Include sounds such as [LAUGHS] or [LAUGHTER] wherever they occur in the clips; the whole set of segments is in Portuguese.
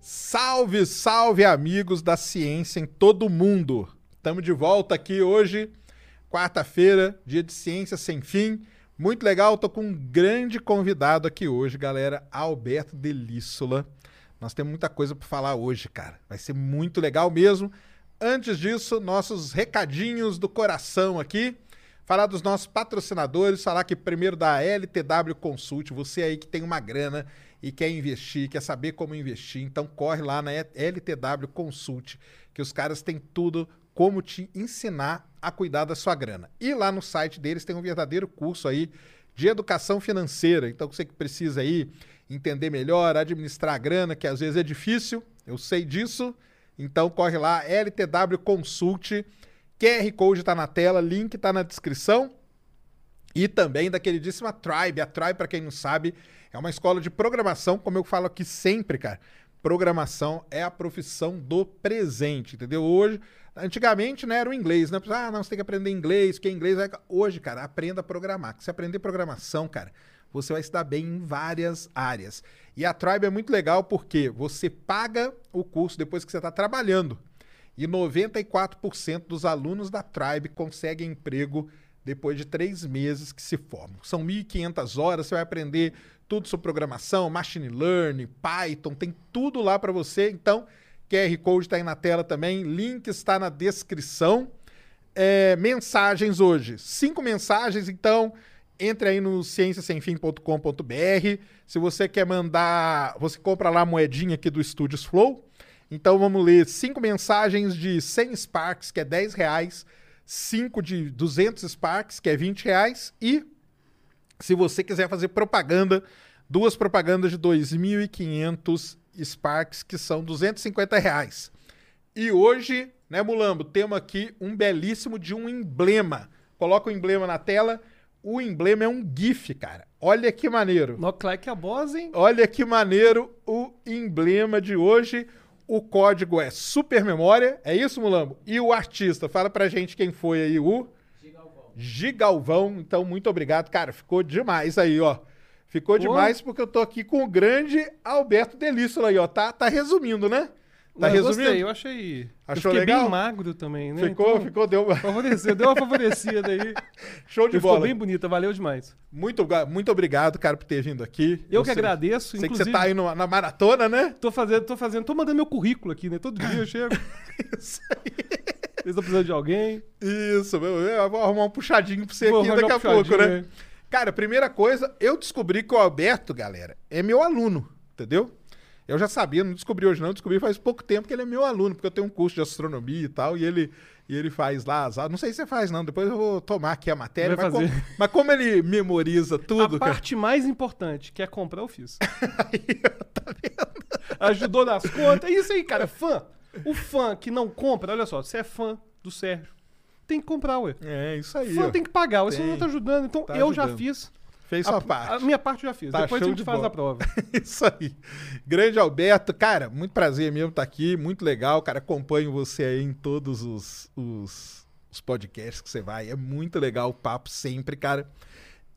Salve, salve, amigos da ciência em todo mundo. Estamos de volta aqui hoje, quarta-feira, dia de ciência sem fim. Muito legal, tô com um grande convidado aqui hoje, galera, Alberto Delíssula. Nós temos muita coisa para falar hoje, cara. Vai ser muito legal mesmo. Antes disso, nossos recadinhos do coração aqui. Falar dos nossos patrocinadores, falar que primeiro da LTW Consult, você aí que tem uma grana e quer investir, quer saber como investir, então corre lá na LTW Consult, que os caras têm tudo como te ensinar a cuidar da sua grana. E lá no site deles tem um verdadeiro curso aí de educação financeira. Então você que precisa aí entender melhor, administrar a grana, que às vezes é difícil, eu sei disso. Então corre lá, LTW Consult. QR Code está na tela, link está na descrição. E também da queridíssima Tribe. A Tribe, para quem não sabe, é uma escola de programação, como eu falo aqui sempre, cara. Programação é a profissão do presente, entendeu? Hoje, antigamente, né, era o inglês, né? Ah, não, você tem que aprender inglês, que inglês vai... Hoje, cara, aprenda a programar. Se aprender programação, cara, você vai se dar bem em várias áreas. E a Tribe é muito legal porque você paga o curso depois que você está trabalhando. E 94% dos alunos da Tribe conseguem emprego depois de três meses que se formam. São 1.500 horas, você vai aprender tudo sobre programação, machine learning, Python, tem tudo lá para você. Então, QR Code está aí na tela também, link está na descrição. É, mensagens hoje, cinco mensagens, então entre aí no cienciasemfim.com.br. Se você quer mandar, você compra lá a moedinha aqui do Studios Flow. Então vamos ler cinco mensagens de 100 Sparks, que é 10 reais, cinco de 200 Sparks, que é 20 reais, e se você quiser fazer propaganda, duas propagandas de 2.500 Sparks, que são 250 reais. E hoje, né, Mulambo, temos aqui um belíssimo de um emblema. Coloca o emblema na tela. O emblema é um GIF, cara. Olha que maneiro. No claque a boss, hein? Olha que maneiro o emblema de hoje. O código é Super Memória. É isso, Mulambo? E o artista, fala pra gente quem foi aí o Gigalvão. Então, muito obrigado. Cara, ficou demais aí, ó. Ficou Pô. demais porque eu tô aqui com o grande Alberto Delício aí, ó. Tá, tá resumindo, né? Tá Não, eu resumindo? gostei, eu achei. Achou eu legal? bem magro também, né? Ficou, Então, ficou, deu [LAUGHS] Favoreceu, deu uma favorecida aí. show de Ficou bola. bem bonita, valeu demais. Muito, muito obrigado, cara, por ter vindo aqui. Eu que sei- agradeço, Sei que inclusive. você tá aí no- na maratona, né? Tô fazendo, tô fazendo, tô mandando meu currículo aqui, né? Todo dia eu chego. [LAUGHS] Isso aí. Vocês estão precisando de alguém. Isso. Eu vou arrumar um puxadinho pra você Vou aqui daqui a pouco, né? Cara, primeira coisa, eu descobri que o Alberto, galera, é meu aluno, entendeu? Eu já sabia, não descobri hoje não, descobri faz pouco tempo que ele é meu aluno, porque eu tenho um curso de astronomia e tal, e ele, e ele faz lá as. Não sei se você faz não, depois eu vou tomar aqui a matéria, mas como, mas como ele memoriza tudo, a cara. parte mais importante, que é comprar, eu fiz. [LAUGHS] Aí, tá vendo? Ajudou nas contas. É isso aí, cara. Fã. O fã que não compra, olha só, você é fã do Sérgio. Tem que comprar, ué. É, isso aí, Fã ó. tem que pagar, ué. Você não tá ajudando. Então Tá eu já ajudando. fiz. Fez a, sua parte. A minha parte eu já fiz. Tá Depois a gente de faz bola. a prova. [LAUGHS] Isso aí. Grande Alberto, cara, muito prazer mesmo estar aqui, muito legal, cara. Acompanho você aí em todos os, os, os podcasts que você vai. É muito legal o papo sempre, cara.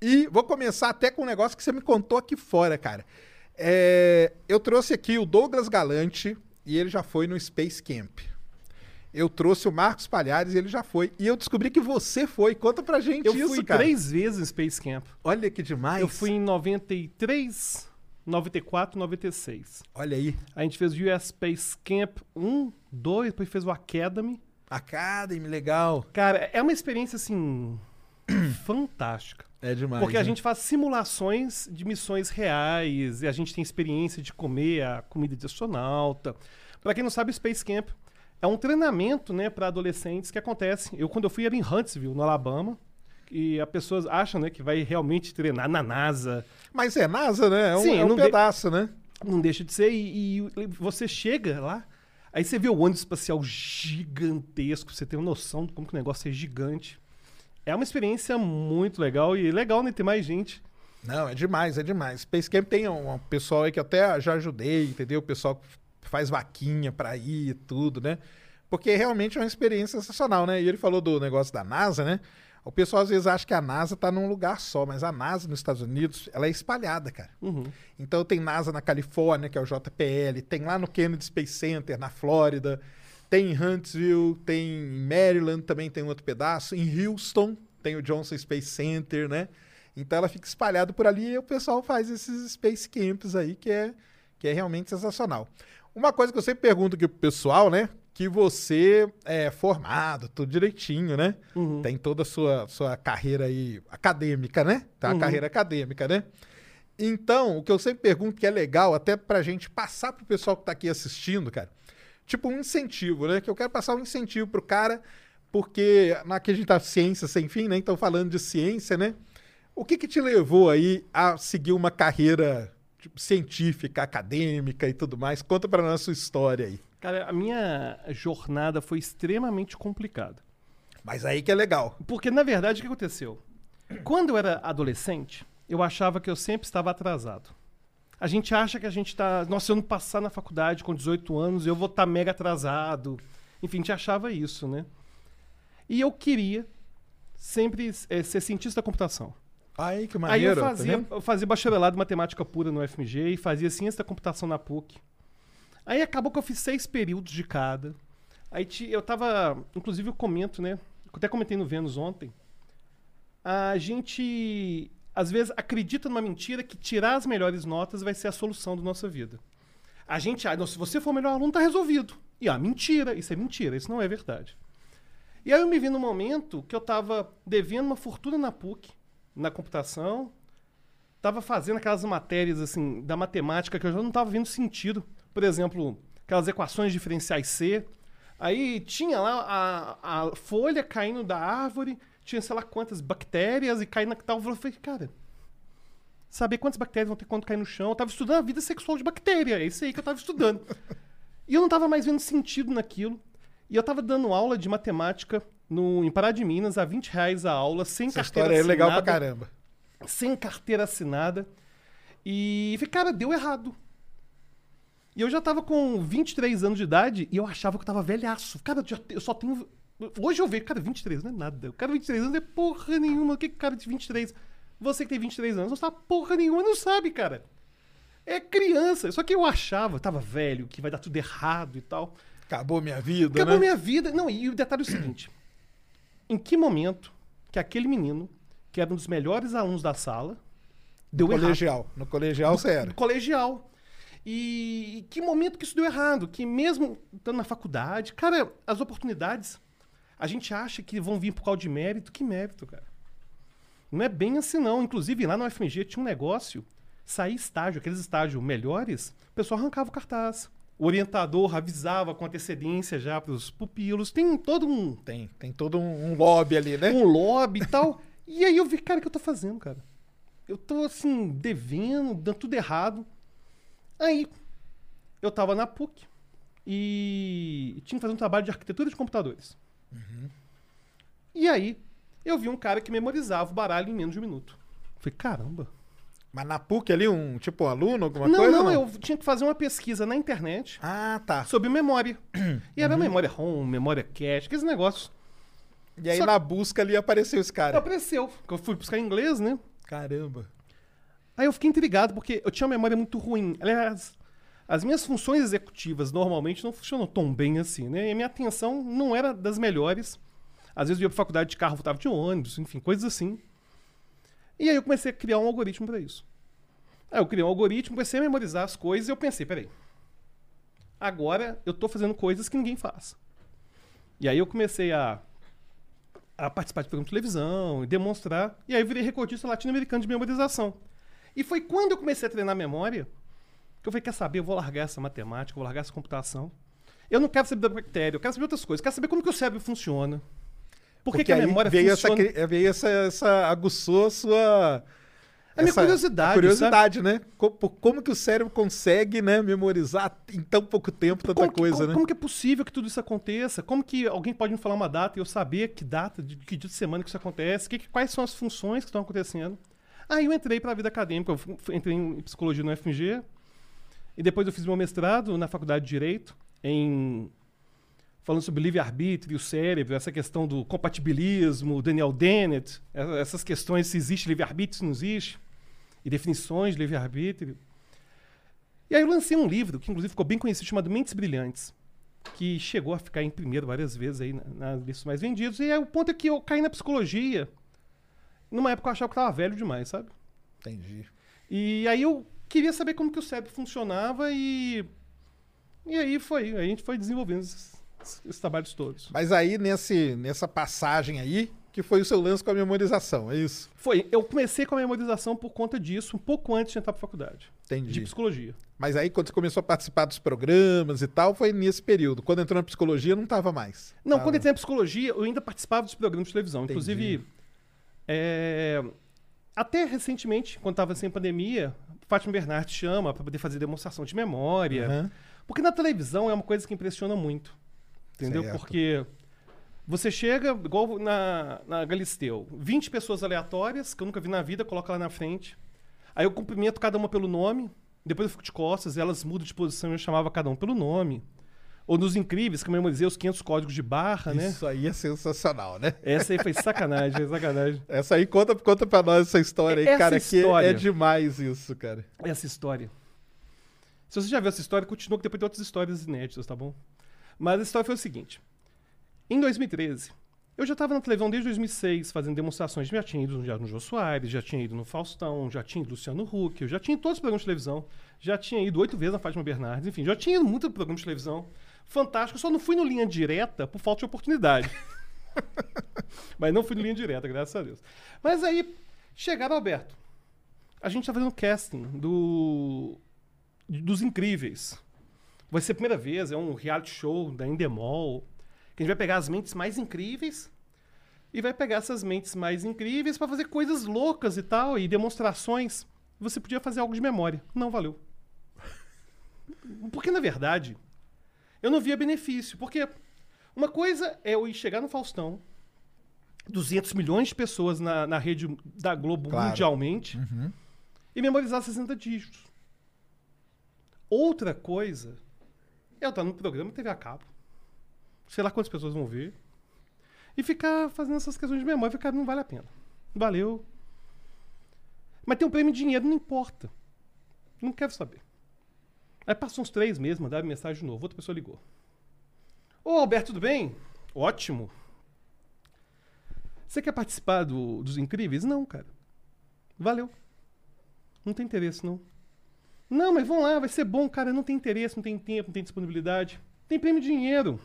E vou começar até com um negócio que você me contou aqui fora, cara. É, eu trouxe aqui o Douglas Galante e ele já foi no Space Camp. Eu trouxe o Marcos Palhares e ele já foi. E eu descobri que você foi. Conta pra gente Eu isso, fui cara. três vezes em Space Camp. Olha que demais. Eu fui em 93, 94, 96. Olha aí. A gente fez o US Space Camp 1, 2, depois fez o Academy. Academy, legal. Cara, é uma experiência assim [CLEARS THROAT] fantástica. É demais. Porque a né? gente faz simulações de missões reais e a gente tem experiência de comer a comida de astronauta. Pra quem não sabe, o Space Camp é um treinamento, né, para adolescentes que acontece. Eu quando eu fui era em Huntsville, no Alabama, E as pessoas acham né, que vai realmente treinar na NASA. Mas é NASA, né? É um, Sim, é um não de- pedaço, né? Não deixa de ser. E, e você chega lá, aí você vê o ônibus espacial gigantesco, você tem uma noção de como que o negócio é gigante. É uma experiência muito legal e legal, né? Ter mais gente. Não, é demais, é demais. Space Camp tem um, um pessoal aí que até já ajudei, entendeu? O pessoal que faz vaquinha pra ir e tudo, né? Porque realmente é uma experiência sensacional, né? E ele falou do negócio da NASA, né? O pessoal às vezes acha que a NASA tá num lugar só, mas a NASA nos Estados Unidos, ela é espalhada, cara. Uhum. Então tem NASA na Califórnia, que é o JPL, tem lá no Kennedy Space Center, na Flórida, tem em Huntsville, tem em Maryland, também tem outro pedaço, em Houston tem o Johnson Space Center, né? Então ela fica espalhada por ali e o pessoal faz esses Space Camps aí, que é, que é realmente sensacional. Uma coisa que eu sempre pergunto aqui pro pessoal, né? Que você é formado, tudo direitinho, né? Uhum. Tem toda a sua, sua carreira aí acadêmica, né? Tem uma Uhum. carreira acadêmica, né? Então, o que eu sempre pergunto que é legal, até pra gente passar pro pessoal que tá aqui assistindo, cara, tipo um incentivo, né? Que eu quero passar um incentivo pro cara, porque aqui a gente tá ciência sem fim, né? Então, falando de ciência, né? O que que te levou aí a seguir uma carreira tipo, científica, acadêmica e tudo mais? Conta pra nós a sua história aí. Cara, a minha jornada foi extremamente complicada. Mas aí que é legal. Porque, na verdade, o que aconteceu? Quando eu era adolescente, eu achava que eu sempre estava atrasado. A gente acha que a gente tá. Nossa, se eu não passar na faculdade com 18 anos, eu vou estar mega atrasado. Enfim, a gente achava isso, né? E eu queria sempre eh, ser cientista da computação. Aí que Aí maneiro. eu tá fazia, eu fazia bacharelado em matemática pura no FMG e fazia ciência da computação na PUC. Aí acabou que eu fiz seis períodos de cada. Aí ti- eu tava. Inclusive eu comento, né? Eu até comentei no Vênus ontem. A gente às vezes acredita numa mentira que tirar as melhores notas vai ser a solução da nossa vida. A gente, ah, não, se você for o melhor aluno, tá resolvido. E ah, mentira, isso é mentira, isso não é verdade. E aí eu me vi num momento que eu tava devendo uma fortuna na PUC, na computação, tava fazendo aquelas matérias assim da matemática que eu já não tava vendo sentido. Por exemplo, aquelas equações diferenciais C. Aí tinha lá a, a folha caindo da árvore, tinha sei lá quantas bactérias e caindo na tal. Eu falei, cara, saber quantas bactérias vão ter quando cair no chão. Eu tava estudando a vida sexual de bactéria. É isso aí que eu tava estudando. [LAUGHS] e eu não tava mais vendo sentido naquilo. E eu tava dando aula de matemática no, em Pará de Minas, a 20 reais a aula, sem Essa carteira história é legal pra assinada caramba. sem carteira assinada. E falei, cara, deu errado. E eu já tava com 23 anos de idade e eu achava que eu tava velhaço. Cara, eu só tenho. Hoje eu vejo, cara, 23 não é nada. O cara de 23 anos é porra nenhuma. O que que cara de 23. Você que tem 23 anos não sabe porra nenhuma, não sabe, cara. É criança. Só que eu achava, eu tava velho, que vai dar tudo errado e tal. Acabou minha vida, Acabou né? minha vida. Não, e o detalhe é o seguinte: em que momento que aquele menino, que era um dos melhores alunos da sala, deu errado? colegial. No colegial, você era. do colegial. E, e que momento que isso deu errado? Que mesmo estando na faculdade, cara, as oportunidades, a gente acha que vão vir por causa de mérito. Que mérito, cara? Não é bem assim, não. Inclusive, lá no FMG tinha um negócio, sair estágio, aqueles estágios melhores, o pessoal arrancava o cartaz. O orientador avisava com antecedência já para os pupilos. Tem todo um, Tem, tem todo um, um lobby ali, né? um lobby e tal. E aí eu vi, cara, o que eu tô fazendo, cara? Eu tô, assim, devendo, dando tudo errado. Aí, eu tava na PUC e tinha que fazer um trabalho de arquitetura de computadores. E aí, eu vi um cara que memorizava o baralho em menos de um minuto. Falei, caramba. Mas na PUC ali, um tipo aluno, alguma não, coisa? não, eu tinha que fazer uma pesquisa na internet Ah, tá. sobre memória. E era memória ROM, memória cache, aqueles negócios. E aí Só- na busca ali apareceu esse cara. Apareceu, eu fui buscar em inglês, né? Caramba. Aí eu fiquei intrigado, porque eu tinha uma memória muito ruim. Aliás, as minhas funções executivas normalmente não funcionam tão bem assim, né? E a minha atenção não era das melhores. Às vezes eu ia pra faculdade de carro, voltava de ônibus, enfim, coisas assim. E aí eu comecei a criar um algoritmo para isso. Aí eu criei um algoritmo, comecei a memorizar as coisas e eu pensei, peraí. Agora eu tô fazendo coisas que ninguém faz. E aí eu comecei a, a participar de programa de televisão e demonstrar. E aí eu virei recordista latino-americano de memorização. E foi quando eu comecei a treinar memória que eu falei, quer saber, eu vou largar essa matemática, vou largar essa computação. Eu não quero saber da bactéria, eu quero saber outras coisas. Eu quero saber como que o cérebro funciona. Por que, Porque que a memória veio funciona? Essa, veio essa, essa aguçou a sua... A minha essa- curiosidade, a curiosidade, né? Co- por Como, que o cérebro consegue, né, memorizar em tão pouco tempo tanta como, que- coisa, como- né? como que é possível que tudo isso aconteça? Como que alguém pode me falar uma data e eu saber que data, de que dia de semana que isso acontece? Que, que- quais são as funções que estão acontecendo? Aí eu entrei para a vida acadêmica, eu entrei em psicologia no FMG e depois eu fiz meu mestrado na faculdade de Direito em falando sobre livre-arbítrio, o cérebro, essa questão do compatibilismo, Daniel Dennett, essa- essas questões se existe livre-arbítrio, se não existe, e definições de livre-arbítrio. E aí eu lancei um livro, que inclusive ficou bem conhecido, chamado Mentes Brilhantes, que chegou a ficar em primeiro várias vezes aí na, na listas mais vendidos. E aí o ponto é que eu caí na psicologia, numa época eu achava que eu estava velho demais, sabe? Entendi. E aí eu queria saber como que o cérebro funcionava e... E aí foi, a gente foi desenvolvendo esses, esses trabalhos todos. Mas aí, nesse, nessa passagem aí, que foi o seu lance com a memorização, é isso? Foi, eu comecei com a memorização por conta disso, um pouco antes de entrar pra faculdade, de Entendi. psicologia. Mas aí, quando você começou a participar dos programas e tal, foi nesse período. Quando entrou na psicologia, não tava mais. Não, Tava- quando eu entrei na psicologia, eu ainda participava dos programas de televisão. Entendi. Inclusive, é, até recentemente, quando estava sem pandemia, Fátima Bernardes chama para poder fazer demonstração de memória. Aham. Porque na televisão é uma coisa que impressiona muito. Entendeu? Certo. Porque você chega, igual na, na Galisteu, 20 pessoas aleatórias, que eu nunca vi na vida, coloca lá na frente. Aí eu cumprimento cada uma pelo nome, depois eu fico de costas, elas mudam de posição e eu chamava cada um pelo nome. Ou nos Incríveis, que eu memorizei os 500 códigos de barra, né? Isso aí é sensacional, né? Essa aí foi sacanagem, foi sacanagem. [LAUGHS] Essa aí, conta, conta pra nós essa história aí, Essa cara, que é- história. é demais isso, cara. Essa história. Se você já viu essa história, continua que depois tem outras histórias inéditas, tá bom? Mas a história foi o seguinte. Em 2013, eu já estava na televisão desde 2006, fazendo demonstrações. Já tinha ido no Jô Soares, já tinha ido no Faustão, já tinha ido no Luciano Huck, eu já tinha ido todos os programas de televisão. Já tinha ido oito vezes na Fátima Bernardes, enfim, já tinha ido muito programa de televisão. Fantástico, só não fui no linha direta por falta de oportunidade. [LAUGHS] Mas não fui no linha direta, graças a Deus. Mas aí, chegaram, Alberto. A gente tá fazendo casting do dos Incríveis. Vai ser a primeira vez, é um reality show da Endemol. Que a gente vai pegar as mentes mais incríveis e vai pegar essas mentes mais incríveis para fazer coisas loucas e tal, e demonstrações. Você podia fazer algo de memória. Não valeu. Porque, na verdade, eu não via benefício. Porque uma coisa é eu ir chegar no Faustão, 200 milhões de pessoas na, na rede da Globo Claro. mundialmente, e memorizar 60 dígitos. Outra coisa eu estar no programa TV a cabo, sei lá quantas pessoas vão ver, e ficar fazendo essas questões de memória, ficar, não vale a pena. Valeu. Mas tem um prêmio em dinheiro, não importa. Não quero saber. Aí passou uns três meses, mandaram mensagem de novo, outra pessoa ligou. Ô Alberto, tudo bem? Ótimo. Você quer participar do- dos incríveis? Não, cara. Valeu. Não tem interesse, não. Não, mas vamos lá, vai ser bom, cara. Não tem interesse, não tem tempo, não tem disponibilidade. Tem prêmio de dinheiro.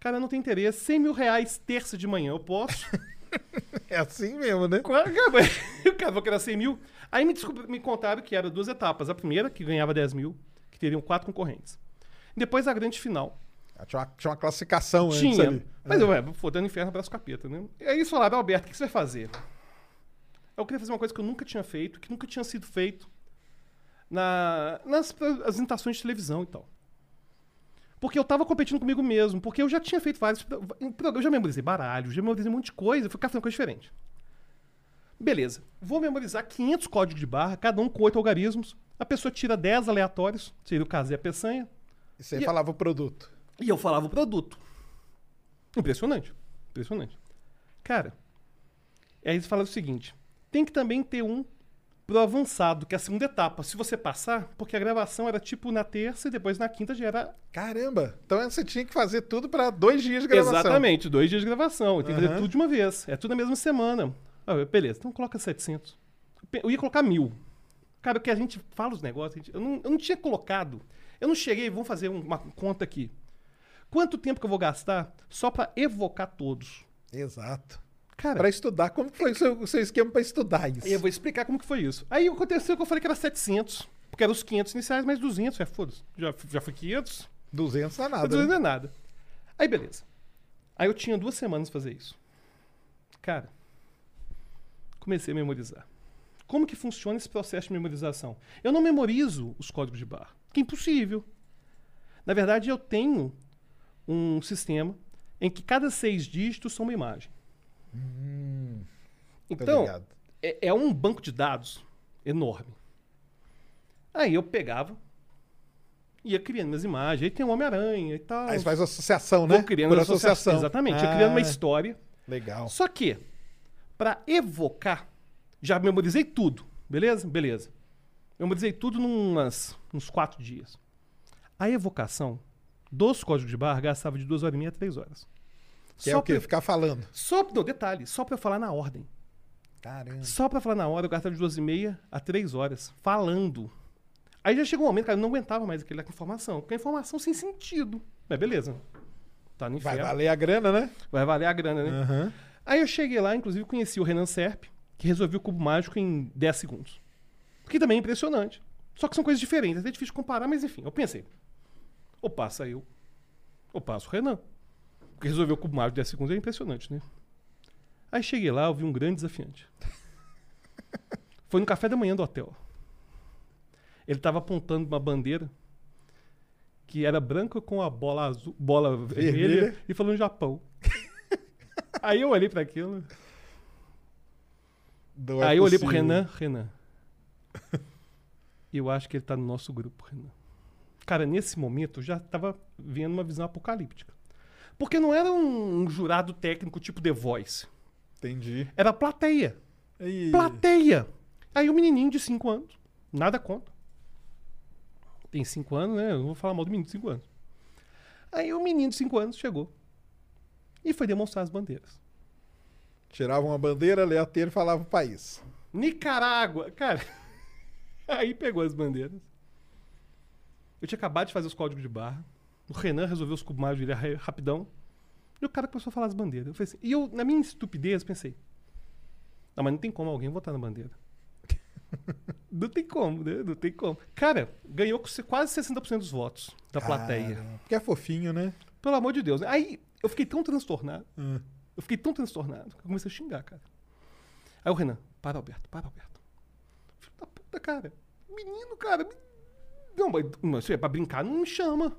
Cara, não tem interesse. 100 mil reais terça de manhã, eu posso? [LAUGHS] É assim mesmo, né? Cara, [LAUGHS] o cara falou que era 100 mil. Aí me, descob- me contaram que eram duas etapas. A primeira, que ganhava 10 mil, que teriam quatro concorrentes. Depois a grande final. Ah, Tinha uma, tinha uma classificação antes Tinha. ali. Mas É. eu, ué, fodendo inferno, abraço capeta, né? E aí eles falaram, Alberto, o que você vai fazer? Eu queria fazer uma coisa que eu nunca tinha feito, que nunca tinha sido feito na, nas pre- apresentações de televisão e tal. Porque eu tava competindo comigo mesmo, porque eu já tinha feito vários. Eu já memorizei baralho, já memorizei um monte de coisa, fui ficar fazendo coisa diferente. Beleza, vou memorizar 500 códigos de barra, cada um com oito algarismos. A pessoa tira 10 aleatórios, seria o caso e a peçanha, E você E- falava o produto. e eu falava o produto. Impressionante. Impressionante. Cara, aí eles falaram o seguinte: tem que também ter um pro avançado, que é a segunda etapa. Se você passar, porque a gravação era tipo na terça e depois na quinta já era. Caramba! Então você tinha que fazer tudo pra dois dias de gravação. Exatamente, dois dias de gravação. Tem que fazer tudo de uma vez. É tudo na mesma semana. Ah, beleza, então coloca 700. Eu ia colocar mil. Cara, o que a gente fala os negócios, gente- eu, não, eu não tinha colocado. Eu não cheguei, vamos fazer um- uma conta aqui. Quanto tempo que eu vou gastar só pra evocar todos? Exato. Cara, Pra estudar, como foi o seu, o seu esquema pra estudar isso? eu vou explicar como que foi isso. Aí aconteceu que eu falei que era 700, porque eram os 500 iniciais, mais 200, é foda-se. Já, já foi 500, 200 é nada. 200 né? não é nada. Aí beleza. Aí eu tinha duas semanas pra fazer isso. Cara, comecei a memorizar. Como que funciona esse processo de memorização? Eu não memorizo os códigos de barra, que é impossível. Na verdade, eu tenho um sistema em que cada seis dígitos são uma imagem. Tô Então, ligado. é, é um banco de dados enorme. Aí eu pegava, ia criando minhas imagens, aí tem o Homem-Aranha e tal. Aí você faz associação, né? Vou criando Por uma associa- associação. Exatamente, ia Ah, criando uma história. Legal. Só que, para evocar, já memorizei tudo, beleza? Beleza. Memorizei tudo numas, uns quatro dias. A evocação dos códigos de barra gastava de duas horas e meia a três horas. Que é o quê? pra- Ficar falando. Só, não, detalhe, só pra eu falar na ordem. Caramba. Só pra falar na hora, eu gastava de duas e meia a três horas, falando. Aí já chegou um momento, cara, eu não aguentava mais aquela informação, porque é informação sem sentido. Mas beleza. Tá no Vai inferno. valer a grana, né? Vai valer a grana, né? Aham. Aí eu cheguei lá, inclusive conheci o Renan Serp, que resolveu o cubo mágico em 10 segundos. Que também é impressionante. Só que são coisas diferentes, é até difícil comparar, mas enfim, eu pensei. Ou passa eu, ou passa o Renan. O cubo mágico em 10 segundos é impressionante, né? Aí cheguei lá, eu vi um grande desafiante. [LAUGHS] Foi no café da manhã do hotel. Ele tava apontando uma bandeira que era branca com a bola azul, bola vermelha, Vermelha. e falando Japão. [LAUGHS] Aí eu olhei para aquilo. Não é Aí eu olhei pro. Renan, Renan. Eu acho que ele tá no nosso grupo, Renan. Cara, nesse momento eu já tava vendo uma visão apocalíptica. Porque não era um, um jurado técnico tipo The Voice. Entendi. Era plateia. E... Plateia! Aí o menininho de 5 anos. Nada contra. Tem 5 anos, né? Eu não vou falar mal do menino de 5 anos. Aí o menino de 5 anos chegou. E foi demonstrar as bandeiras. Tirava uma bandeira, lia e falava o país. Nicarágua, cara. [LAUGHS] Aí pegou as bandeiras. Eu tinha acabado de fazer os códigos de barra. O Renan resolveu os cubos mágicos dele ra- rapidão. E o cara começou a falar as bandeiras. Eu falei assim, e eu, na minha estupidez, pensei: Não, mas não tem como alguém votar na bandeira. [LAUGHS] não tem como, né? Não tem como. Cara, ganhou quase 60% dos votos da plateia. Caramba. Porque é fofinho, né? Pelo amor de Deus. né? Aí eu fiquei tão transtornado. Hum. Eu fiquei tão transtornado que eu comecei a xingar, cara. Aí o Renan, para, Alberto, para, Alberto. Filho da puta, cara. Menino, cara. Não, mas mas, é pra brincar, não me chama.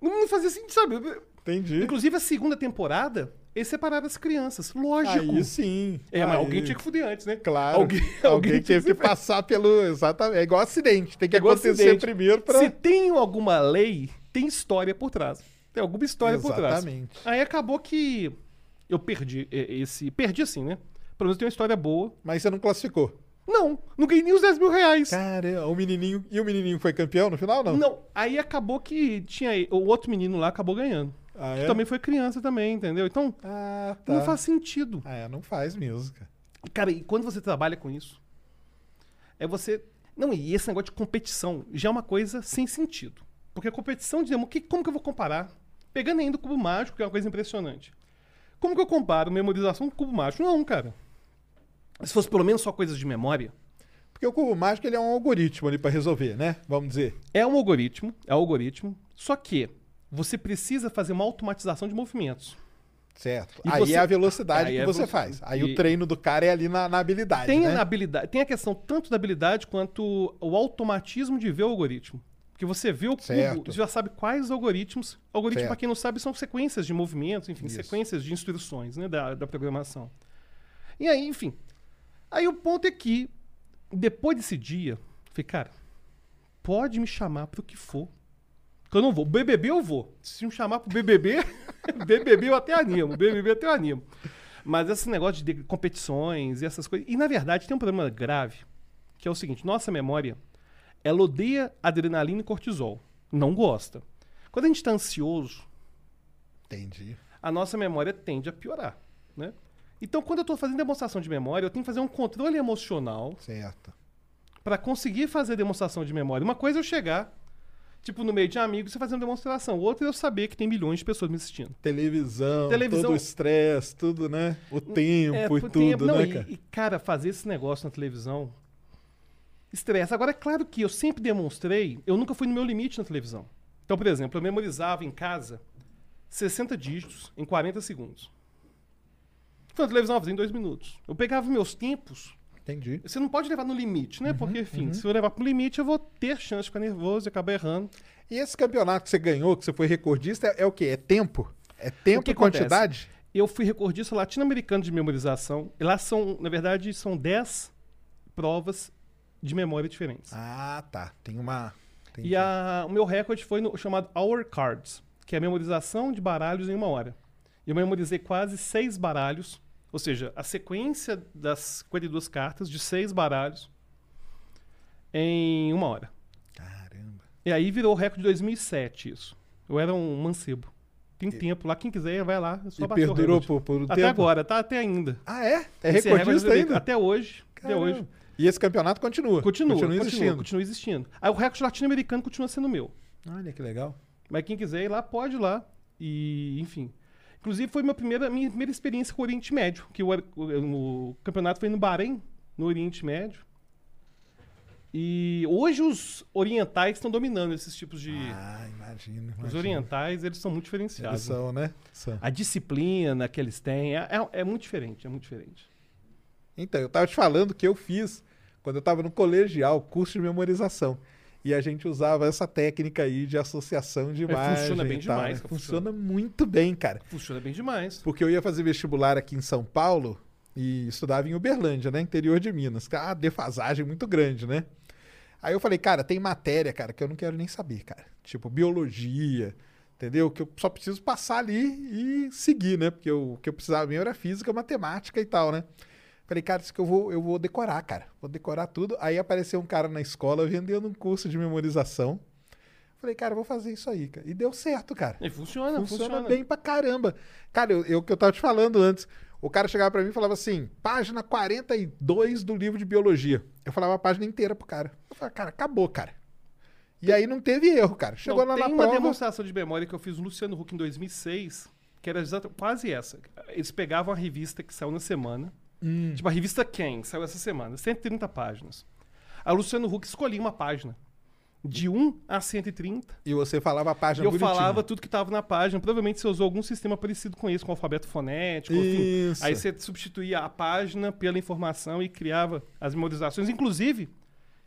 Não, fazia assim, sabe? Entendi. Inclusive, a segunda temporada, eles separaram as crianças. Lógico. Aí sim. É, mas Aí, alguém tinha que fuder antes, né? Claro. Alguém, Alguém, [LAUGHS] alguém tinha teve que passar pelo. Exatamente. É igual acidente. Tem que Igual acontecer acidente. primeiro pra. Se tem alguma lei, tem história por trás. Tem alguma história por trás. Exatamente. Aí acabou que eu perdi eh, esse. Perdi assim, né? Pelo menos tem uma história boa. Mas você não classificou. Não, não ganhei nem os 10 mil reais. Cara, o menininho. E o menininho foi campeão no final, não? Não, aí acabou que tinha. O outro menino lá acabou ganhando. Ah, Que é? também foi criança também, entendeu? Então, Ah, tá. não faz sentido. Ah, é, não faz mesmo, cara. Cara, e quando você trabalha com isso, é você. Não, e esse negócio de competição já é uma coisa sem sentido. Porque a competição de que, como que eu vou comparar? Pegando ainda o cubo mágico, que é uma coisa impressionante. Como que eu comparo memorização com cubo mágico? Não, cara. Se fosse pelo menos só coisas de memória, Porque o cubo mágico ele é um algoritmo ali pra resolver, né? Vamos dizer. é um algoritmo, é um algoritmo, só que você precisa fazer uma automatização de movimentos. Certo. E aí você- é a velocidade Aí que é você velocidade. faz. Aí E- o treino do cara é ali na, na habilidade, Tem né? a habilidade, tem a questão tanto da habilidade quanto o automatismo de ver o algoritmo. Porque você vê o cubo, Certo. você já sabe quais algoritmos. Certo. para quem não sabe, são sequências de movimentos, enfim, Isso. sequências de instruções né, da, da programação. E aí, enfim. Aí o ponto é que, depois desse dia, eu falei, cara, pode me chamar pro que for. Que eu não vou. BBB eu vou. Se me chamar pro BBB, BBB [LAUGHS] eu até animo. BBB eu até animo. Mas esse negócio de competições e essas coisas. E na verdade tem um problema grave, que é o seguinte: nossa memória, ela odeia adrenalina e cortisol. Não gosta. Quando a gente está ansioso, Entendi. a nossa memória tende a piorar. Né? Então, quando eu estou fazendo demonstração de memória, eu tenho que fazer um controle emocional Certo. para conseguir fazer demonstração de memória. Uma coisa é eu chegar, tipo, no meio de amigos e fazer uma demonstração. Outra é eu saber que tem milhões de pessoas me assistindo. Televisão, Televisão- todo o estresse, tudo, né? O tempo e por tudo, tempo. Não, né, e- cara? E, cara, fazer esse negócio na televisão estressa. Agora, é claro que eu sempre demonstrei, eu nunca fui no meu limite na televisão. Então, por exemplo, eu memorizava em casa 60 dígitos em 40 segundos. Foi na televisão, fazer em dois minutos. Eu pegava meus tempos. Entendi. Você não pode levar no limite, Uhum, né? Porque, enfim, se eu levar pro limite, eu vou ter chance de ficar nervoso e acabar errando. E esse campeonato que você ganhou, que você foi recordista, é, é o quê? É tempo? É tempo que e quantidade? Eu fui recordista latino-americano de memorização. E lá são, na verdade, são 10 provas de memória diferentes. Ah, tá. Tem uma. E a- o meu recorde foi no chamado Hour Cards, que é a memorização de baralhos em uma hora. Eu memorizei quase seis baralhos, ou seja, a sequência das 52 cartas de seis baralhos em uma hora. Caramba. E aí virou o recorde de 2007 isso. Eu era um mancebo. Tem tempo lá, quem quiser vai lá, é só E perdurou por, por um Até tempo? agora, tá até ainda. Ah, é? É Esse recordista recorde ainda? Até hoje. Até Caramba. hoje. E esse campeonato continua? Continua, Continua continua, existindo. continua existindo. Aí o recorde latino-americano continua sendo meu. Olha que legal. Mas quem quiser ir lá, pode ir lá. E, enfim. Inclusive, foi minha primeira, minha primeira experiência com o Oriente Médio. Que o, o, o campeonato foi no Bahrein, no Oriente Médio. E hoje os orientais estão dominando esses tipos de. Ah, imagino. os orientais, eles são muito Eles diferenciados. são, né? São. A disciplina que eles têm é, é, é muito diferente, é muito diferente. Então, eu tava te falando que eu fiz quando eu tava no colegial, curso de memorização. E a gente usava essa técnica aí de associação de É, imagem. funciona bem tal, demais, né? cara, Funciona muito bem, cara. Funciona bem demais. Porque eu ia fazer vestibular aqui em São Paulo e estudava em Uberlândia, né? Interior de Minas. Ah, defasagem muito grande, né? Aí eu falei, cara, tem matéria, cara, que eu não quero nem saber, cara. Tipo, biologia, entendeu? Que eu só preciso passar ali e seguir, né? Porque eu- o que eu precisava mesmo era física, matemática e tal, né? Falei, cara, isso que eu vou, eu vou decorar, cara. Vou decorar tudo. Aí apareceu um cara na escola vendendo um curso de memorização. Falei, cara, vou fazer isso aí, cara. E deu certo, cara. E funciona, Funciona, funciona. bem pra caramba. Cara, eu, eu que eu tava te falando antes. O cara chegava pra mim e falava assim: página 42 do livro de biologia. Eu falava a página inteira pro cara. Eu falava, cara, acabou, cara. E aí não teve erro, cara. Chegou Não, lá tem na uma prova. demonstração de memória que eu fiz no Luciano Huck em 2006, que era quase essa. Eles pegavam a revista que saiu na semana, Hum. tipo a revista Quem, que saiu essa semana, 130 páginas. A Luciano Huck escolhia uma página, de 1 a 130, E você falava a e página eu bonitinha. falava tudo que estava na página. Provavelmente você usou algum sistema parecido com esse, com alfabeto fonético, enfim. Isso. Aí você substituía a página pela informação e criava as memorizações. Inclusive,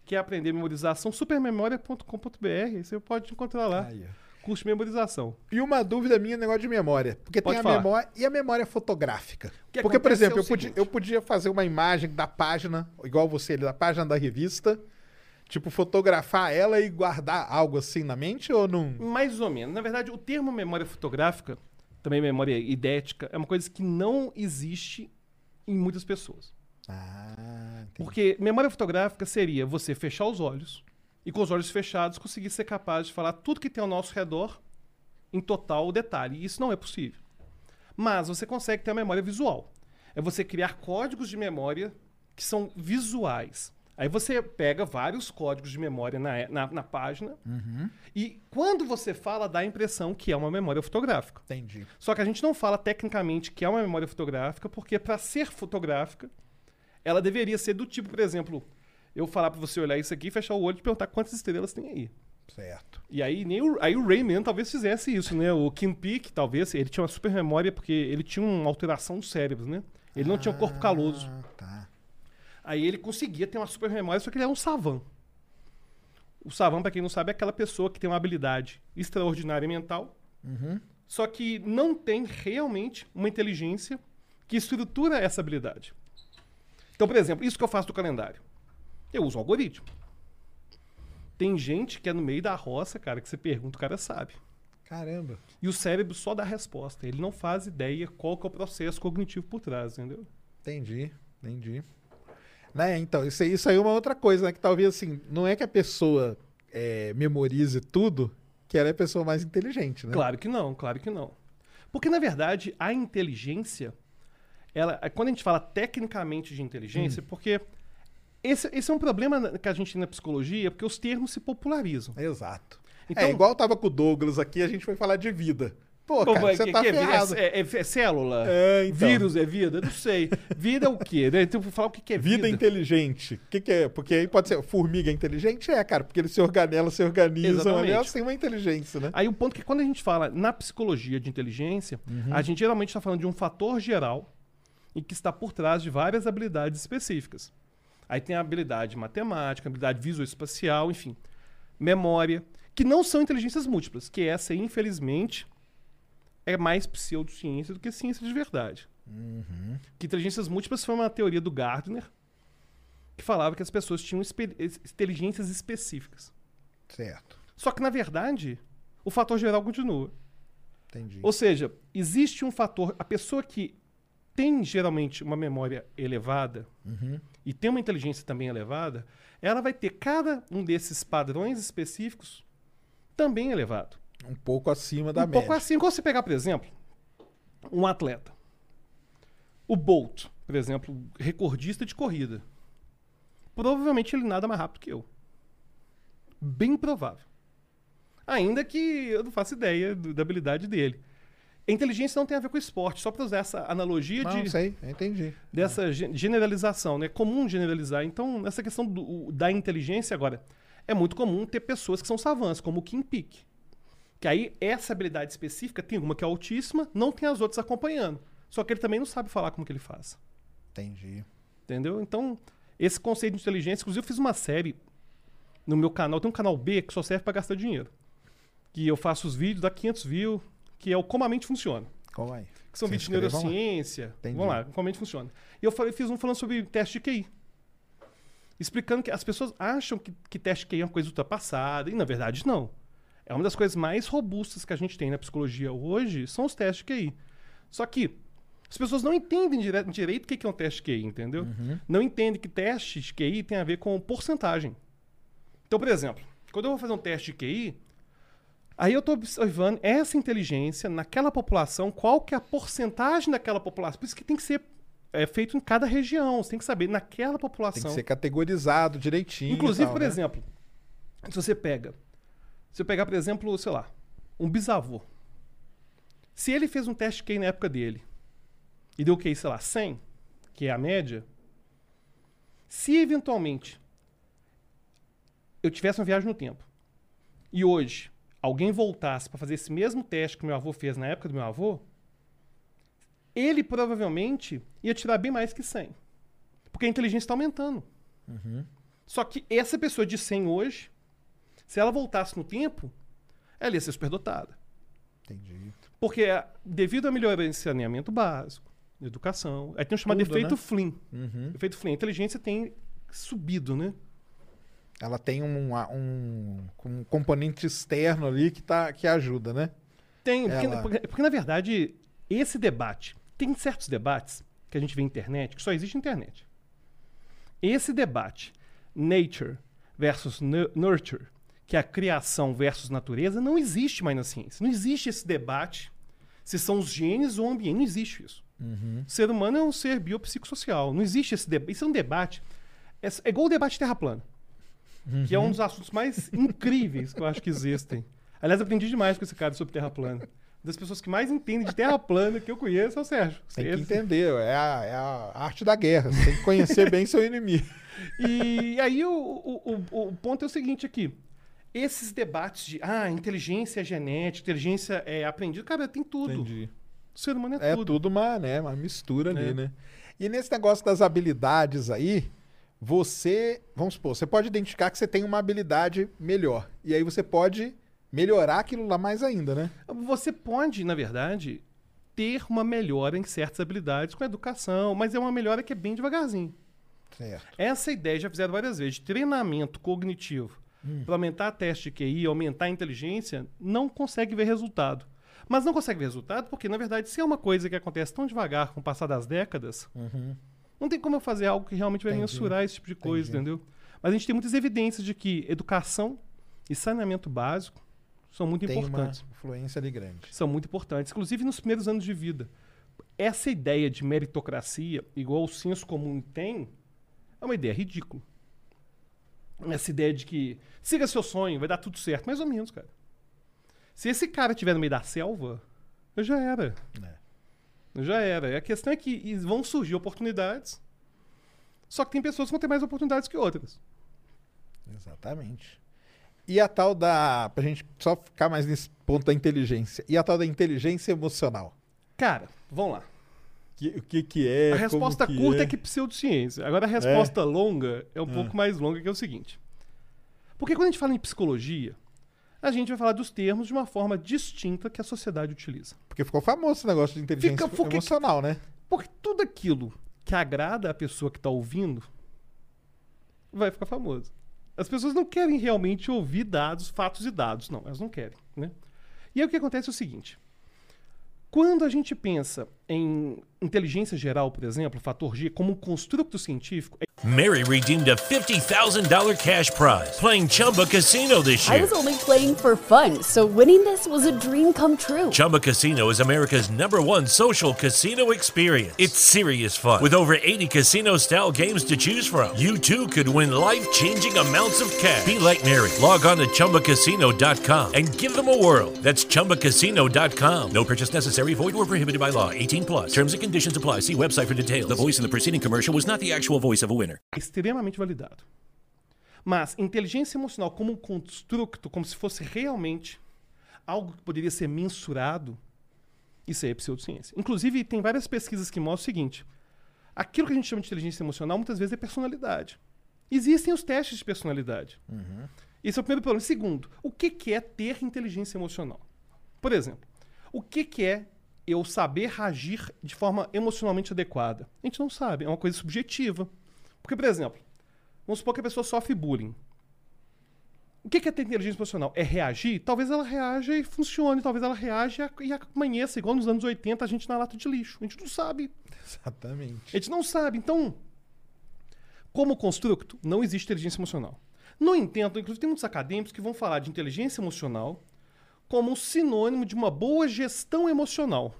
quer aprender memorização, supermemoria.com.br. Você pode encontrar lá. Aí, ó. Curso de memorização. E uma dúvida minha, negócio de memória. Porque Pode tem a falar. memória e a memória fotográfica. que Porque, por é exemplo, o eu, podia, eu podia fazer uma imagem da página, igual você, da página da revista, tipo, fotografar ela e guardar algo assim na mente ou não? Mais ou menos. Na verdade, o termo memória fotográfica, também memória idética, é uma coisa que não existe em muitas pessoas. Ah, entendi. Porque memória fotográfica seria você fechar os olhos e com os olhos fechados conseguir ser capaz de falar tudo que tem ao nosso redor em total detalhe. E isso não é possível. Mas você consegue ter a memória visual. É você criar códigos de memória que são visuais. Aí você pega vários códigos de memória na, na, na página e quando você fala, dá a impressão que é uma memória fotográfica. Entendi. Só que a gente não fala tecnicamente que é uma memória fotográfica, porque para ser fotográfica, ela deveria ser do tipo, por exemplo, eu falar para você olhar isso aqui, fechar o olho e perguntar quantas estrelas tem aí. Certo. E aí, nem o, aí o Rayman talvez fizesse isso, né? O Kim Peek, talvez, ele tinha uma super memória porque ele tinha uma alteração do cérebro, né? Ele não tinha um corpo caloso. Ah, tá. Aí ele conseguia ter uma super memória, só que ele era um savan. O savan, para quem não sabe, é aquela pessoa que tem uma habilidade extraordinária mental, só que não tem realmente uma inteligência que estrutura essa habilidade. Então, por exemplo, isso que eu faço do calendário. Eu uso algoritmo. Tem gente que é no meio da roça, cara, que você pergunta, o cara sabe. Caramba. E o cérebro só dá resposta. Ele não faz ideia qual que é o processo cognitivo por trás, entendeu? Entendi, entendi. Né, então, isso, aí- isso aí é uma outra coisa, né? Que talvez assim, não é que a pessoa é, memorize tudo, que ela é a pessoa mais inteligente, né? Claro que não, claro que não. Porque, na verdade, a inteligência, ela, quando a gente fala tecnicamente de inteligência, Hum. porque esse, esse é um problema que a gente tem na psicologia, porque os termos se popularizam. Exato. Então- é igual tava com o Douglas aqui, a gente foi falar de vida. Pô, Pô, cara, mas você que- tá que é. É, é- é célula? É, então. Vírus é vida? Não sei. Vida é o quê? né? Então, vou falar o que que é vida. Vida inteligente. O que, que é? Porque aí pode ser. Formiga inteligente? É, cara, porque eles se organizam, se organizam Exatamente. elas têm uma inteligência, né? Aí o ponto é que quando a gente fala na psicologia de inteligência, Uhum. a gente geralmente está falando de um fator geral e que está por trás de várias habilidades específicas. Aí tem a habilidade matemática, habilidade visoespacial, enfim, memória, que não são inteligências múltiplas, que essa, infelizmente, é mais pseudociência do que ciência de verdade. Que inteligências múltiplas foi uma teoria do Gardner, que falava que as pessoas tinham inteligências específicas. Certo. Só que, na verdade, o fator geral continua. Entendi. Ou seja, existe um fator. A pessoa que tem geralmente uma memória elevada e tem uma inteligência também elevada, ela vai ter cada um desses padrões específicos também elevado. Um pouco acima da um média. pouco assim, quando você pegar, por exemplo, um atleta. O Bolt, por exemplo, recordista de corrida. Provavelmente ele nada mais rápido que eu. Bem provável. Ainda que eu não faço ideia do- da habilidade dele. Inteligência não tem a ver com esporte, só para usar essa analogia Não, de, sei, eu entendi. dessa ge- generalização, né? É comum generalizar. Então, essa questão do- da inteligência agora, é muito comum ter pessoas que são savants, como o Kim Peek. Que aí, essa habilidade específica, tem uma que é altíssima, não tem as outras acompanhando. Só que ele também não sabe falar como que ele faz. Entendi. Entendeu? Então, esse conceito de inteligência, inclusive eu fiz uma série no meu canal, tem um canal B que só serve para gastar dinheiro. Que eu faço os vídeos, dá 500 views, que é o Como a Mente Funciona. Calma aí. Que são vídeos de lá. neurociência. Entendi. Vamos lá, como a mente funciona. E eu falei, fiz um falando sobre teste de QI. Explicando que as pessoas acham que, que teste de QI é uma coisa ultrapassada, e na verdade não. É uma das coisas mais robustas que a gente tem na psicologia hoje, são os testes de QI. Só que as pessoas não entendem dire- direito o que que é um teste de QI, entendeu? Não entendem que teste de QI tem a ver com porcentagem. Então, por exemplo, quando eu vou fazer um teste de QI, Aí eu estou observando essa inteligência naquela população, qual que é a porcentagem daquela população. Por isso que tem que ser é, feito em cada região. Você tem que saber naquela Tem população. que ser categorizado direitinho. Inclusive, tal, por né? exemplo, se você pega. Se eu pegar, por exemplo, sei lá, um bisavô. Se ele fez um teste QI na época dele e deu QI, sei lá, 100, que é a média, se eventualmente eu tivesse uma viagem no tempo e hoje alguém voltasse para fazer esse mesmo teste que meu avô fez na época do meu avô, ele provavelmente ia tirar bem mais que 100. Porque a inteligência está aumentando. Só que essa pessoa de 100 hoje, se ela voltasse no tempo, ela ia ser superdotada. Entendi. Porque ah, devido a melhorar em saneamento básico, educação, aí tem o chamado Tudo, efeito né? Flynn. Uhum. Efeito Flynn. A inteligência tem subido, né? Ela tem um, um, um componente externo ali que, tá, que ajuda, né? Tem, porque, Ela- porque- porque, na verdade, esse debate, tem certos debates que a gente vê na internet, que só existe na internet. Esse debate, nature versus nu- nurture, que é a criação versus natureza, não existe mais na ciência. Não existe esse debate se são os genes ou o ambiente. Não existe isso. O ser humano é um ser biopsicossocial. Não existe esse debate. Isso é um debate. É, é igual o debate terra plana, que é um dos assuntos mais incríveis que eu acho que existem. Aliás, eu aprendi demais com esse cara sobre terra plana. Uma das pessoas que mais entendem de terra plana que eu conheço é o Sérgio. Tem que entender, é a, é a arte da guerra. Você tem que conhecer bem seu inimigo. E aí o, o, o, o ponto é o seguinte aqui. Esses debates de ah, inteligência é genética, inteligência é aprendida, cara, tem tudo. Entendi. O ser humano é, É tudo. tudo uma, né, uma mistura ali, É. né? E nesse negócio das habilidades aí, você, vamos supor, você pode identificar que você tem uma habilidade melhor. E aí você pode melhorar aquilo lá mais ainda, né? Você pode, na verdade, ter uma melhora em certas habilidades com a educação, mas é uma melhora que é bem devagarzinho. Certo. Essa ideia já fizeram várias vezes, de treinamento cognitivo para aumentar a teste de QI, aumentar a inteligência, não consegue ver resultado. Mas não consegue ver resultado porque, na verdade, se é uma coisa que acontece tão devagar com o passar das décadas, não tem como eu fazer algo que realmente vai Entendi. mensurar esse tipo de coisa, Entendi. entendeu? Mas a gente tem muitas evidências de que educação e saneamento básico são muito Tem importantes uma influência ali grande. são muito importantes, inclusive nos primeiros anos de vida. Essa ideia de meritocracia, igual o senso comum tem, é uma ideia ridícula. Essa ideia de que siga seu sonho, vai dar tudo certo, mais ou menos, cara. Se esse cara estiver no meio da selva, eu já era. É. Já era. E a questão é que vão surgir oportunidades, só que tem pessoas que vão ter mais oportunidades que outras. Exatamente. E a tal da. Pra gente só ficar mais nesse ponto da inteligência. E a tal da inteligência emocional. Cara, vamos lá. Que- o que que é? A resposta como curta é. é que pseudociência. Agora a resposta longa é um Ah. pouco mais longa, que é o seguinte. Porque quando a gente fala em psicologia, a gente vai falar dos termos de uma forma distinta que a sociedade utiliza. Porque ficou famoso esse negócio de inteligência Fica- porque- emocional, né? Porque tudo aquilo que agrada a pessoa que está ouvindo vai ficar famoso. As pessoas não querem realmente ouvir dados, fatos e dados. Não, elas não querem. Né? E aí o que acontece é o seguinte. Quando a gente pensa em inteligência geral, por exemplo, fator G, como um construto científico, é Mary redeemed a $50,000 cash prize playing Chumba Casino this year. I was only playing for fun, so winning this was a dream come true. Chumba Casino is America's number one social casino experience. It's serious fun. With over 80 casino style games to choose from, you too could win life changing amounts of cash. Be like Mary. Log on to chumbacasino.com and give them a whirl. That's chumbacasino.com. No purchase necessary, void or prohibited by law. 18 plus. Terms and conditions apply. See website for details. The voice in the preceding commercial was not the actual voice of a winner. extremamente validado. Mas inteligência emocional como um construto, como se fosse realmente algo que poderia ser mensurado, isso aí é pseudociência. Inclusive, tem várias pesquisas que mostram o seguinte: aquilo que a gente chama de inteligência emocional muitas vezes é personalidade. Existem os testes de personalidade. Esse é o primeiro problema. Segundo, o que, que é ter inteligência emocional? Por exemplo, o que, que é eu saber agir de forma emocionalmente adequada? A gente não sabe, é uma coisa subjetiva. Porque, por exemplo, vamos supor que a pessoa sofre bullying. O que é ter inteligência emocional? É reagir? Talvez ela reaja e funcione, talvez ela reaja e amanheça, igual nos anos 80, a gente na lata de lixo. A gente não sabe. Exatamente. A gente não sabe. Então, como construto, não existe inteligência emocional. No entanto, inclusive tem muitos acadêmicos que vão falar de inteligência emocional como um sinônimo de uma boa gestão emocional.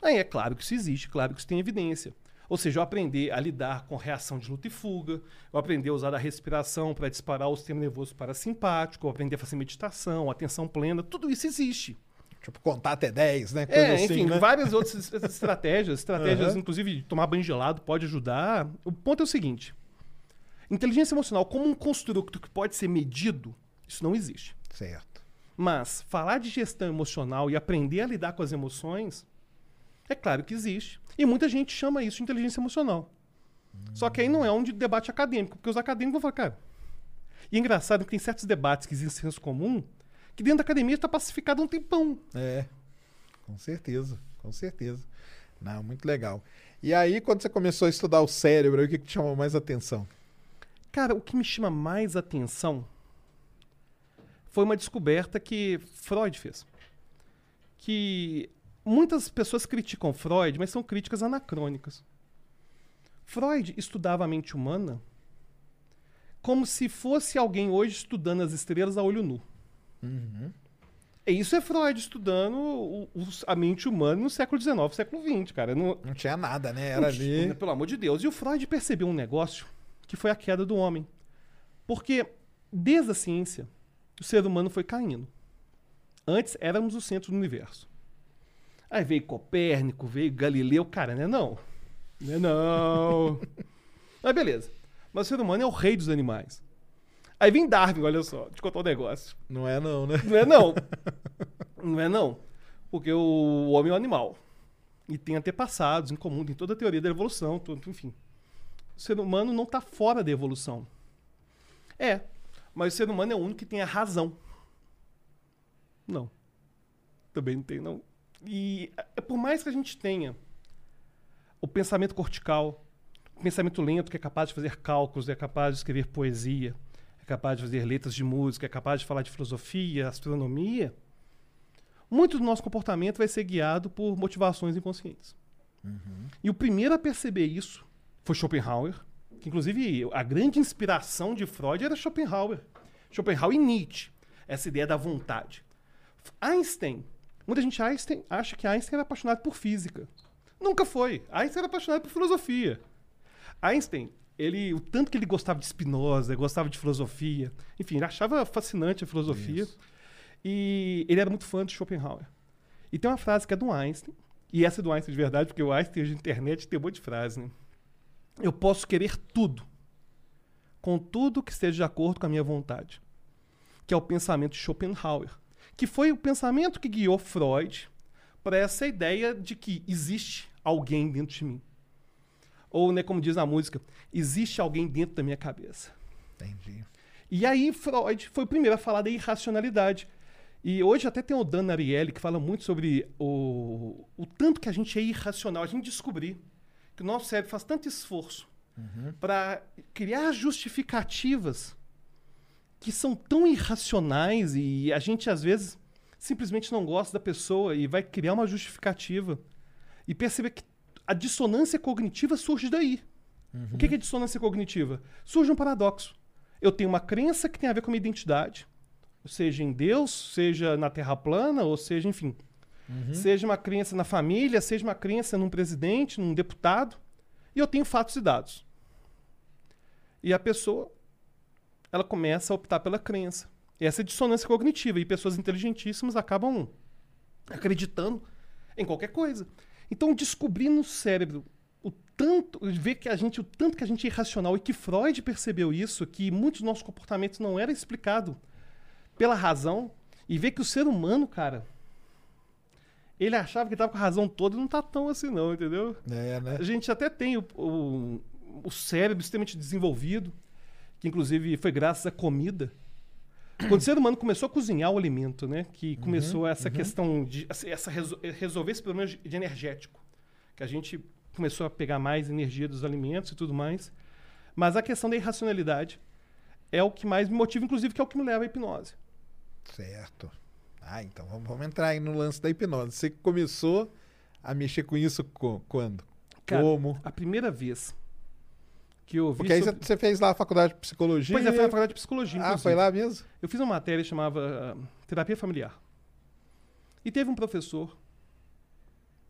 Aí é claro que isso existe, claro que isso tem evidência. Ou seja, eu aprender a lidar com reação de luta e fuga, eu aprender a usar a respiração para disparar o sistema nervoso parasimpático, eu aprender a fazer meditação, atenção plena, tudo isso existe. Tipo, contar até 10, né? Coisa É, assim, enfim, né? várias outras [LAUGHS] es- estratégias. Estratégias, Aham. inclusive, de tomar banho gelado pode ajudar. O ponto é o seguinte: inteligência emocional, como um construto que pode ser medido, isso não existe. Certo. Mas falar de gestão emocional e aprender a lidar com as emoções, é claro que existe. E muita gente chama isso de inteligência emocional. Só que aí não é um de debate acadêmico, porque os acadêmicos vão falar, cara. E é engraçado que tem certos debates que existem em senso comum que dentro da academia está pacificado há um tempão. É. Com certeza, com certeza. Não, muito legal. E aí, quando você começou a estudar o cérebro, o que, que te chamou mais atenção? Cara, o que me chama mais atenção foi uma descoberta que Freud fez. Que muitas pessoas criticam Freud, mas são críticas anacrônicas. Freud estudava a mente humana como se fosse alguém hoje estudando as estrelas a olho nu. E isso é Freud estudando o- os- a mente humana no século XIX, século XX, cara. Não, Não tinha nada, né? Era ali. Pelo amor de Deus. E o Freud percebeu um negócio que foi a queda do homem. Porque desde a ciência, o ser humano foi caindo. Antes éramos o centro do universo. Aí veio Copérnico, veio Galileu, cara, né? Não. Né não. [LAUGHS] Mas beleza. Mas o ser humano é o rei dos animais. Aí vem Darwin, olha só, eu contar um negócio. Não é, não, né? Não é não. [LAUGHS] não é não. Porque o homem é um animal. E tem antepassados em comum, tem toda a teoria da evolução, tudo, enfim. O ser humano não está fora da evolução. É, mas o ser humano é o único que tem a razão. Não. Também não tem, não. E é por mais que a gente tenha o pensamento cortical, o pensamento lento que é capaz de fazer cálculos, é capaz de escrever poesia, é capaz de fazer letras de música, é capaz de falar de filosofia, astronomia, muito do nosso comportamento vai ser guiado por motivações inconscientes. E o primeiro a perceber isso foi Schopenhauer, que inclusive a grande inspiração de Freud era Schopenhauer. Schopenhauer e Nietzsche, essa ideia da vontade. Einstein, muita gente Einstein, acha que Einstein era apaixonado por física. Nunca foi. Einstein era apaixonado por filosofia. Einstein, ele, o tanto que ele gostava de Spinoza, gostava de filosofia, enfim, ele achava fascinante a filosofia. Isso. E ele era muito fã de Schopenhauer. E tem uma frase que é do Einstein, e essa é do Einstein de verdade, porque o Einstein hoje na internet tem um monte de frase, né? Eu posso querer tudo, contudo que esteja de acordo com a minha vontade. Que é o pensamento de Schopenhauer. Que foi o pensamento que guiou Freud para essa ideia de que existe alguém dentro de mim. Ou, né, como diz na música, existe alguém dentro da minha cabeça. Entendi. E aí Freud foi o primeiro a falar da irracionalidade. E hoje até tem o Dan Ariely que fala muito sobre o, o tanto que a gente é irracional. A gente descobrir que o nosso cérebro faz tanto esforço para criar justificativas que são tão irracionais e a gente às vezes simplesmente não gosta da pessoa e vai criar uma justificativa e perceber que a dissonância cognitiva surge daí. O que que é dissonância cognitiva? Surge um paradoxo. Eu tenho uma crença que tem a ver com a minha identidade, seja em Deus, seja na Terra plana, ou seja, enfim, seja uma crença na família, seja uma crença num presidente, num deputado, e eu tenho fatos e dados. E a pessoa, ela começa a optar pela crença. E essa é dissonância cognitiva. E pessoas inteligentíssimas acabam acreditando em qualquer coisa. Então, descobrir no cérebro o tanto, ver que a gente, o tanto que a gente é irracional e que Freud percebeu isso, que muitos dos nossos comportamentos não era explicado pela razão, e ver que o ser humano, cara, ele achava que estava com a razão toda e não tá tão assim não, entendeu? É, né? A gente até tem o, o, o cérebro extremamente desenvolvido, que inclusive foi graças à comida. Quando o ser humano começou a cozinhar o alimento, né? Que começou essa questão de essa- essa resol- resolver esse problema de energético. Que a gente começou a pegar mais energia dos alimentos e tudo mais. Mas a questão da irracionalidade é o que mais me motiva, inclusive, que é o que me leva à hipnose. Certo. Ah, então vamos, vamos entrar aí no lance da hipnose. Você começou a mexer com isso co- quando? Cara, Como? A primeira vez que eu vi. Porque aí você- sobre- você fez lá a faculdade de psicologia. Pois é, foi na faculdade de psicologia. Ah, inclusive. foi lá mesmo? Eu fiz uma matéria que chamava ah, Terapia Familiar. E teve um professor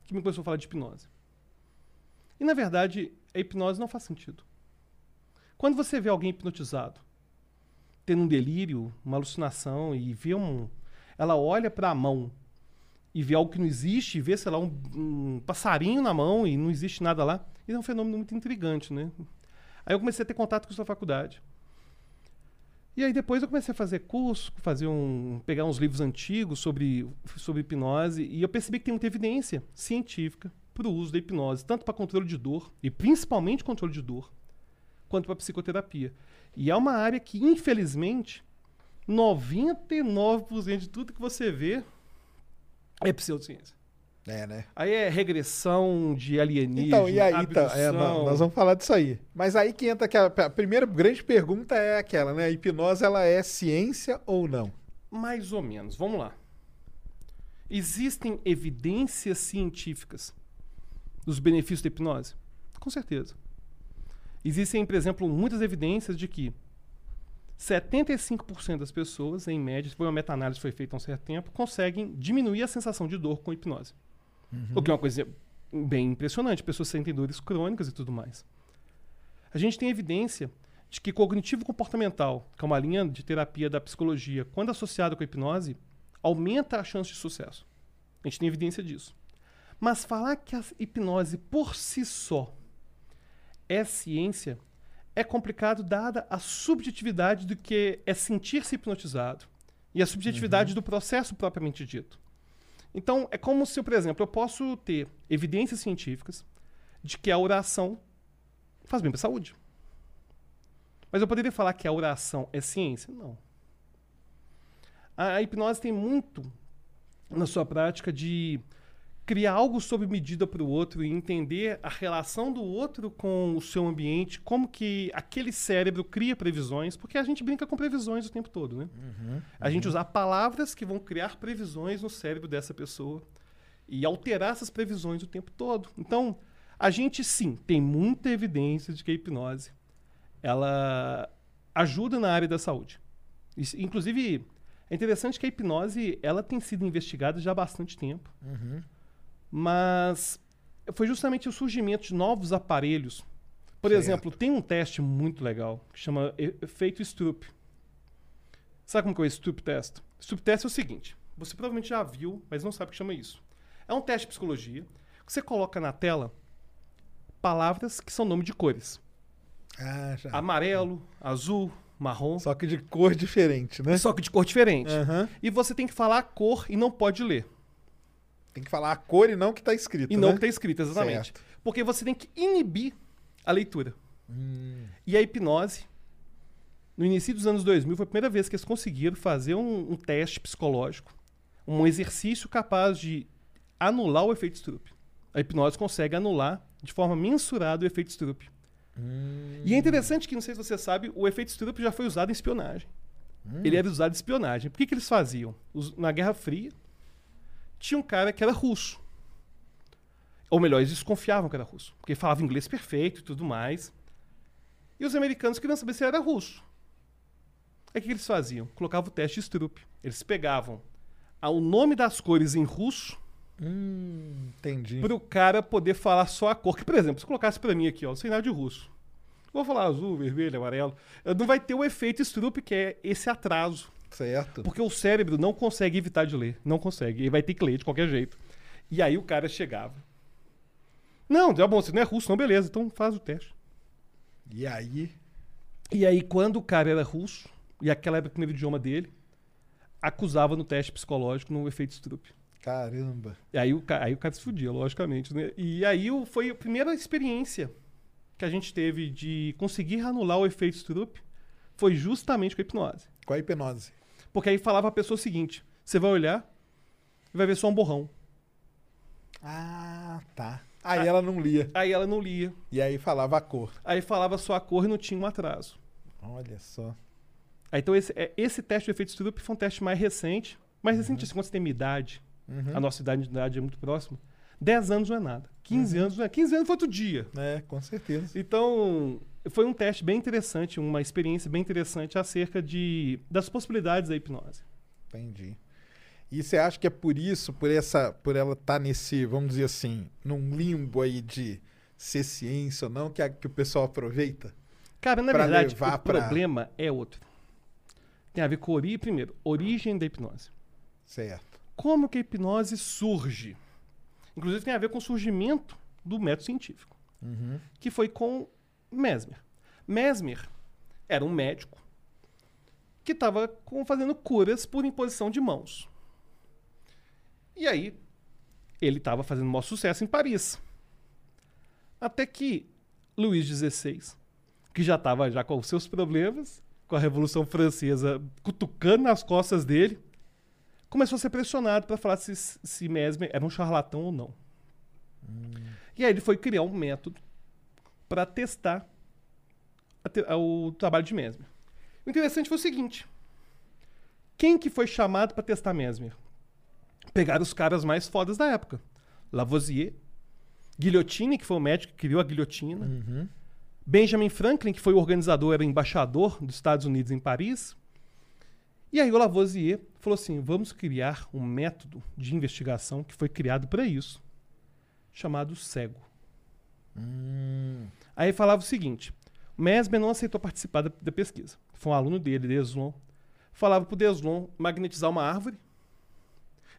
que me começou a falar de hipnose. E, na verdade, a hipnose não faz sentido. Quando você vê alguém hipnotizado, tendo um delírio, uma alucinação, e vê um. Ela olha para a mão e vê algo que não existe, e vê, sei lá, um, um passarinho na mão e não existe nada lá. Isso é um fenômeno muito intrigante, né? Aí eu comecei a ter contato com isso na faculdade. E aí depois eu comecei a fazer curso, fazer um, pegar uns livros antigos sobre, sobre hipnose e eu percebi que tem muita evidência científica para o uso da hipnose, tanto para controle de dor e principalmente controle de dor, quanto para psicoterapia. E é uma área que infelizmente 99% de tudo que você vê é pseudociência. É, né? Aí é regressão de alienígena, Então, e aí, então, é, não, nós vamos falar disso aí. Mas aí que entra aquela. A primeira grande pergunta é aquela, né? A hipnose, ela é ciência ou não? Mais ou menos. Vamos lá. Existem evidências científicas dos benefícios da hipnose? Com certeza. Existem, por exemplo, muitas evidências de que 75% das pessoas, em média, foi uma meta-análise que foi feita há um certo tempo, conseguem diminuir a sensação de dor com hipnose. O que é uma coisa bem impressionante. Pessoas sentem dores crônicas e tudo mais. A gente tem evidência de que cognitivo comportamental, que é uma linha de terapia da psicologia, quando associado com a hipnose, aumenta a chance de sucesso. A gente tem evidência disso. Mas falar que a hipnose por si só é ciência é complicado dada a subjetividade do que é sentir-se hipnotizado e a subjetividade do processo propriamente dito. Então, é como se, por exemplo, eu posso ter evidências científicas de que a oração faz bem para a saúde. Mas eu poderia falar que a oração é ciência? Não. A hipnose tem muito na sua prática de criar algo sob medida para o outro e entender a relação do outro com o seu ambiente, como que aquele cérebro cria previsões, porque a gente brinca com previsões o tempo todo, né? A gente usar palavras que vão criar previsões no cérebro dessa pessoa e alterar essas previsões o tempo todo. Então, a gente sim tem muita evidência de que a hipnose ela ajuda na área da saúde. Isso- inclusive, é interessante que a hipnose ela tem sido investigada já há bastante tempo, mas foi justamente o surgimento de novos aparelhos. Por Certo. exemplo, tem um teste muito legal que chama efeito Stroop. Sabe como que é o Stroop Test? Stroop Test é o seguinte: você provavelmente já viu, mas não sabe o que chama isso. É um teste de psicologia que você coloca na tela palavras que são nome de cores: Ah, já. amarelo, azul, marrom, Só que de cor diferente, né? só que de cor diferente. Aham. E você tem que falar a cor e não pode ler. Tem que falar a cor e não o que tá escrito, E não o né? que está escrito, exatamente. Certo. Porque você tem que inibir a leitura. Hum. E a hipnose, no início dos anos 2000, foi a primeira vez que eles conseguiram fazer um, um teste psicológico, um exercício capaz de anular o efeito Stroop. A hipnose consegue anular de forma mensurada o efeito Stroop. E é interessante que, não sei se você sabe, o efeito Stroop já foi usado em espionagem. Ele era usado em espionagem. Por que, que eles faziam? Os- na Guerra Fria, tinha um cara que era russo. Ou melhor, eles desconfiavam que era russo. Porque falava inglês perfeito e tudo mais. E os americanos queriam saber se ele era russo. Aí o que eles faziam? Colocavam o teste Stroop. Eles pegavam o nome das cores em russo Hum, entendi. para o cara poder falar só a cor. Que, por exemplo, se colocasse para mim aqui, ó, não sei nada de russo. Vou falar azul, vermelho, amarelo. eh, Não vai ter o efeito Stroop, que é esse atraso. Certo. Porque o cérebro não consegue evitar de ler. Não consegue. Ele vai ter que ler de qualquer jeito. E aí o cara chegava. Não, já bom, você não é russo, não, beleza. Então faz o teste. E aí? E aí, quando o cara era russo, e aquela era o primeiro idioma dele, acusava no teste psicológico no efeito Stroop. Caramba. E aí o, aí o cara se fudia, logicamente. Né? E aí foi a primeira experiência que a gente teve de conseguir anular o efeito Stroop foi justamente com a hipnose. Qual a hipnose? Porque aí falava a pessoa o seguinte: você vai olhar e vai ver só um borrão. Ah, tá. Aí ela não lia. Aí ela não lia. E aí falava a cor. Aí falava só a cor e não tinha um atraso. Olha só. Aí, então esse, é, esse teste do efeito Stroop foi um teste mais recente. Mais recente assim, quando você tem minha idade. A nossa idade, idade é muito próxima. 10 anos não é nada. 15 anos não é. 15 anos foi outro dia. É, com certeza. Então, foi um teste bem interessante, uma experiência bem interessante acerca de, das possibilidades da hipnose. Entendi. E você acha que é por isso, por essa, por ela estar nesse, vamos dizer assim, num limbo aí de ser ciência ou não, que, a- que o pessoal aproveita? Cara, na verdade, o pra- problema é outro. Tem a ver com ori, primeiro, origem da hipnose. Certo. Como que a hipnose surge? Inclusive tem a ver com o surgimento do método científico, que foi com Mesmer. Mesmer era um médico que estava fazendo curas por imposição de mãos. E aí ele estava fazendo maior sucesso em Paris. Até que Luís XVI, que já estava já com os seus problemas, com a Revolução Francesa cutucando nas costas dele, começou a ser pressionado para falar se, se Mesmer era um charlatão ou não. E aí ele foi criar um método para testar te- o trabalho de Mesmer. O interessante foi o seguinte: quem que foi chamado para testar Mesmer? Pegaram os caras mais fodas da época. Lavoisier, Guillotine, que foi o médico que criou a guilhotina, Benjamin Franklin, que foi o organizador, era embaixador dos Estados Unidos em Paris, e aí o Lavoisier falou assim: vamos criar um método de investigação que foi criado para isso, chamado cego. Aí falava o seguinte: Mesmer não aceitou participar da, da pesquisa. Foi um aluno dele, Deslon. Falava pro Deslon magnetizar uma árvore.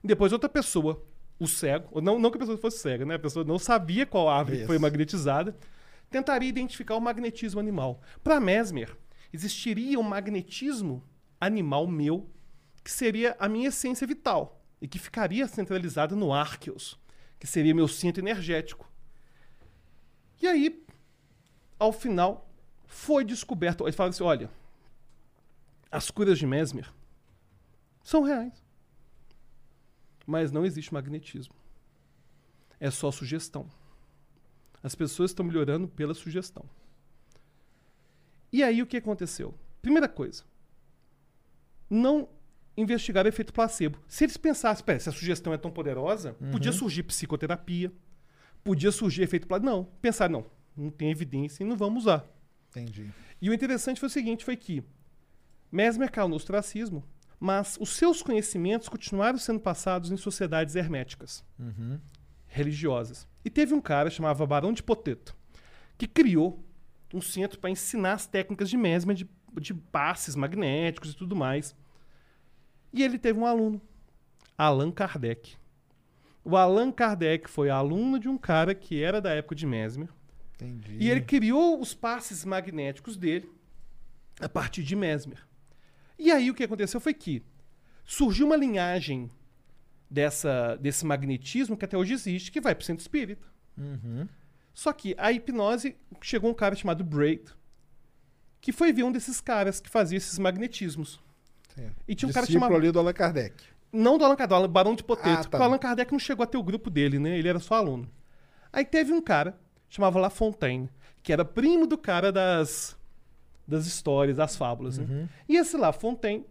Depois outra pessoa, o cego, ou não, não que a pessoa fosse cega, né? A pessoa não sabia qual árvore que foi Isso. magnetizada, tentaria identificar o magnetismo animal. Para Mesmer, existiria um magnetismo animal meu que seria a minha essência vital e que ficaria centralizada no Arceus, que seria meu centro energético. E aí, ao final, foi descoberto. Eles falaram assim: olha, as curas de Mesmer são reais. Mas não existe magnetismo. É só sugestão. As pessoas estão melhorando pela sugestão. E aí o que aconteceu? Primeira coisa, não investigar o efeito placebo. Se eles pensassem, se a sugestão é tão poderosa, podia surgir psicoterapia, podia surgir efeito placebo. Não, pensar, não, não tem evidência e não vamos usar. Entendi. E o interessante foi o seguinte, foi que Mesmer caiu no ostracismo, mas os seus conhecimentos continuaram sendo passados em sociedades herméticas, religiosas. E teve um cara chamado Barão de Poteto, que criou um centro para ensinar as técnicas de Mesmer, de, de passes magnéticos e tudo mais. E ele teve um aluno, Allan Kardec. O Allan Kardec foi aluno de um cara que era da época de Mesmer, Entendi. e ele criou os passes magnéticos dele a partir de Mesmer. E aí o que aconteceu foi que surgiu uma linhagem dessa, desse magnetismo que até hoje existe, que vai pro centro espírita. Uhum. Só que a hipnose chegou um cara chamado Braid, que foi ver um desses caras que fazia esses magnetismos. E tinha um cara Discípulo chamado. ali do Allan Kardec. Não do Allan Kardec, do Barão de Poteto. Ah, tá. Porque o Allan Kardec não chegou a ter o grupo dele, né? Ele era só aluno. Aí teve um cara, chamava La Fontaine, que era primo do cara das, das histórias, das fábulas, né? E esse La Fontaine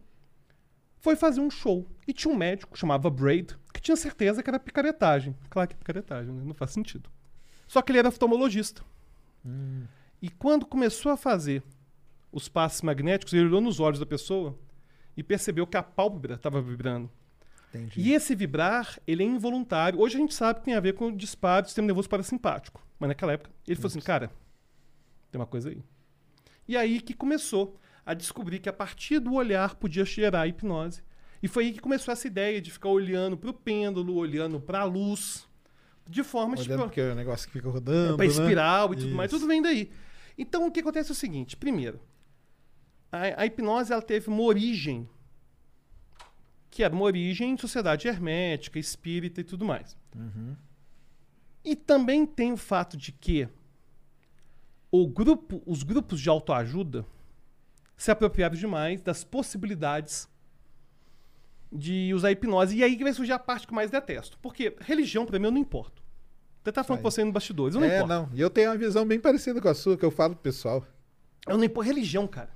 foi fazer um show. E tinha um médico, chamava Braid, que tinha certeza que era picaretagem. Claro que é picaretagem, né? Não faz sentido. Só que ele era oftalmologista. E quando começou a fazer os passes magnéticos, ele olhou nos olhos da pessoa e percebeu que a pálpebra estava vibrando. Entendi. E esse vibrar, ele é involuntário. Hoje a gente sabe que tem a ver com o disparo do sistema nervoso parasimpático. Mas naquela época, ele falou assim, cara, tem uma coisa aí. E aí que começou a descobrir que a partir do olhar podia gerar a hipnose. E foi aí que começou essa ideia de ficar olhando para o pêndulo, olhando para a luz, de forma Olhando tipo, porque é o negócio que fica rodando, para né? espiral e tudo mais, Isso. tudo vem daí. Então o que acontece é o seguinte: primeiro, a, a hipnose ela teve uma origem, que era uma origem em sociedade hermética, espírita e tudo mais. E também tem o fato de que o grupo, os grupos de autoajuda se apropriaram demais das possibilidades de usar hipnose. E aí que vai surgir a parte que eu mais detesto. Porque religião, pra mim, eu não importo. Até tá falando com você aí no bastidores. Eu não É, importo. não. E eu tenho uma visão bem parecida com a sua, que eu falo pro pessoal. Eu não importo. Religião, cara.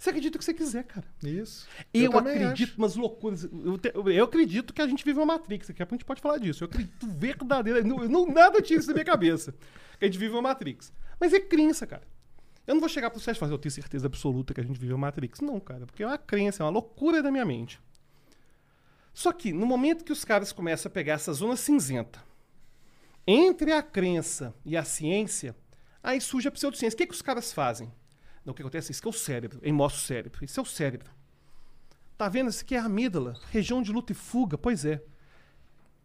Você acredita o que você quiser, cara. Isso. Eu, também acredito acho. umas loucuras. Eu, te- eu acredito que a gente vive uma Matrix. Daqui a pouco a gente pode falar disso. Eu acredito verdadeiro. Não, não, nada tira isso da minha cabeça. Que a gente vive uma Matrix. Mas é crença, cara. Eu não vou chegar pro Sérgio e falar, eu tenho certeza absoluta que a gente vive uma Matrix. Não, cara. Porque é uma crença, é uma loucura da minha mente. Só que, no momento que os caras começam a pegar essa zona cinzenta entre a crença e a ciência, aí surge a pseudociência. O que, que os caras fazem? Não, o que acontece? Isso que é o cérebro. Aí mostra o cérebro. Isso é o cérebro. Tá vendo? Isso aqui é a amígdala. Região de luta e fuga. Pois é.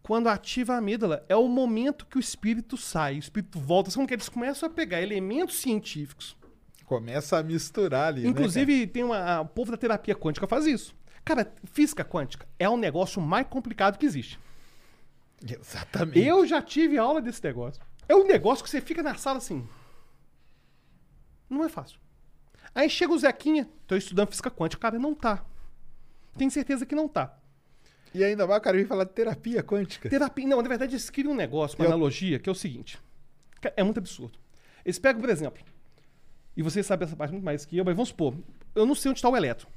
Quando ativa a amígdala, é o momento que o espírito sai, o espírito volta. São que eles começam a pegar elementos científicos. Começa a misturar ali, né, Inclusive, tem uma, o povo da terapia quântica faz isso. Cara, física quântica é o negócio mais complicado que existe. Exatamente. Eu já tive aula desse negócio. É um negócio que você fica na sala assim. Não é fácil. Aí chega o Zequinha, tô estudando física quântica. Cara, não tá. Tenho certeza que não tá. E ainda mais o cara vem falar de terapia quântica. Terapia. Não, na verdade, eles criam um negócio, uma Eu- analogia, que é o seguinte. É muito absurdo. Eles pegam, por exemplo, e vocês sabem essa parte muito mais que eu, mas vamos supor, eu não sei onde está o elétron.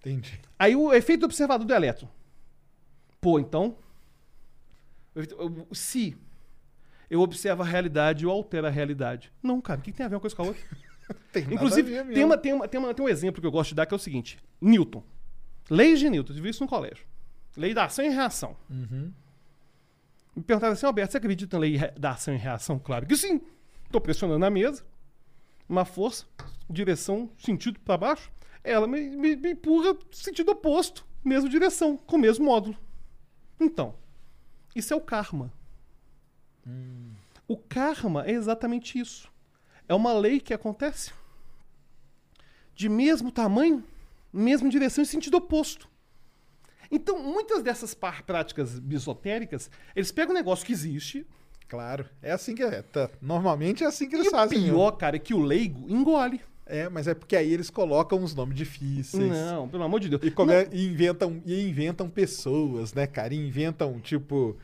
Entendi. Aí o efeito observador do elétron. Pô, então. Se eu observo a realidade, eu altero a realidade. Não, cara, o que que tem a ver uma coisa com a outra? [LAUGHS] [LAUGHS] Tem Inclusive, ver tem, uma, tem, uma, tem, uma, tem um exemplo que eu gosto de dar que é o seguinte: Newton. Leis de Newton, eu vi isso no colégio. Lei da ação e reação. Uhum. Me perguntaram assim, Alberto, você acredita na lei da ação e reação? Claro que sim. Estou pressionando a mesa, uma força, direção, sentido para baixo, ela me, me, me empurra sentido oposto, mesma direção, com o mesmo módulo. Então, isso é o karma. O karma é exatamente isso. É uma lei que acontece de mesmo tamanho, mesma direção e sentido oposto. Então, muitas dessas práticas bisotéricas, eles pegam um negócio que existe, Claro. É assim que é. Tá. Normalmente é assim que e eles o fazem. mesmo. pior, cara, é que o leigo engole. É, mas é porque aí eles colocam uns nomes difíceis. Não, pelo amor de Deus. E, come- e inventam, e inventam pessoas, né, cara? E inventam, tipo.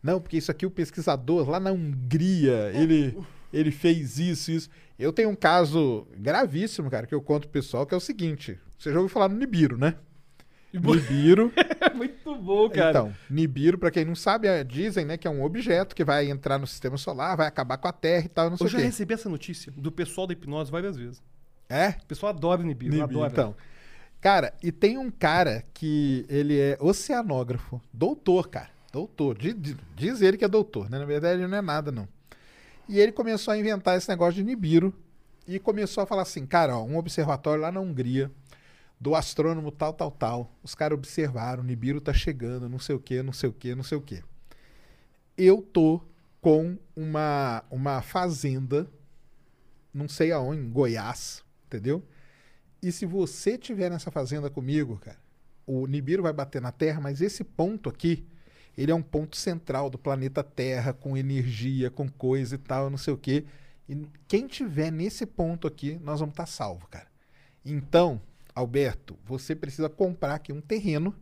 Não, porque isso aqui o pesquisador lá na Hungria, ele, ele fez isso, isso. Eu tenho um caso gravíssimo, cara, que eu conto pro pessoal, que é o seguinte. Você já ouviu falar no Nibiru, né? [LAUGHS] Nibiru. Muito [LAUGHS] bom, cara. Então, Nibiru, pra quem não sabe, é- dizem, né, que é um objeto que vai entrar no sistema solar, vai acabar com a Terra e tal, não sei eu já recebi essa notícia do pessoal da hipnose várias vezes. É? O pessoal adora Nibiru, Nibiru, adora. então. Cara, e tem um cara que ele é oceanógrafo, doutor, cara. Doutor. Di- di- Diz ele que é doutor, né? Na verdade, ele não é nada, não. E ele começou a inventar esse negócio de Nibiru e começou a falar assim, cara, ó, um observatório lá na Hungria, do astrônomo tal, tal, tal. Os caras observaram, o Nibiru tá chegando, não sei o quê, não sei o quê, não sei o quê. Eu tô com uma, uma fazenda, não sei aonde, em Goiás, entendeu? E se você tiver nessa fazenda comigo, cara, o Nibiru vai bater na terra, mas esse ponto aqui ele é um ponto central do planeta Terra, com energia, com coisa e tal, não sei o quê. E quem tiver nesse ponto aqui, nós vamos estar salvo, cara. Então, Alberto, você precisa comprar aqui um terreno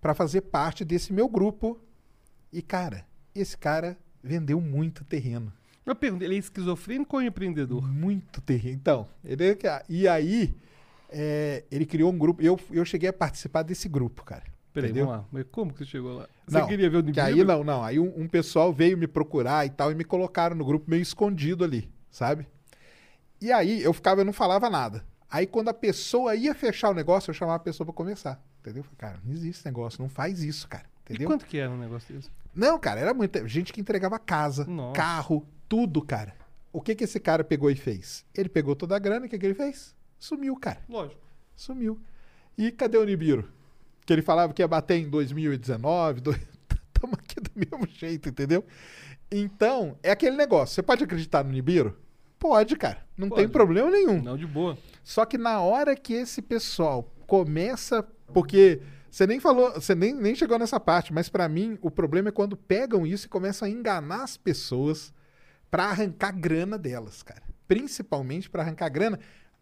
para fazer parte desse meu grupo. E, cara, esse cara vendeu muito terreno. Eu pergunto, ele é esquizofrênico ou empreendedor? Muito terreno. Então, ele, e aí, é, ele criou um grupo. Eu, eu cheguei a participar desse grupo, cara. Peraí, entendeu? vamos lá. Mas como que você chegou lá? Você Não, queria ver o que aí não, não. Aí um, um pessoal veio me procurar e tal, e me colocaram no grupo meio escondido ali, sabe? E aí eu ficava, eu não falava nada. Aí quando a pessoa ia fechar o negócio, eu chamava a pessoa pra conversar. Entendeu? Eu falei, Cara, não existe esse negócio, não faz isso, cara. E Entendeu? quanto que era um negócio desse? Não, cara, era muita gente que entregava casa, Nossa. carro, tudo, cara. O que que esse cara pegou e fez? Ele pegou toda a grana, e o que que ele fez? Sumiu, cara. Lógico. Sumiu. E cadê o Nibiru? Que ele falava que ia bater em 2019. Do... [LAUGHS] Tamo aqui do mesmo jeito, entendeu? Então, é aquele negócio. Você pode acreditar no Nibiru? Pode, cara. Não tem Pode. problema nenhum. Não, de boa. Só que na hora que esse pessoal começa. Porque você nem falou, você nem, nem chegou nessa parte, mas pra mim o problema é quando pegam isso e começam a enganar as pessoas pra arrancar grana delas, cara. Principalmente pra arrancar grana,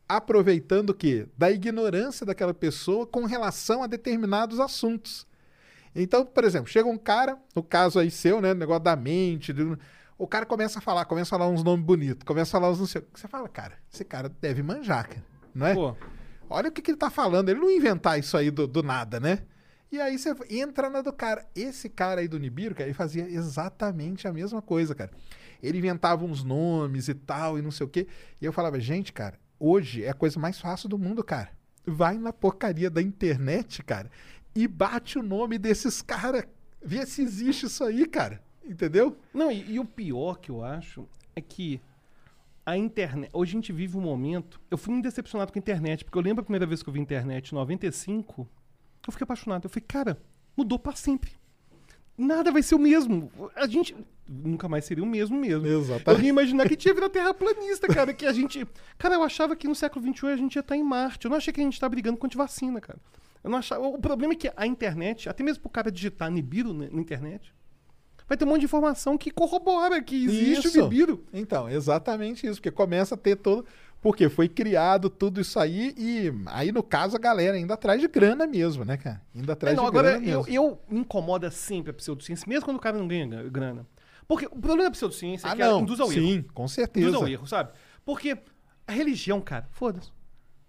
aproveitando o quê? Da ignorância daquela pessoa com relação a determinados assuntos. Então, por exemplo, chega um cara, no caso aí seu, né, negócio da mente, do- o cara começa a falar, começa a falar uns nomes bonitos, começa a falar uns não sei. Você fala, cara, esse cara deve manjar, cara, não é? Pô, Olha o que, que ele tá falando. Ele não inventar isso aí do, do nada, né? E aí você entra na do cara. Esse cara aí do Nibiru, cara, ele fazia exatamente a mesma coisa, cara. Ele inventava uns nomes e tal, e não sei o quê. E eu falava, gente, cara, hoje é a coisa mais fácil do mundo, cara. Vai na porcaria da internet, cara, e bate o nome desses caras. Vê se existe isso aí, cara. Entendeu? Não, e, e o pior que eu acho é que a internet. Hoje a gente vive um momento. Eu fui muito decepcionado com a internet, porque eu lembro a primeira vez que eu vi internet, em 95, eu fiquei apaixonado. Eu falei, cara, mudou pra sempre. Nada vai ser o mesmo. A gente nunca mais seria o mesmo mesmo. Exatamente. Eu ia imaginar que tinha virado terraplanista, cara. Que a gente. Cara, eu achava que no século XXI a gente ia estar em Marte. Eu não achei que a gente tá brigando contra vacina, cara. Eu não achava. O problema é que a internet, até mesmo pro cara digitar Nibiru na na internet, vai ter um monte de informação que corrobora que existe Isso. o Nibiru. Então, exatamente isso, porque começa a ter todo. Porque foi criado tudo isso aí e aí, no caso, a galera ainda atrás de grana mesmo, né, cara? Ainda atrás É, não, de agora, grana eu, mesmo. eu me incomoda sempre a pseudociência, mesmo quando o cara não ganha ga- grana. Porque o problema da pseudociência é ah, que ela não. induz ao Sim, erro. com Induz certeza. ao erro, sabe? Porque a religião, cara, foda-se.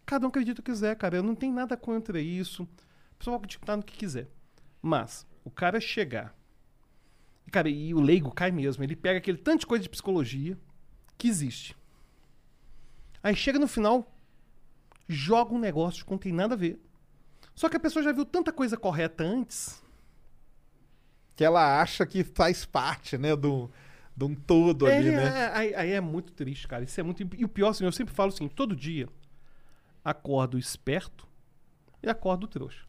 Cada um acredita o que quiser, cara. Eu não tenho nada contra isso. O pessoal pode acreditar no que quiser. Mas, o cara chegar. Cara, e o leigo cai mesmo. Ele pega aquele tanto de coisa de psicologia que existe. Aí chega no final, joga um negócio que não tem nada a ver. Só que a pessoa já viu tanta coisa correta antes. Que ela acha que faz parte, né, do, de um todo ali, É, né? é, aí, aí é muito triste, cara. Isso é muito. E o pior, assim, eu sempre falo assim: todo dia acordo esperto e acordo trouxa.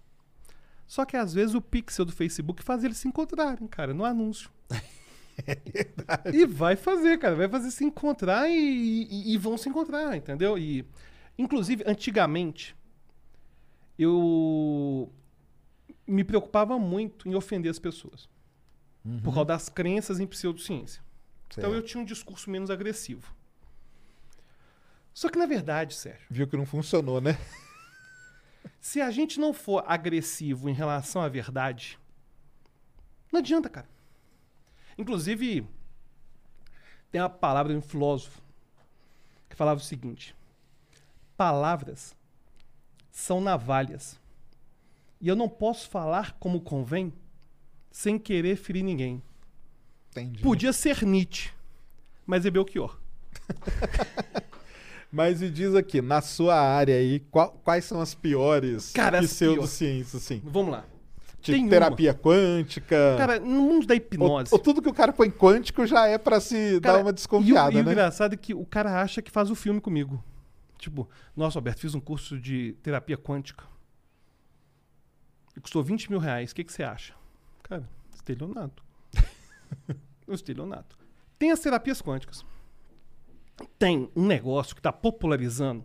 Só que às vezes o pixel do Facebook faz eles se encontrarem, cara, no anúncio. [LAUGHS] e vai fazer, cara, vai fazer se encontrar e, e- e vão se encontrar, entendeu? E, inclusive, antigamente, eu me preocupava muito em ofender as pessoas. Por causa das crenças em pseudociência. Então Certo. eu tinha um discurso menos agressivo. Só que na verdade, Sérgio, Viu que não funcionou, né? se a gente não for agressivo em relação à verdade, não adianta, cara. Inclusive, tem uma palavra de um filósofo que falava o seguinte: palavras são navalhas. E eu não posso falar como convém sem querer ferir ninguém. Entendi. Podia ser Nietzsche, mas é Belchior. [LAUGHS] Mas me diz aqui, na sua área aí, qual- quais são as piores Cara, as pseudociências, assim? Vamos lá. Tipo, Tem uma. terapia quântica. Cara, no mundo da hipnose. ou tudo que o cara põe quântico já é pra se Cara, dar uma desconfiada, e o, e o né? engraçado é que o cara acha que faz o filme comigo. Tipo, nossa, Alberto, fiz um curso de terapia quântica. E custou 20 mil reais. O que, que você acha? Cara, estelionato. [LAUGHS] o estelionato. Tem as terapias quânticas. Tem um negócio que está popularizando,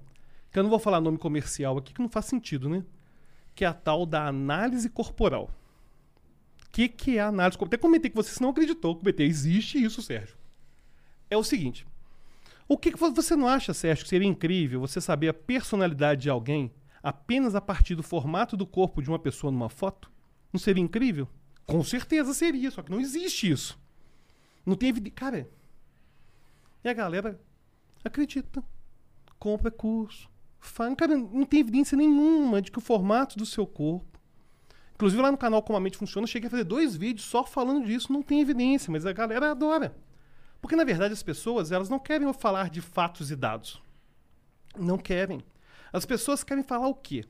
que eu não vou falar nome comercial aqui, que não faz sentido, né? Que é a tal da análise corporal. que, que é a análise? Até comentei que você não acreditou que o BT existe isso, Sérgio. É o seguinte. O que, que vo- você não acha, Sérgio, que seria incrível você saber a personalidade de alguém apenas a partir do formato do corpo de uma pessoa numa foto? Não seria incrível? Com certeza seria, só que não existe isso. Não tem evidência. Cara, e a galera acredita. Compra curso. Fala, cara, não tem evidência nenhuma de que o formato do seu corpo. Inclusive lá no canal Como a Mente Funciona, eu cheguei a fazer dois vídeos só falando disso. Não tem evidência, mas a galera adora. Porque na verdade as pessoas elas não querem falar de fatos e dados. Não querem. As pessoas querem falar o quê?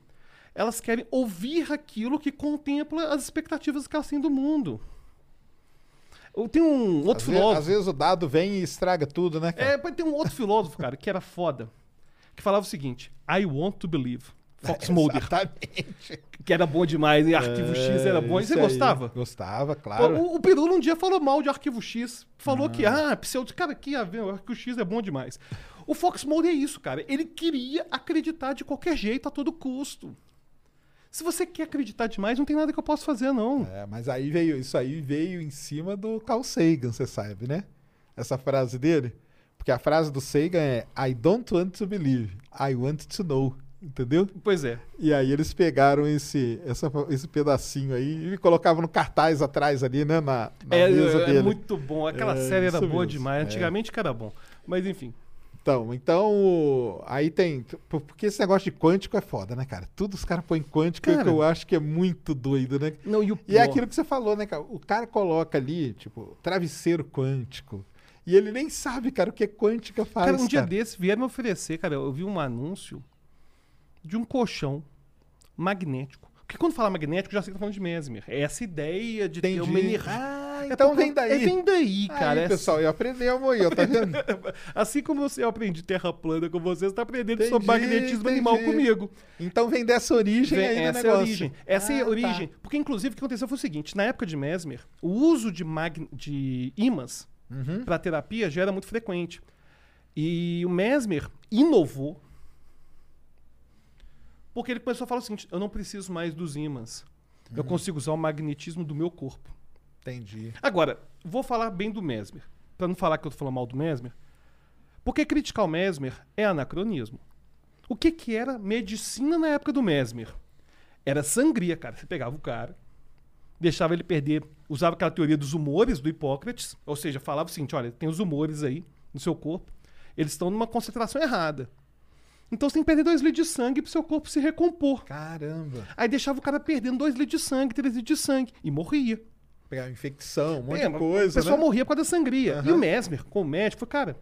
Elas querem ouvir aquilo que contempla as expectativas que elas têm do mundo. Eu tenho um outro Às, filósofo. às vezes o dado vem e estraga tudo, né, cara? É, tem um outro filósofo, cara, que era foda, que falava o seguinte: I want to believe. Fox [LAUGHS] Mulder, Exatamente. que era bom demais, e Arquivo X era bom. E você É, Isso aí. gostava? Gostava, claro. o, o Pirula um dia falou mal de Arquivo X. Falou que, ah, pseudo. Cara, que a ver, o Arquivo X é bom demais. O Fox Mulder é isso, cara. Ele queria acreditar de qualquer jeito, a todo custo. Se você quer acreditar demais, não tem nada que eu possa fazer, não. É, mas aí veio, isso aí veio em cima do Carl Sagan, você sabe, né? Essa frase dele. Porque a frase do Sagan é I don't want to believe, I want to know. Entendeu? Pois é. E aí eles pegaram esse, essa- esse pedacinho aí e colocavam no cartaz atrás ali, né? Na, na É, mesa é dele. muito bom. Aquela É, série era boa mesmo. demais. É. Antigamente que era bom. Mas enfim. Então, então, aí tem. por- Porque esse negócio de quântico é foda, né, cara? Tudo os caras põem quântico Cara. que eu acho que é muito doido, né? Não, e o E é aquilo que você falou, né, cara? O cara coloca ali, tipo, travesseiro quântico. E ele nem sabe, cara, o que quântica faz. Cara, um dia cara. desse vieram me oferecer, cara, eu vi um anúncio de um colchão magnético. Porque quando fala magnético, já sei que tá falando de Mesmer. É essa ideia de ter Entendi. uma energia. Ah, É então porque- vem daí. É, vem daí, cara. Aí, É pessoal, eu aprendemos aí, ó, tá vendo? [LAUGHS] Assim como você aprende terra plana com você, você tá aprendendo Entendi, sobre magnetismo animal entendi. comigo. Então vem dessa origem Vem- aí essa é a negócio. origem. Essa é Ah, a tá. origem. Porque, inclusive, o que aconteceu foi o seguinte: na época de Mesmer, o uso de, mag... de ímãs Uhum. para terapia já era muito frequente. E o Mesmer inovou. Porque ele começou a falar o seguinte: eu não preciso mais dos ímãs. Eu Uhum. consigo usar o magnetismo do meu corpo. Entendi. Agora, vou falar bem do Mesmer. Pra não falar que eu tô falando mal do Mesmer. Porque criticar o Mesmer é anacronismo. O que que era medicina na época do Mesmer? Era sangria, cara. Você pegava o cara, deixava ele perder, usava aquela teoria dos humores do Hipócrates, ou seja, falava o seguinte, olha, tem os humores aí no seu corpo, eles estão numa concentração errada. Então você tem que perder dois litros de sangue pro seu corpo se recompor. Caramba. Aí deixava o cara perdendo dois litros de sangue, três litros de sangue, e morria. Pegar infecção, um monte É, de coisa, O pessoal né? morria por causa da sangria. E Aham. o Mesmer, como médico, falou, cara,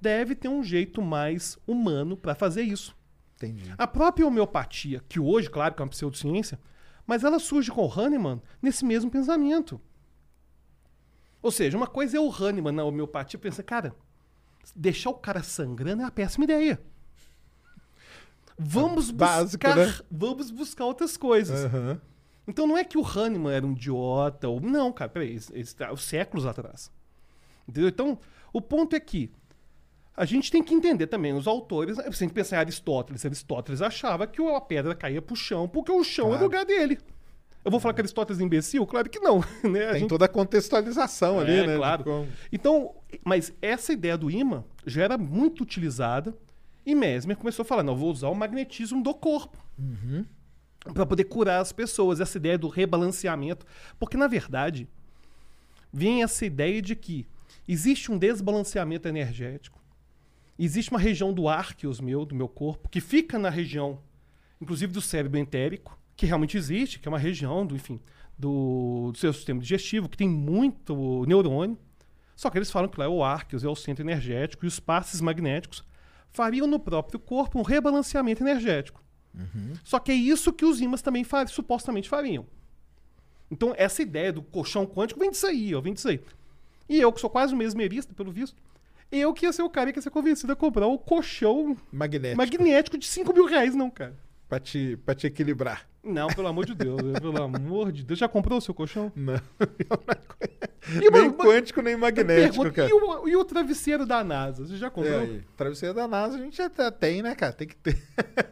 deve ter um jeito mais humano pra fazer isso. Entendi. A própria homeopatia, que hoje, claro, que é uma pseudociência, mas ela surge com o Hahnemann nesse mesmo pensamento. Ou seja, uma coisa é o Hahnemann na homeopatia, pensa, cara, deixar o cara sangrando é uma péssima ideia. Vamos Básico, buscar, né? vamos buscar outras coisas. Aham. Então não é que o Hahnemann era um idiota, ou não, cara, peraí, isso está séculos atrás. Entendeu? Então, o ponto é que a gente tem que entender também os autores, né? você tem que pensar em Aristóteles. Aristóteles achava que a pedra caía pro chão porque o chão é o Claro. lugar dele. Eu vou falar que Aristóteles é imbecil? Claro que não. [LAUGHS] Né? A Tem gente- toda a contextualização ali, é, né? de claro. como- Então, mas essa ideia do imã já era muito utilizada e Mesmer começou a falar, não, eu vou usar o magnetismo do corpo. Para poder curar as pessoas, essa ideia do rebalanceamento. Porque, na verdade, vem essa ideia de que existe um desbalanceamento energético. Existe uma região do Arceus meu, do meu corpo, que fica na região, inclusive do cérebro entérico, que realmente existe, que é uma região do, enfim, do, do seu sistema digestivo, que tem muito neurônio. Só que eles falam que lá é o Arceus, é o centro energético, e os passes magnéticos fariam no próprio corpo um rebalanceamento energético. Só que é isso que os ímãs também supostamente fariam. Então, essa ideia do colchão quântico vem disso aí, ó, vem disso aí. E eu, que sou quase um mesmerista, pelo visto, eu que ia ser o cara que ia ser convencido a comprar o colchão Magnético. magnético de 5 mil reais, não, cara. Pra te, pra te equilibrar. Não, pelo amor de Deus, pelo amor de Deus. Já comprou o seu colchão? Não. [LAUGHS] E, nem mano, quântico, nem magnético, pergunta, cara. e, o, e o travesseiro da NASA? Você já É, comprou? aí, travesseiro da NASA a gente até tem, né, cara? Tem que ter.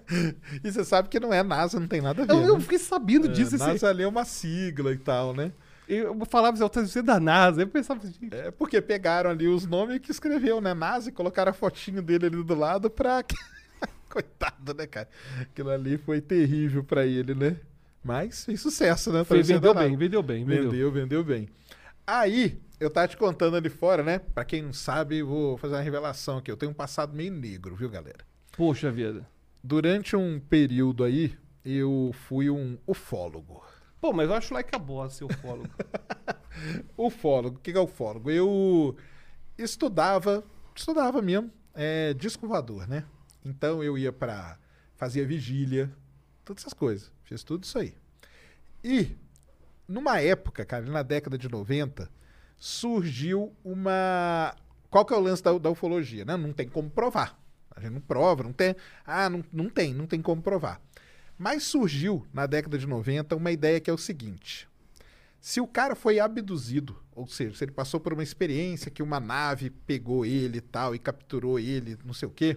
[LAUGHS] e você sabe que não é NASA, não tem nada a ver. eu, eu né? fiquei sabendo É, disso. NASA ali é uma sigla e tal, né? Eu falava assim, outras vezes da NASA. Eu pensava assim, gente, É porque pegaram ali os nomes que escreveu, né? Nazi, colocaram a fotinho dele ali do lado pra. [LAUGHS] Coitado, né, cara? Aquilo ali foi terrível pra ele, né? Mas fez sucesso, né? foi, você vendeu bem, vendeu bem, vendeu. Vendeu, vendeu bem. Aí, eu tava te contando ali fora, né? Pra quem não sabe, vou fazer uma revelação aqui. Eu tenho um passado meio negro, viu, galera? Poxa vida. Durante um período aí, eu fui um ufólogo. Pô, mas eu acho like a boss, seu fólogo. [LAUGHS] Ufólogo, o que que é ufólogo? Eu estudava, estudava mesmo, é, né? Então eu ia pra. fazia vigília, todas essas coisas. Fiz tudo isso aí. E, numa época, cara, na década de 90, surgiu uma. Qual que é o lance da, da ufologia, né? Não tem como provar. A gente não prova, não tem. Ah, não, não tem, não tem como provar. Mas surgiu, na década de 90, uma ideia que é o seguinte. Se o cara foi abduzido, ou seja, se ele passou por uma experiência que uma nave pegou ele e tal e capturou ele, não sei o quê,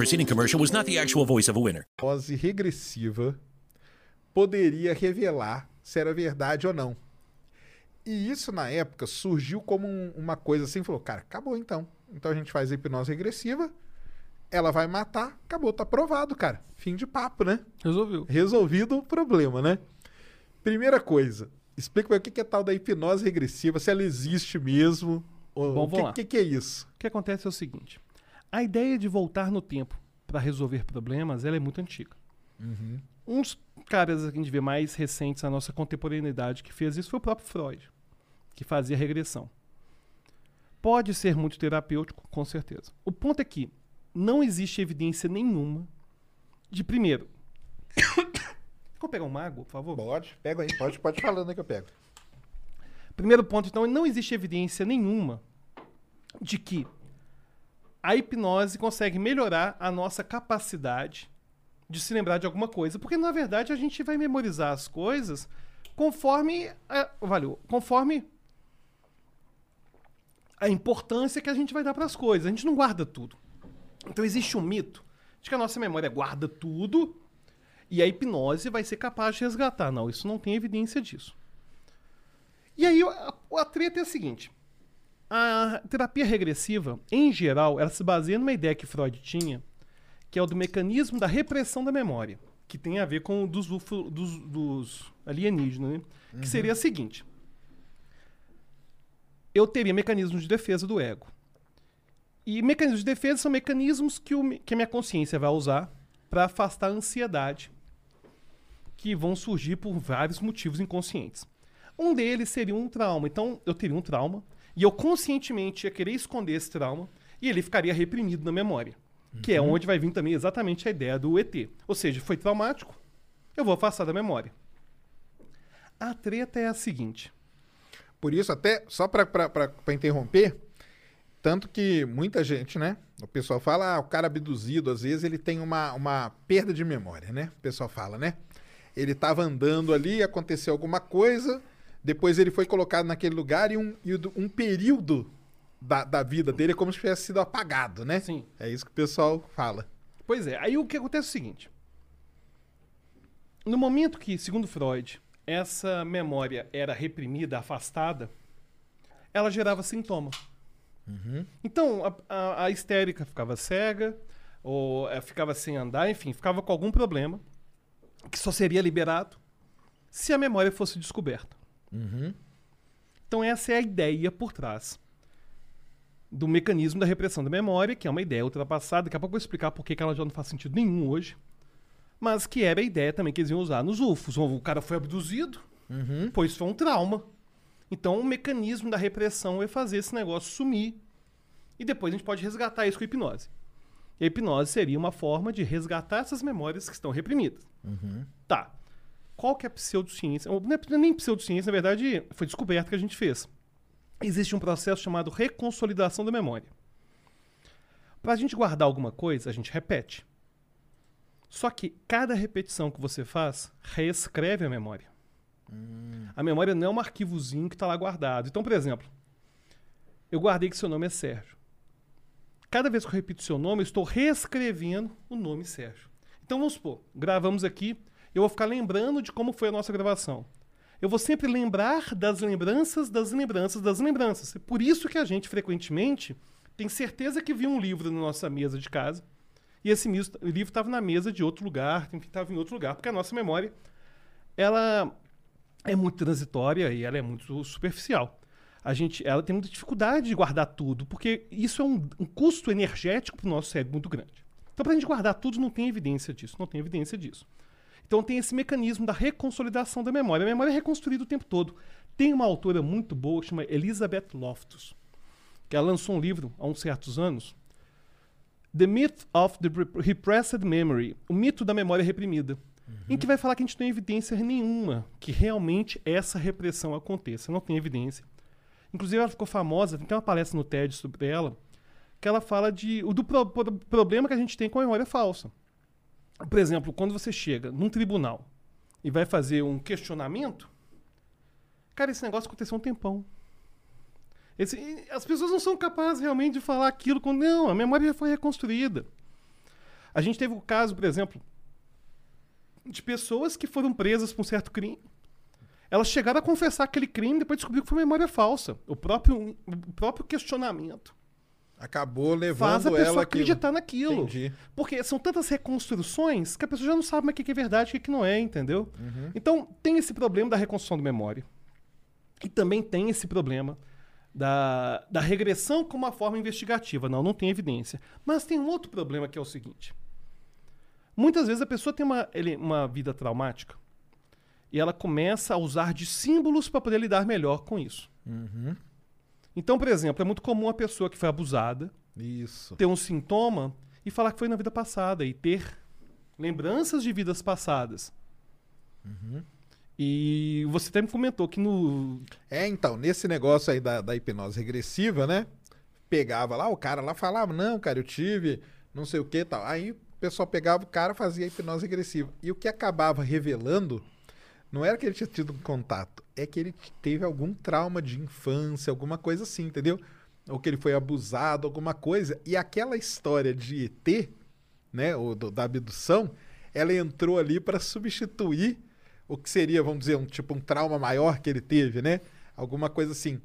preceding commercial was not the actual voice of a winner. regressiva poderia revelar se era verdade ou não. E isso, na época, surgiu como um- uma coisa assim, falou, cara, acabou então. Então a gente faz a hipnose regressiva, ela vai matar, acabou, tá provado, cara. Fim de papo, né? Resolveu. resolvido o problema, né? Primeira coisa, explica pra mim o que é tal da hipnose regressiva, se ela existe mesmo. Bom, o que, que, que é isso? O que acontece é o seguinte: a ideia de voltar no tempo para resolver problemas ela é muito antiga. Um dos caras que a gente vê mais recentes na nossa contemporaneidade que fez isso foi o próprio Freud, que fazia regressão. Pode ser muito terapêutico, com certeza. O ponto é que não existe evidência nenhuma de, primeiro. [COUGHS] Vou pegar uma água, por favor? Pode, pega aí, pode, pode falando aí que eu pego. Primeiro ponto, então, não existe evidência nenhuma de que a hipnose consegue melhorar a nossa capacidade de se lembrar de alguma coisa, porque na verdade a gente vai memorizar as coisas conforme a, valeu, conforme a importância que a gente vai dar para as coisas. A gente não guarda tudo. Então existe um mito de que a nossa memória guarda tudo e a hipnose vai ser capaz de resgatar. Não, isso não tem evidência disso. E aí a, a treta é a seguinte. A terapia regressiva, em geral, ela se baseia numa ideia que Freud tinha, que é o do mecanismo da repressão da memória, que tem a ver com o dos, dos, dos alienígenas, né? Que seria a seguinte. Eu teria mecanismos de defesa do ego. E mecanismos de defesa são mecanismos que, o, que a minha consciência vai usar para afastar a ansiedade que vão surgir por vários motivos inconscientes. Um deles seria um trauma. Então, eu teria um trauma e eu conscientemente ia querer esconder esse trauma e ele ficaria reprimido na memória. Que é onde vai vir também exatamente a ideia do ET. Ou seja, foi traumático, eu vou afastar da memória. A treta é a seguinte. Por isso, até, só pra interromper, tanto que muita gente, né? O pessoal fala, ah, o cara abduzido, às vezes ele tem uma, uma perda de memória, né? O pessoal fala, né? Ele tava andando ali, aconteceu alguma coisa, depois ele foi colocado naquele lugar e um, e um período da, da vida dele é como se tivesse sido apagado, né? Sim. É isso que o pessoal fala. Pois é, aí o que acontece é o seguinte. No momento que, segundo Freud, essa memória era reprimida, afastada, ela gerava sintoma. Então, a, a, a histérica ficava cega, ou eh, ficava sem andar, enfim, ficava com algum problema, que só seria liberado se a memória fosse descoberta. Então, essa é a ideia por trás do mecanismo da repressão da memória, que é uma ideia ultrapassada. Daqui a pouco eu vou explicar por que ela já não faz sentido nenhum hoje. Mas que era a ideia também que eles iam usar nos UFOs. O cara foi abduzido, pois foi um trauma. Então o mecanismo da repressão é fazer esse negócio sumir. E depois a gente pode resgatar isso com a hipnose. E a hipnose seria uma forma de resgatar essas memórias que estão reprimidas. Tá. Qual que é a pseudociência? Não é nem pseudociência, na verdade, foi descoberta que a gente fez. Existe um processo chamado reconsolidação da memória. Para a gente guardar alguma coisa, a gente repete. Só que cada repetição que você faz reescreve a memória. A memória não é um arquivozinho que está lá guardado. Então, por exemplo, eu guardei que seu nome é Sérgio. Cada vez que eu repito seu nome, eu estou reescrevendo o nome Sérgio. Então vamos supor, gravamos aqui, eu vou ficar lembrando de como foi a nossa gravação. Eu vou sempre lembrar das lembranças, das lembranças, das lembranças. É por isso que a gente frequentemente tem certeza que viu um livro na nossa mesa de casa e esse livro estava na mesa de outro lugar, estava em outro lugar, porque a nossa memória ela é muito transitória e ela é muito superficial. A gente, ela tem muita dificuldade de guardar tudo, porque isso é um, um custo energético para o nosso cérebro muito grande. Então, para a gente guardar tudo, não tem evidência disso, não tem evidência disso. Então, tem esse mecanismo da reconsolidação da memória. A memória é reconstruída o tempo todo. Tem uma autora muito boa que chama Elizabeth Loftus, que ela lançou um livro há uns certos anos, The Myth of the Rep- Repressed Memory, o mito da memória reprimida, em que vai falar que a gente não tem evidência nenhuma que realmente essa repressão aconteça. Não tem evidência. Inclusive, ela ficou famosa, tem uma palestra no TED sobre ela, que ela fala de, do pro- pro- problema que a gente tem com a memória falsa. Por exemplo, quando você chega num tribunal e vai fazer um questionamento, cara, esse negócio aconteceu um tempão. Esse- as pessoas não são capazes realmente de falar aquilo quando. Não, a memória já foi reconstruída. A gente teve o caso, por exemplo, de pessoas que foram presas por um certo crime. Elas chegaram a confessar aquele crime depois descobriram que foi memória falsa. O próprio, o próprio questionamento Acabou levando faz a pessoa ela aquilo. acreditar naquilo. Entendi. Porque são tantas reconstruções que a pessoa já não sabe mais o que é verdade e o que que não é, entendeu? Uhum. Então, tem esse problema da reconstrução da memória. E também tem esse problema da, da regressão como uma forma investigativa. Não, não tem evidência. Mas tem um outro problema que é o seguinte. Muitas vezes a pessoa tem uma, ele- uma vida traumática e ela começa a usar de símbolos para poder lidar melhor com isso. Uhum. Então, por exemplo, é muito comum a pessoa que foi abusada Isso. ter um sintoma e falar que foi na vida passada e ter lembranças de vidas passadas. E você até me comentou que no. É, então, nesse negócio aí da, da hipnose regressiva, né? Pegava lá, o cara lá falava, não, cara, eu tive não sei o que tal. Aí o pessoal pegava o cara fazia a hipnose regressiva. E o que acabava revelando não era que ele tinha tido um contato, é que ele teve algum trauma de infância, alguma coisa assim, entendeu? Ou que ele foi abusado, alguma coisa. E aquela história de ET, né, ou do- da abdução, ela entrou ali para substituir o que seria, vamos dizer, um tipo um trauma maior que ele teve, né? Alguma coisa assim.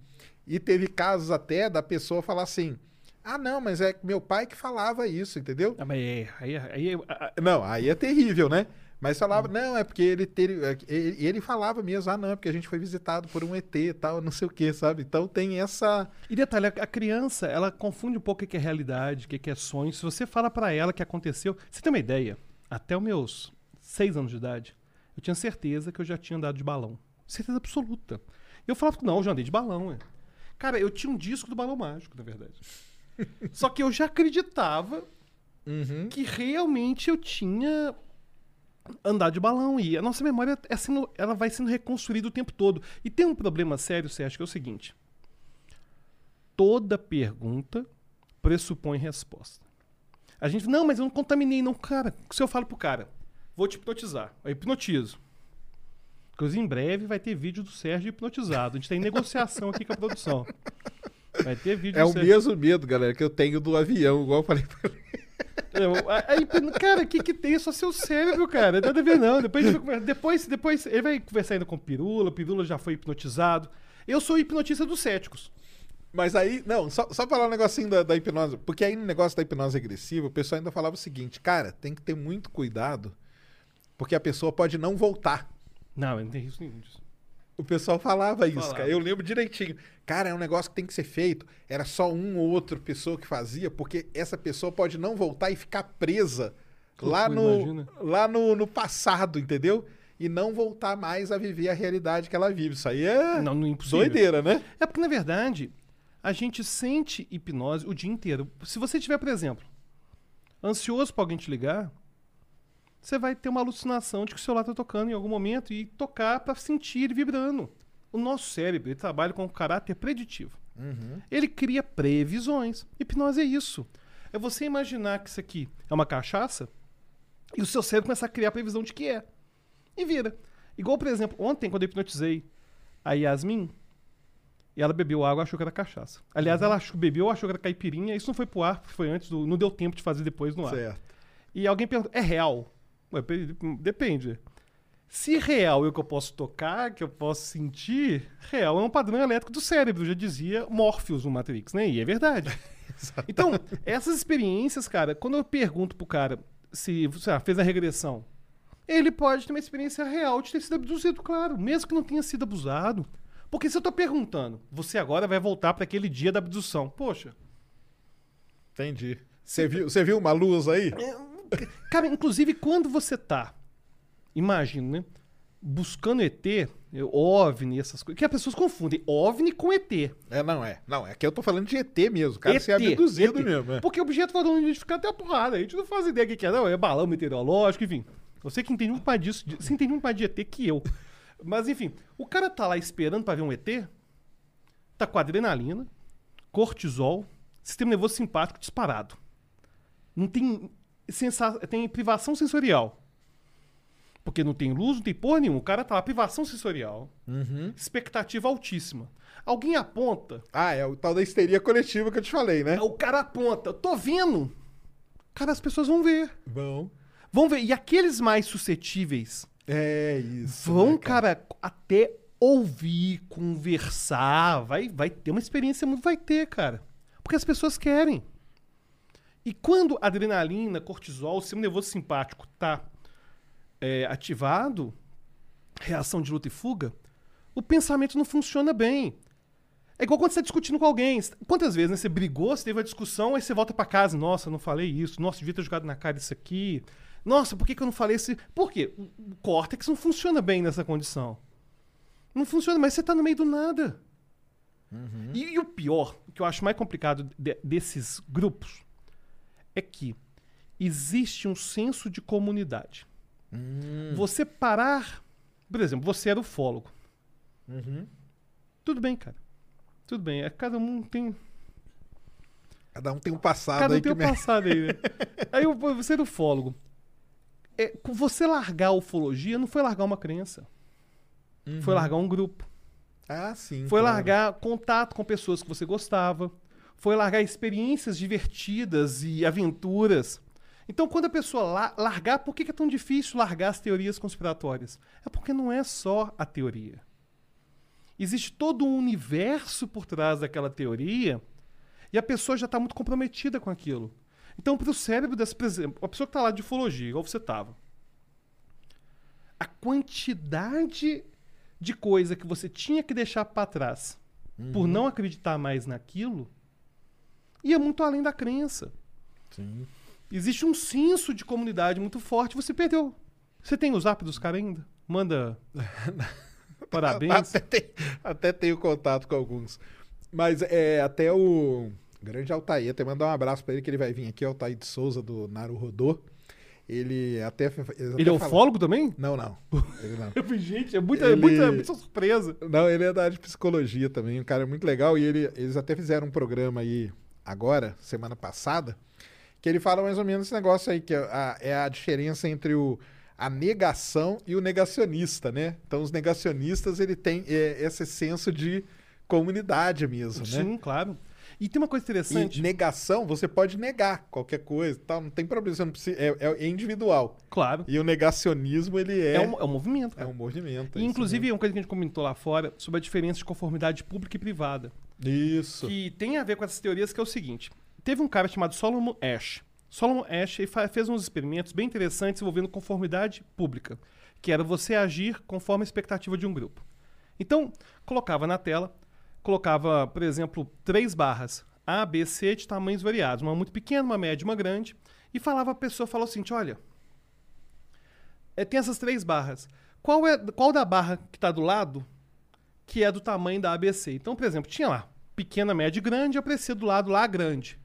E teve casos até da pessoa falar assim: "Ah, não, mas é meu pai que falava isso", entendeu? Ah, mas é, aí, aí, ah, ah, Não, aí é terrível, né? Mas falava, não, é porque ele teve. é Ele, ele falava mesmo, ah, não, é porque a gente foi visitado por um ET e tal, [LAUGHS] não sei o que, sabe? Então tem essa. E detalhe, a criança, ela confunde um pouco o que é realidade, o que é sonho. Se você fala pra ela que aconteceu. Você tem uma ideia? Até os meus seis anos de idade, eu tinha certeza que eu já tinha andado de balão. Certeza absoluta. E eu falava, não, eu já andei de balão, é. Cara, eu tinha um disco do balão mágico, na verdade. [LAUGHS] Só que eu já acreditava Uhum. que realmente eu tinha andado de balão. E a nossa memória é sendo, ela vai sendo reconstruída o tempo todo. E tem um problema sério, Sérgio, que é o seguinte. Toda pergunta pressupõe resposta. A gente, não, mas eu não contaminei, não. Cara, se eu falo pro cara, vou te hipnotizar, eu hipnotizo. Inclusive, em breve vai ter vídeo do Sérgio hipnotizado. A gente tá em negociação aqui com a produção. Vai ter vídeo É o Sérgio. mesmo medo, galera, que eu tenho do avião, igual eu falei pra ele. Eu- Aí, cara, o que que tem? É só seu cérebro, cara. Nada a ver, não. Depois, depois, depois ele vai conversar ainda com o Pirula. O Pirula já foi hipnotizado. Eu sou hipnotista dos céticos. Mas aí, não, só, só falar um negocinho da, da hipnose. Porque aí no negócio da hipnose regressiva, o pessoal ainda falava o seguinte, cara, tem que ter muito cuidado, porque a pessoa pode não voltar. Não, não tem risco nenhum disso. O pessoal falava isso, Falava. cara. Eu lembro direitinho. Cara, é um negócio que tem que ser feito. Era só um ou outra pessoa que fazia, porque essa pessoa pode não voltar e ficar presa lá, no, imagina. lá no, no passado, entendeu? E não voltar mais a viver a realidade que ela vive. Isso aí é Não, não é impossível. doideira, né? É porque, na verdade, a gente sente hipnose o dia inteiro. Se você tiver, por exemplo, ansioso pra alguém te ligar, você vai ter uma alucinação de que o celular tá tocando em algum momento e tocar para sentir ele vibrando. O nosso cérebro ele trabalha com caráter preditivo. Ele cria previsões. Hipnose é isso. É você imaginar que isso aqui é uma cachaça e o seu cérebro começa a criar a previsão de que é. E vira. Igual, por exemplo, ontem, quando eu hipnotizei a Yasmin, e ela bebeu água achou que era cachaça. Aliás, ela achou, bebeu, achou que era caipirinha. Isso não foi pro ar, foi antes, do, não deu tempo de fazer depois no ar. Certo. E alguém perguntou, é real? Pe- depende. Se real é o que eu posso tocar, que eu posso sentir, real é um padrão elétrico do cérebro, já dizia Morpheus no Matrix, né? E é verdade. [LAUGHS] então, essas experiências, cara, quando eu pergunto pro cara se lá, fez a regressão, ele pode ter uma experiência real de ter sido abduzido, claro, mesmo que não tenha sido abusado. Porque se eu tô perguntando, você agora vai voltar para aquele dia da abdução. Poxa, Entendi. Você viu, você viu uma luz aí? Cara, inclusive quando você tá, imagino, né? Buscando ET, OVNI, essas coisas. Que as pessoas confundem OVNI com ET. É, não é. Não, é que eu tô falando de ET mesmo. O cara ET, ser abduzido ET. mesmo. é. Porque objeto voador não identificado tem a porrada. A gente não faz ideia do que é, não. É balão meteorológico, enfim. Você que entende muito mais disso, você entende muito mais de ET que eu. Mas enfim, o cara tá lá esperando pra ver um ET, tá com adrenalina, cortisol, sistema nervoso simpático disparado. Não tem, sensa tem privação sensorial. Porque não tem luz, não tem porra nenhuma. O cara tá lá, privação sensorial. Expectativa altíssima. Alguém aponta, Ah, é o tal da histeria coletiva que eu te falei, né? o cara aponta, tô vendo. Cara, as pessoas vão ver. Vão. Vão ver. E aqueles mais suscetíveis É isso. vão, né, cara, até ouvir, conversar. Vai, vai ter uma experiência muito. Vai ter, cara. Porque as pessoas querem. E quando adrenalina, cortisol, o sistema nervoso simpático tá é, ativado, reação de luta e fuga, o pensamento não funciona bem. É igual quando você está discutindo com alguém. Quantas vezes né, você brigou, você teve uma discussão, aí você volta para casa. Nossa, eu não falei isso. Nossa, devia ter jogado na cara isso aqui. Nossa, por que, que eu não falei isso? Por quê? O córtex não funciona bem nessa condição. Não funciona, mas você tá no meio do nada. E, e o pior, o que eu acho mais complicado de- desses grupos, é que existe um senso de comunidade. Você parar. Por exemplo, você era ufólogo. Tudo bem, cara. Tudo bem. É, cada um tem. Cada um tem um passado Cada um aí tem que o me... passado aí, né? [LAUGHS] aí você era ufólogo. É, você largar a ufologia não foi largar uma crença. Foi largar um grupo. Ah, sim. Foi claro. largar contato com pessoas que você gostava. Foi largar experiências divertidas e aventuras. Então, quando a pessoa la- largar, por que é tão difícil largar as teorias conspiratórias? É porque não é só a teoria. Existe todo um universo por trás daquela teoria e a pessoa já está muito comprometida com aquilo. Então, para o cérebro dessa, por exemplo, a pessoa que está lá de ufologia, igual você estava, a quantidade de coisa que você tinha que deixar para trás por não acreditar mais naquilo ia muito além da crença. Sim. Existe um senso de comunidade muito forte. Você perdeu. Você tem o zap dos caras ainda? Manda. [LAUGHS] Parabéns. Até, tem- até tenho contato com alguns. Mas é até o grande Altair, até mandar um abraço pra ele que ele vai vir aqui, Altair de Souza do Naru Rodô. Ele até Ele é ufólogo também? Não, não. Ele não. [LAUGHS] Gente, é muita, Ele- muita, muita surpresa. Não, ele é da área de psicologia também, um cara muito legal. E ele, eles até fizeram um programa aí agora, semana passada, que ele fala mais ou menos esse negócio aí, que é a, é a diferença entre o, a negação e o negacionista, né? Então, os negacionistas, ele tem é, esse senso de comunidade mesmo, né? Sim, claro. E tem uma coisa interessante. E negação, você pode negar qualquer coisa, tal, não tem problema, você não precisa, é, é individual. Claro. E o negacionismo, ele é, É, um, é um movimento. é cara. um movimento. é E, inclusive, é uma coisa que a gente comentou lá fora sobre a diferença de conformidade pública e privada. Isso. Que tem a ver com essas teorias, que é o seguinte: teve um cara chamado Solomon Ash. Solomon Ash fez uns experimentos bem interessantes envolvendo conformidade pública, que era você agir conforme a expectativa de um grupo. Então, colocava na tela, colocava, por exemplo, três barras, A, B, C, de tamanhos variados, uma muito pequena, uma média uma grande, e falava a pessoa, falou seguinte, olha, é, tem essas três barras. Qual, é, qual da barra que está do lado que é do tamanho da ABC? Então, por exemplo, tinha lá pequena, média grande, aparecia do lado lá grande.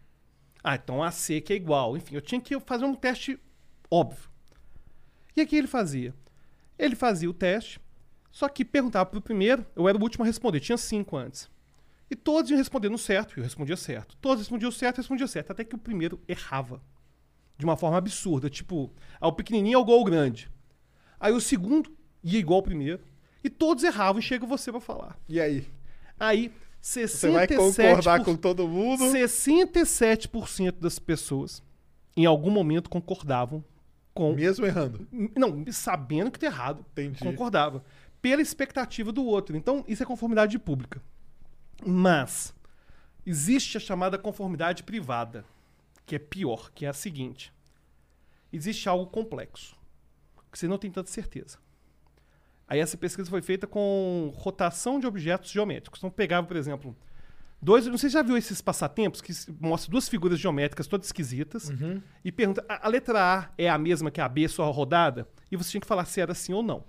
Ah, então a C que é igual. Enfim, eu tinha que fazer um teste óbvio. E aqui ele fazia? Ele fazia o teste, só que perguntava pro primeiro, eu era o último a responder, tinha cinco antes. E todos iam respondendo certo, e eu respondia certo. Todos respondiam certo, eu respondia certo, até que o primeiro errava. De uma forma absurda, tipo, ao pequenininho ao gol grande. Aí o segundo ia igual ao primeiro, e todos erravam, e chega você pra falar. E aí? Aí, Você 67%, vai concordar com todo mundo? 67% das pessoas, em algum momento, concordavam com Mesmo errando. não, sabendo que tá errado. Entendi. Concordava. Pela expectativa do outro. Então, isso é conformidade pública. Mas, existe a chamada conformidade privada, que é pior, que é a seguinte. Existe algo complexo, que você não tem tanta certeza. Aí essa pesquisa foi feita com rotação de objetos geométricos. Então, pegava, por exemplo, dois. Não sei se já viu esses passatempos que mostram duas figuras geométricas todas esquisitas e pergunta: a, a letra A é a mesma que a B, só rodada? E você tinha que falar se era sim ou não.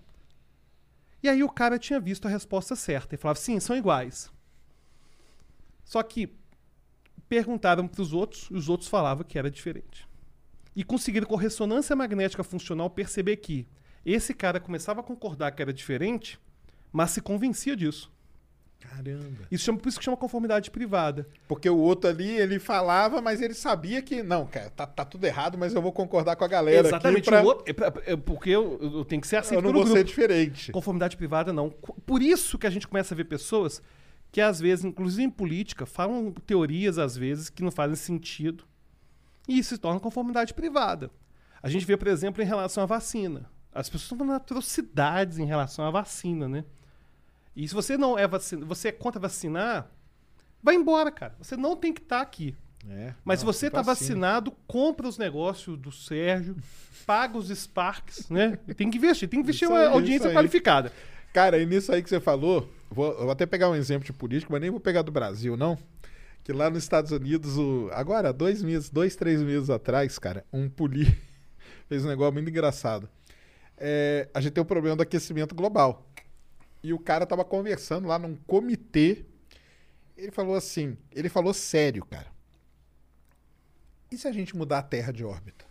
E aí o cara tinha visto a resposta certa e falava: sim, são iguais. Só que perguntaram para os outros e os outros falavam que era diferente. E conseguiram, com ressonância magnética funcional, perceber que esse cara começava a concordar que era diferente, mas se convencia disso. Caramba. Isso chama, por isso que chama conformidade privada. Porque o outro ali, ele falava, mas ele sabia que, não, cara, tá, tá tudo errado, mas eu vou concordar com a galera Exatamente. aqui pra... o outro- é pra- é porque eu, eu tenho que ser aceito eu não pelo vou grupo. ser diferente. Conformidade privada, não. Por isso que a gente começa a ver pessoas que, às vezes, inclusive em política, falam teorias, às vezes, que não fazem sentido. E isso se torna conformidade privada. A gente vê, por exemplo, em relação à vacina. As pessoas estão falando atrocidades em relação à vacina, né? E se você não é você é contra vacinar, vai embora, cara. Você não tem que estar aqui. É, Mas se você tá assim. vacinado, compra os negócios do Sérgio, paga os Sparks, né? Tem que investir, tem que investir Isso uma aí, audiência qualificada. Cara, e nisso aí que você falou, vou, vou até pegar um exemplo de político, mas nem vou pegar do Brasil, não. Que lá nos Estados Unidos, o, agora, dois meses, dois, três meses atrás, cara, um político [LAUGHS] fez um negócio muito engraçado. É, a gente tem o problema do aquecimento global. E o cara tava conversando lá num comitê. Ele falou assim, ele falou sério, cara. E se a gente mudar a Terra de órbita?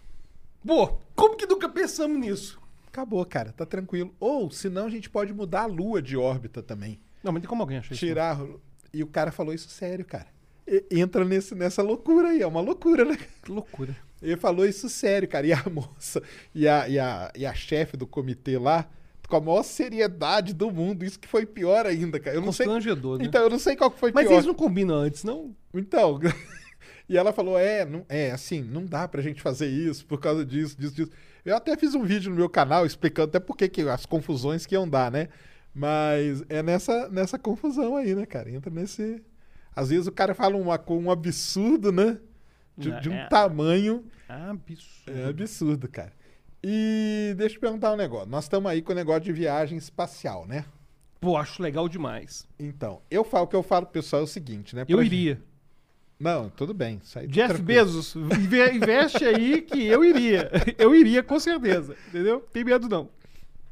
Pô, como que nunca pensamos nisso? Acabou, cara, tá tranquilo. Ou, senão, a gente pode mudar a Lua de órbita também. Não, mas tem como alguém achar isso? Tirar. E o cara falou isso sério, cara. E- entra nesse, nessa loucura aí, é uma loucura, né? Que loucura. Ele falou isso sério, cara. E a moça e a, e a, e a chefe do comitê lá, com a maior seriedade do mundo, isso que foi pior ainda, cara. Eu não sei. Né? Então, eu não sei qual que foi mas pior. eles não combinam antes, não? Então. [LAUGHS] e ela falou: é, não, é, assim, não dá pra gente fazer isso por causa disso, disso, disso. Eu até fiz um vídeo no meu canal explicando até por que as confusões que iam dar, né? Mas é nessa, nessa confusão aí, né, cara? Entra nesse. Às vezes o cara fala uma, um absurdo, né? De, de um É. tamanho. Absurdo. É absurdo, cara. E deixa eu perguntar um negócio. Nós estamos aí com o negócio de viagem espacial, né? Pô, acho legal demais. Então, eu falo o que eu falo pro pessoal é o seguinte, né? Eu Pra iria. Não, tudo bem. Tá Jeff tranquilo. Bezos, inve- investe aí que eu iria. [LAUGHS] Eu iria, com certeza. Entendeu? Tem medo, não.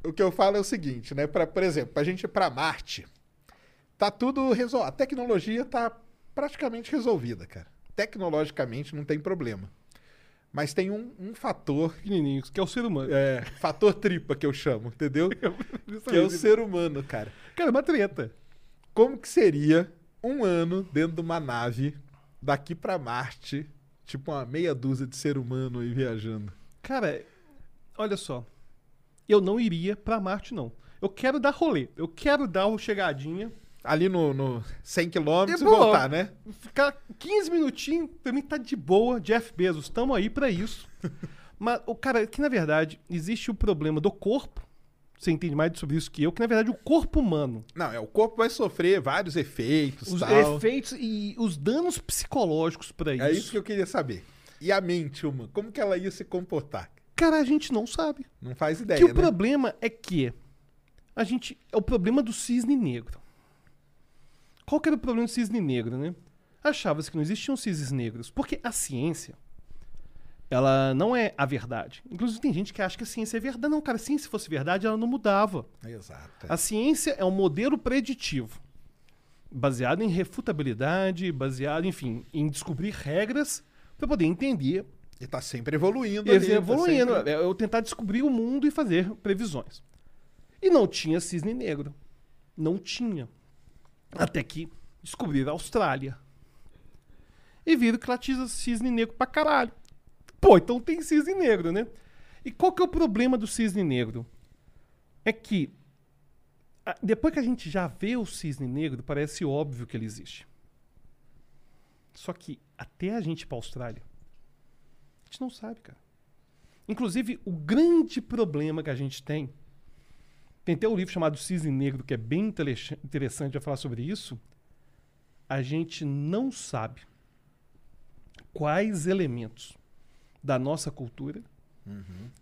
O que eu falo é o seguinte, né? Pra, por exemplo, pra gente ir pra Marte, tá tudo resolvido. A tecnologia tá praticamente resolvida, cara. Tecnologicamente não tem problema. Mas tem um, um fator, Pequenininhos, que é o ser humano. é, fator tripa que eu chamo, entendeu? [LAUGHS] que é o ser humano, cara. Cara, é uma treta. Como que seria um ano dentro de uma nave daqui pra Marte, tipo uma meia dúzia de ser humano aí viajando? Cara, olha só. Eu não iria pra Marte, não. Eu quero dar rolê. Eu quero dar uma chegadinha. Ali no, no 100 quilômetros É e voltar, né? Ficar 15 minutinhos, pra mim tá de boa. Jeff Bezos, tamo aí pra isso. [LAUGHS] Mas, o cara, que na verdade existe o problema do corpo. Você entende mais sobre isso que eu, que na verdade o corpo humano, Não, é, o corpo vai sofrer vários efeitos os tal. efeitos e os danos psicológicos pra isso. É isso que eu queria saber. E a mente humana, como que ela ia se comportar? Cara, a gente não sabe. Não faz ideia, que o né? problema é que a gente é o problema do cisne negro. Qual que era o problema do cisne negro, né? Achava-se que não existiam cisnes negros, porque a ciência ela não é a verdade. Inclusive tem gente que acha que a ciência é verdade. Não, cara, se a ciência fosse verdade, ela não mudava. Exato. A ciência é um modelo preditivo, baseado em refutabilidade, baseado, enfim, em descobrir regras para poder entender E tá sempre evoluindo ali. tá evoluindo. sempre- É eu tentar descobrir o mundo e fazer previsões. E não tinha cisne negro. Não tinha. Até que descobriram a Austrália. E viram que lá tinha cisne negro pra caralho. Pô, então tem cisne negro, né? E qual que é o problema do cisne negro? É que depois que a gente já vê o cisne negro, parece óbvio que ele existe. Só que até a gente ir pra Austrália, a gente não sabe, cara. Inclusive, o grande problema que a gente tem. Tem até um livro chamado Cisne Negro, que é bem interessante a falar sobre isso. A gente não sabe quais elementos da nossa cultura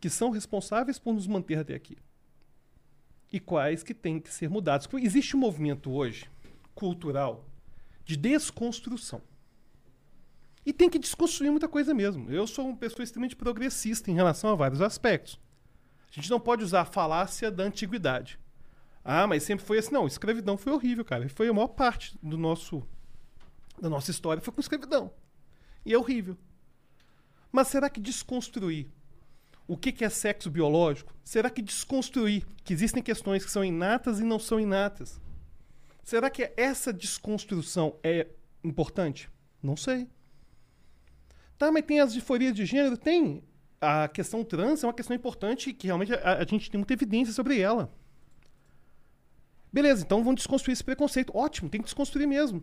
que são responsáveis por nos manter até aqui. E quais que têm que ser mudados. Existe um movimento hoje, cultural, de desconstrução. E tem que desconstruir muita coisa mesmo. Eu sou uma pessoa extremamente progressista em relação a vários aspectos. A gente não pode usar a falácia da antiguidade. Ah, mas sempre foi assim. Não, escravidão foi horrível, cara. Foi a maior parte do nosso, da nossa história foi com escravidão. E é horrível. Mas será que desconstruir o que, que é sexo biológico? Será que desconstruir que existem questões que são inatas e não são inatas? Será que essa desconstrução é importante? Não sei. Tá, mas tem as disforias de gênero? Tem. A questão trans é uma questão importante que realmente a, a gente tem muita evidência sobre ela. Beleza, então vamos desconstruir esse preconceito. Ótimo, tem que desconstruir mesmo.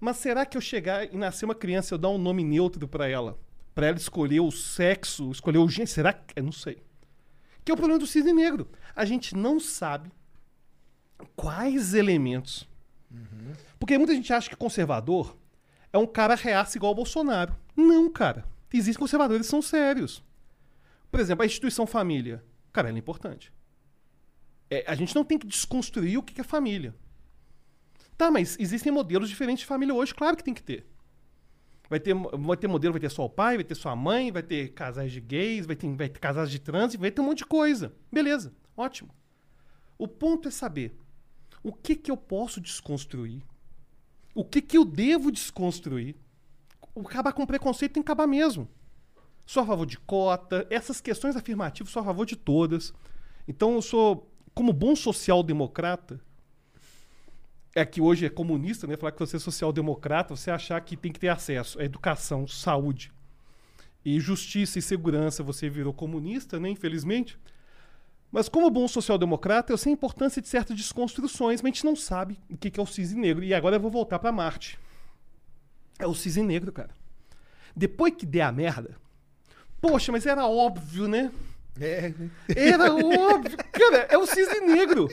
Mas será que eu chegar e nascer uma criança e eu dar um nome neutro pra ela? Pra ela escolher o sexo, escolher o gênero? Será que. Eu não sei. Que é o problema do cisne negro. A gente não sabe quais elementos. Porque muita gente acha que conservador é um cara reaça igual ao Bolsonaro. Não, cara. Existem conservadores que são sérios. Por exemplo, a instituição família. Cara, ela é importante. É, a gente não tem que desconstruir o que é família. Tá, mas existem modelos diferentes de família hoje, claro que tem que ter. Vai ter, vai ter modelo, vai ter só o pai, vai ter só a mãe, vai ter casais de gays, vai ter, vai ter casais de trans, vai ter um monte de coisa. Beleza, ótimo. O ponto é saber o que que eu posso desconstruir, o que que eu devo desconstruir. Acabar com preconceito tem que acabar mesmo. Sou a favor de cota, essas questões afirmativas, sou a favor de todas. Então eu sou, como bom social-democrata, é que hoje é comunista, né? Falar que você é social-democrata, você achar que tem que ter acesso à educação, saúde e justiça e segurança, você virou comunista, né? Infelizmente. Mas como bom social-democrata, eu sei a importância de certas desconstruções, mas a gente não sabe o que é o cisne negro. E agora eu vou voltar para Marte. É o cisne negro, cara. Depois que der a merda, poxa, mas era óbvio, né? É, Era óbvio. Cara, é o cisne negro.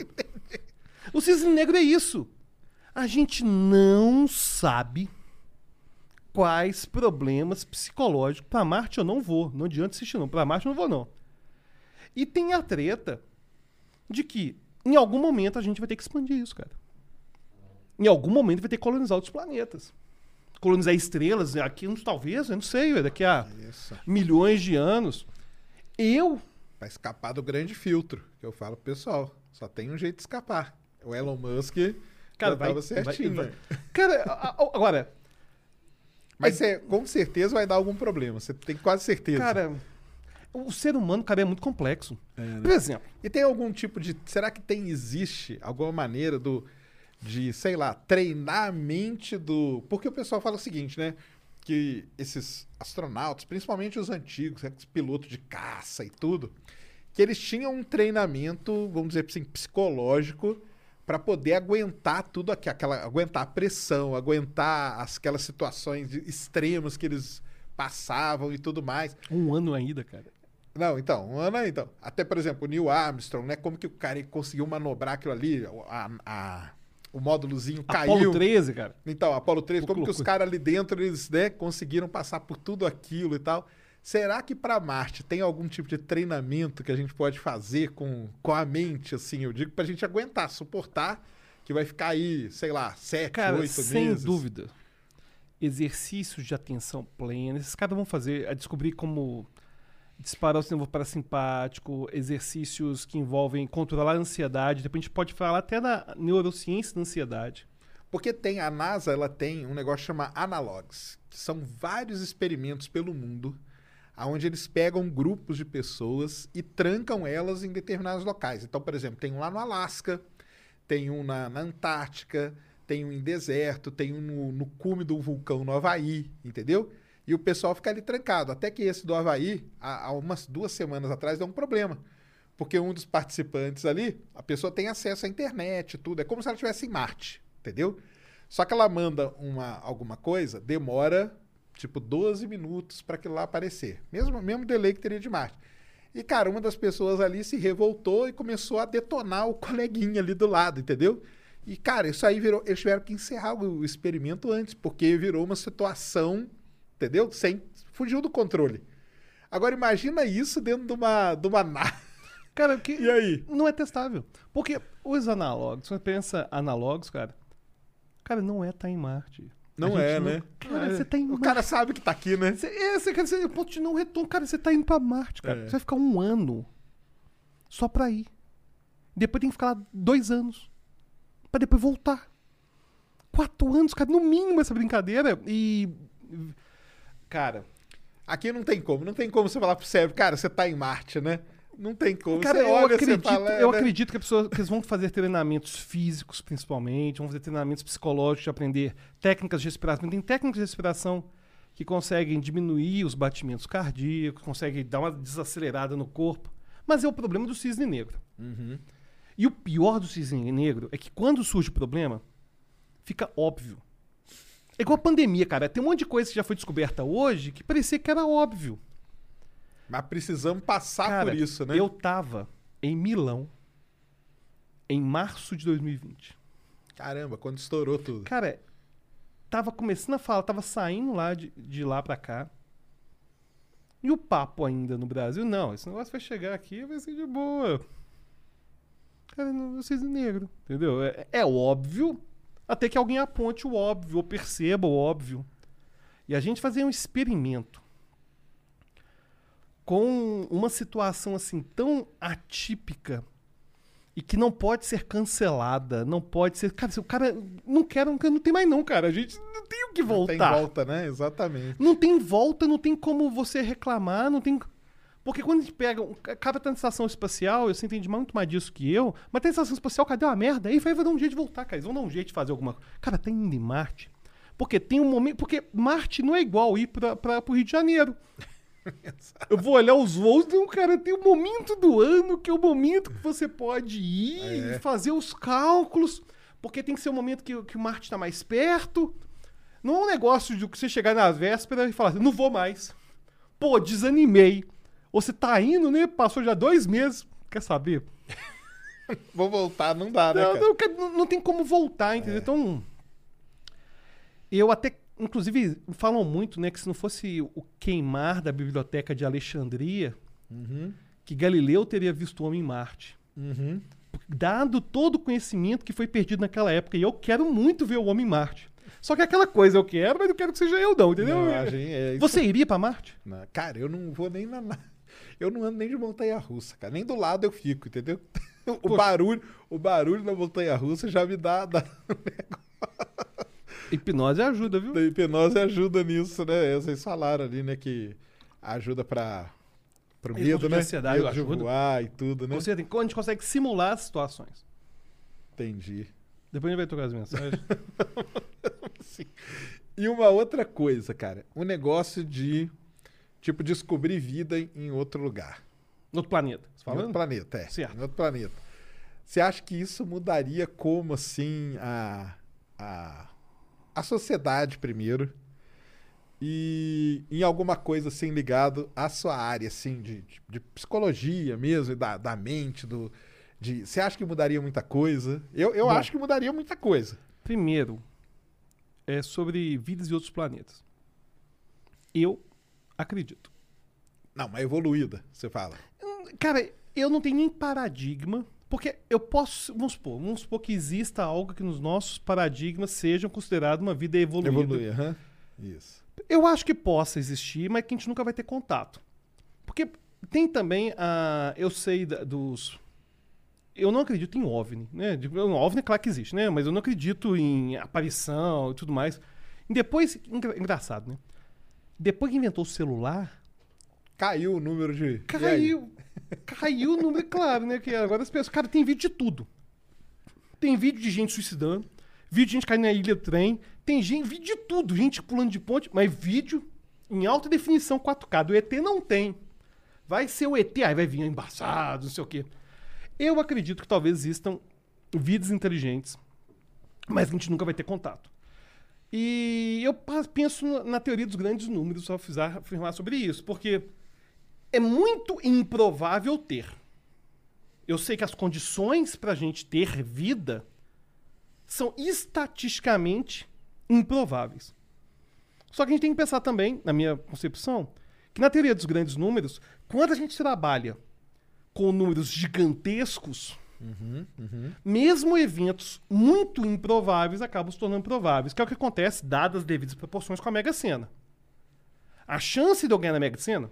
O cisne negro é isso. A gente não sabe quais problemas psicológicos. Pra Marte eu não vou. Não adianta assistir, não. Pra Marte eu não vou, não. E tem a treta de que em algum momento a gente vai ter que expandir isso, cara. Em algum momento vai ter que colonizar outros planetas. Colonizar estrelas, aqui uns talvez, eu não sei, daqui a isso. milhões de anos. Eu Pra escapar do grande filtro, que eu falo pro pessoal. Só tem um jeito de escapar. O Elon Musk Cara, vai, tava certinho. vai- né? Cara, agora, Mas você, com certeza vai dar algum problema. Você tem quase certeza. cara, o ser humano, cara, é muito complexo. né? Por exemplo, E tem algum tipo de. Será que tem, existe alguma maneira do. De, sei lá, treinar a mente do. Porque o pessoal fala o seguinte, né? Que esses astronautas, principalmente os antigos, os pilotos de caça e tudo, que eles tinham um treinamento, vamos dizer assim, psicológico para poder aguentar tudo aqui, aquela, aguentar a pressão, aguentar as- aquelas situações extremas que eles passavam e tudo mais. um ano ainda, cara. Não, então, um ano aí, então. Até, por exemplo, o Neil Armstrong, né? Como que o cara conseguiu manobrar aquilo ali, a, a- o módulozinho caiu. Apolo 13, cara. Então, Apolo 13, Pô, como que os caras ali dentro, eles, né, conseguiram passar por tudo aquilo e tal. Será que para Marte tem algum tipo de treinamento que a gente pode fazer com, com a mente, assim, eu digo, pra gente aguentar, suportar, que vai ficar aí, sei lá, sete, Cara, oito sem meses? dúvida. Exercícios de atenção plena. Esses caras vão fazer, a descobrir como disparar o sistema parasimpático, exercícios que envolvem controlar a ansiedade. Depois a gente pode falar até da neurociência da ansiedade. Porque tem a NASA, ela tem um negócio que chama Analogs, que são vários experimentos pelo mundo, onde eles pegam grupos de pessoas e trancam elas em determinados locais. Então, por exemplo, tem um lá no Alasca, tem um na, na Antártica, tem um em deserto, tem um no, no cume do vulcão no Havaí, entendeu? E o pessoal fica ali trancado. Até que esse do Havaí, há, há umas duas semanas atrás, deu um problema. Porque um dos participantes ali, a pessoa tem acesso à internet, tudo. É como se ela estivesse em Marte, entendeu? Só que ela manda uma, alguma coisa, demora tipo 12 minutos para aquilo lá aparecer. Mesmo, mesmo delay que teria de Marte. E, cara, uma das pessoas ali se revoltou e começou a detonar o [LAUGHS] coleguinha ali do lado, entendeu? E, cara, isso aí virou. Eles tiveram que encerrar o experimento antes, porque virou uma situação, entendeu? Sem. Fugiu do controle. Agora, imagina isso dentro de uma, de uma nave. [LAUGHS] Cara, que E aí? não é testável. Porque os análogos, você pensa análogos, cara, cara, não é estar em Marte. Não é, né? Cara, É. você tá em O Marte. cara sabe que tá aqui, né? Você, é, você dizer, o ponto de não retorno, cara, você tá indo pra Marte, cara. É. Você vai ficar um ano só pra ir. Depois tem que ficar lá dois anos pra depois voltar. Quatro anos, cara, no mínimo essa brincadeira. E. Cara, Aqui não tem como. Não tem como você falar pro cérebro, cara, você tá em Marte, né? Não tem como. Cara, você eu olha, acredito, fala, é, eu né? acredito que, a pessoa, que eles vão fazer treinamentos físicos, principalmente, vão fazer treinamentos psicológicos de aprender técnicas de respiração. Tem técnicas de respiração que conseguem diminuir os batimentos cardíacos, conseguem dar uma desacelerada no corpo. Mas é o problema do cisne negro. Uhum. E o pior do cisne negro é que quando surge o problema, fica óbvio. É igual a pandemia, cara. Tem um monte de coisa que já foi descoberta hoje que parecia que era óbvio. Mas precisamos passar Cara, por isso, né? Eu tava em Milão em março de 2020. Caramba, quando estourou tudo. Cara, tava começando a falar, tava saindo lá de, de lá pra cá. E o papo ainda no Brasil, não, esse negócio vai chegar aqui vai ser de boa. Cara, não, vocês negro, entendeu? É, é óbvio, até que alguém aponte o óbvio, ou perceba o óbvio. E a gente fazer um experimento com uma situação assim tão atípica e que não pode ser cancelada, não pode ser. Cara, se o cara não quer, não, quer, não tem mais não, cara. A gente não tem o que Não voltar. tem volta, né? Exatamente. Não tem volta, não tem como você reclamar, não tem. Porque quando a gente pega. um- Cara, tá na estação espacial, você entende muito mais disso que eu, mas na estação espacial, cadê uma merda? Aí vai dar um jeito de voltar, cara. Eles vão dar um jeito de fazer alguma coisa. Cara, tá indo em Marte. Porque tem um momento. Porque Marte não é igual ir pra, pra, pro Rio de Janeiro. [LAUGHS] Eu vou olhar os voos, não, cara, tem um momento do ano que é o momento que você pode ir É. e fazer os cálculos, porque tem que ser o momento que, que o Marte tá mais perto. Não é um negócio de você chegar na véspera e falar assim, não vou mais. Pô, desanimei. Ou você tá indo, né? Passou já dois meses. Quer saber? [LAUGHS] Vou voltar, não dá, né, Não, não, não- tem como voltar, entendeu? Então. Eu até. Inclusive, falam muito, né, que se não fosse o queimar da biblioteca de Alexandria, que Galileu teria visto o homem em Marte. Uhum. Dado todo o conhecimento que foi perdido naquela época. E eu quero muito ver o homem em Marte. Só que aquela coisa eu quero, mas não quero que seja eu, não, entendeu? Não, é Você iria pra Marte? Não, Cara, eu não vou nem na. Eu não ando nem de montanha russa, cara. Nem do lado eu fico, entendeu? [LAUGHS] O barulho, o barulho da montanha russa já me dá. dá... [LAUGHS] Hipnose ajuda, viu? A hipnose ajuda nisso, né? Vocês falaram ali, né? Que ajuda pra. Pro Medo medo, né? ansiedade medo de ajuda. voar e tudo, né? Você tem, a gente consegue simular as situações. Entendi. Depois a gente vai trocar as mensagens. [LAUGHS] Sim. E uma outra coisa, cara. O negócio de, tipo, descobrir vida em- em outro lugar. no outro planeta. Você Em falando? outro planeta, é. Certo. Em outro planeta. Você acha que isso mudaria como, assim, a, a, a sociedade primeiro? E em alguma coisa, assim, ligado à sua área, assim, de, de, de psicologia mesmo, e da, da mente, do... De, você acha que mudaria muita coisa? Eu, eu Bom. acho que mudaria muita coisa. Primeiro, é sobre vidas de outros planetas. Eu acredito. Não, mas evoluída, você fala. Cara, eu não tenho nem paradigma, porque eu posso, vamos supor, vamos supor que exista algo que nos nossos paradigmas sejam considerado uma vida evoluída. Evoluir, aham. Isso. Eu acho que possa existir, mas que a gente nunca vai ter contato. Porque tem também a. Eu sei da- dos. Eu não acredito em OVNI, né? Um OVNI, é claro que existe, né? Mas eu não acredito em aparição e tudo mais. E depois. engra- Engraçado, né? Depois que inventou o celular, Caiu o número de. Caiu. Caiu o número, claro, né? Que agora as pessoas. Cara, tem vídeo de tudo. Tem vídeo de gente suicidando, vídeo de gente caindo na ilha do trem, tem gente, vídeo de tudo, gente pulando de ponte, mas vídeo em alta definição 4K. Do ET não tem. Vai ser o ET, aí vai vir embaçado, não sei o quê. Eu acredito que talvez existam vidas inteligentes, mas a gente nunca vai ter contato. E eu penso na- teoria dos grandes números, precisar afirmar sobre isso, porque é muito improvável ter. Eu sei que as condições para a gente ter vida são estatisticamente improváveis. Só que a gente tem que pensar também, na minha concepção, que na teoria dos grandes números, quando a gente trabalha com números gigantescos, mesmo eventos muito improváveis acabam se tornando prováveis, que é o que acontece dadas as devidas proporções com a Mega Sena. A chance de eu ganhar na Mega Sena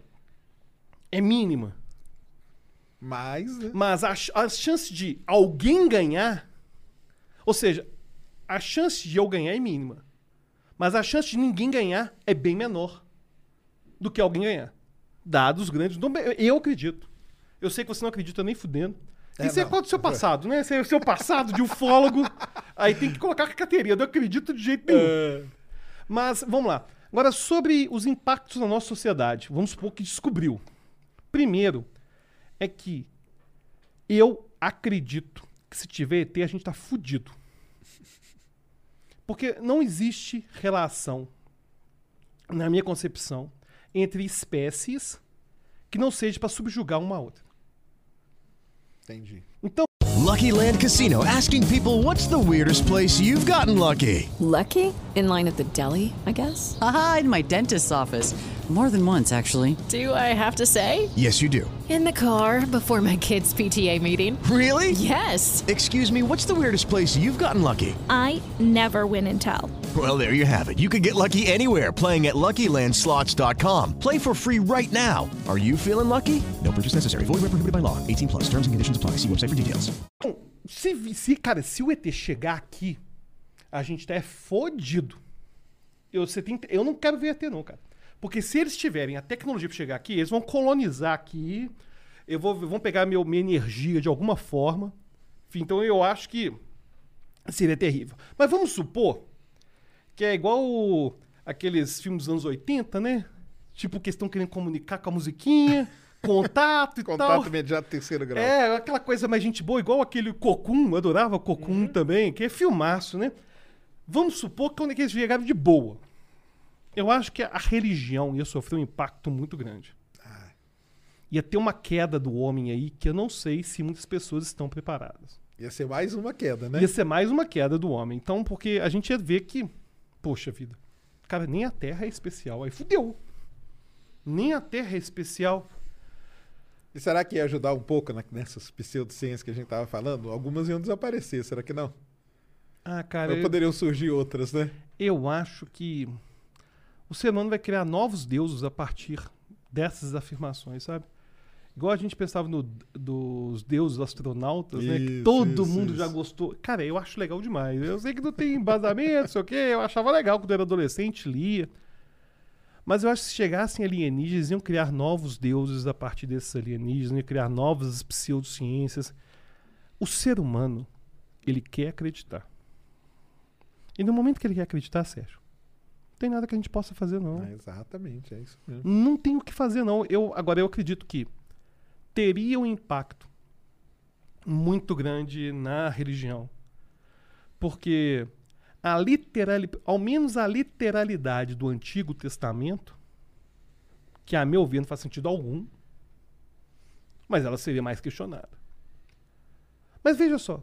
é mínima. Mas. né? Mas a, a chance de alguém ganhar, ou seja, a chance de eu ganhar é mínima. Mas a chance de ninguém ganhar é bem menor do que alguém ganhar. Dados os grandes. Eu acredito. Eu sei que você não acredita nem fudendo. É, Isso é qual do seu passado, né? Esse é o seu passado de ufólogo. [LAUGHS] aí tem que colocar a carteirinha. Eu não acredito de jeito nenhum. É. Mas, vamos lá. Agora, sobre os impactos na nossa sociedade. Vamos supor que descobriu. Primeiro, é que eu acredito que se tiver ET, a gente tá fudido. Porque não existe relação, na minha concepção, entre espécies que não seja para subjugar uma a outra. Entendi. Então, Lucky Land Casino asking people what's the weirdest place you've gotten lucky? Lucky? In line at the deli, I guess? Aha, in my dentist's office. More than once, actually. Do I have to say? Yes, you do. In the car before my kids' PTA meeting. Really? Yes. Excuse me, what's the weirdest place you've gotten lucky? I never win and tell. Well, there you have it. You can get lucky anywhere playing at LuckyLandSlots.com. Play for free right now. Are you feeling lucky? No purchase necessary. Void where prohibited by law. 18 plus. Terms and conditions apply. See website for details. se, vi- se, cara, se o ET chegar aqui, a gente tá é fodido. Eu, você tem, eu não quero ver ET, não, cara. Porque se eles tiverem a tecnologia para chegar aqui, eles vão colonizar aqui. Eu vou, vão pegar meu, minha energia de alguma forma. Enfim, então eu acho que seria terrível. Mas vamos supor que é igual o- aqueles filmes dos anos 80, né? Tipo, que estão querendo comunicar com a musiquinha, [LAUGHS] contato e tal. Contato imediato terceiro grau. É, aquela coisa mais gente boa, igual aquele Cocum, eu adorava Cocum também, que é filmaço, né? Vamos supor que quando eles chegaram de boa. Eu acho que a religião ia sofrer um impacto muito grande. Ia ter uma queda do homem aí que eu não sei se muitas pessoas estão preparadas. Ia ser mais uma queda, né? Ia ser mais uma queda do homem. Então, porque a gente ia ver que, poxa vida, cara, nem a Terra é especial. Aí fudeu. Nem a Terra é especial. E será que ia ajudar um pouco na- nessas pseudociências que a gente tava falando? Algumas iam desaparecer, será que não? Ah, cara, eu- poderiam surgir outras, né? Eu acho que o ser humano vai criar novos deuses a partir dessas afirmações, sabe? Igual a gente pensava no, dos deuses astronautas, né? Que Isso, todo isso, mundo já isso. gostou. Cara, eu acho legal demais. Eu sei que não tem embasamento, [LAUGHS] sei o quê. Eu achava legal quando eu era adolescente, lia. Mas eu acho que se chegassem alienígenas, iam criar novos deuses a partir desses alienígenas, iam criar novas pseudociências. O ser humano, ele quer acreditar. E no momento que ele quer acreditar, Sérgio, não tem nada que a gente possa fazer, não. Ah, exatamente, é isso mesmo. Não tem o que fazer, não. Eu, agora, eu acredito que teria um impacto muito grande na religião. Porque a literali, ao menos a literalidade do Antigo Testamento, que a meu ver não faz sentido algum, mas ela seria mais questionada. Mas veja só,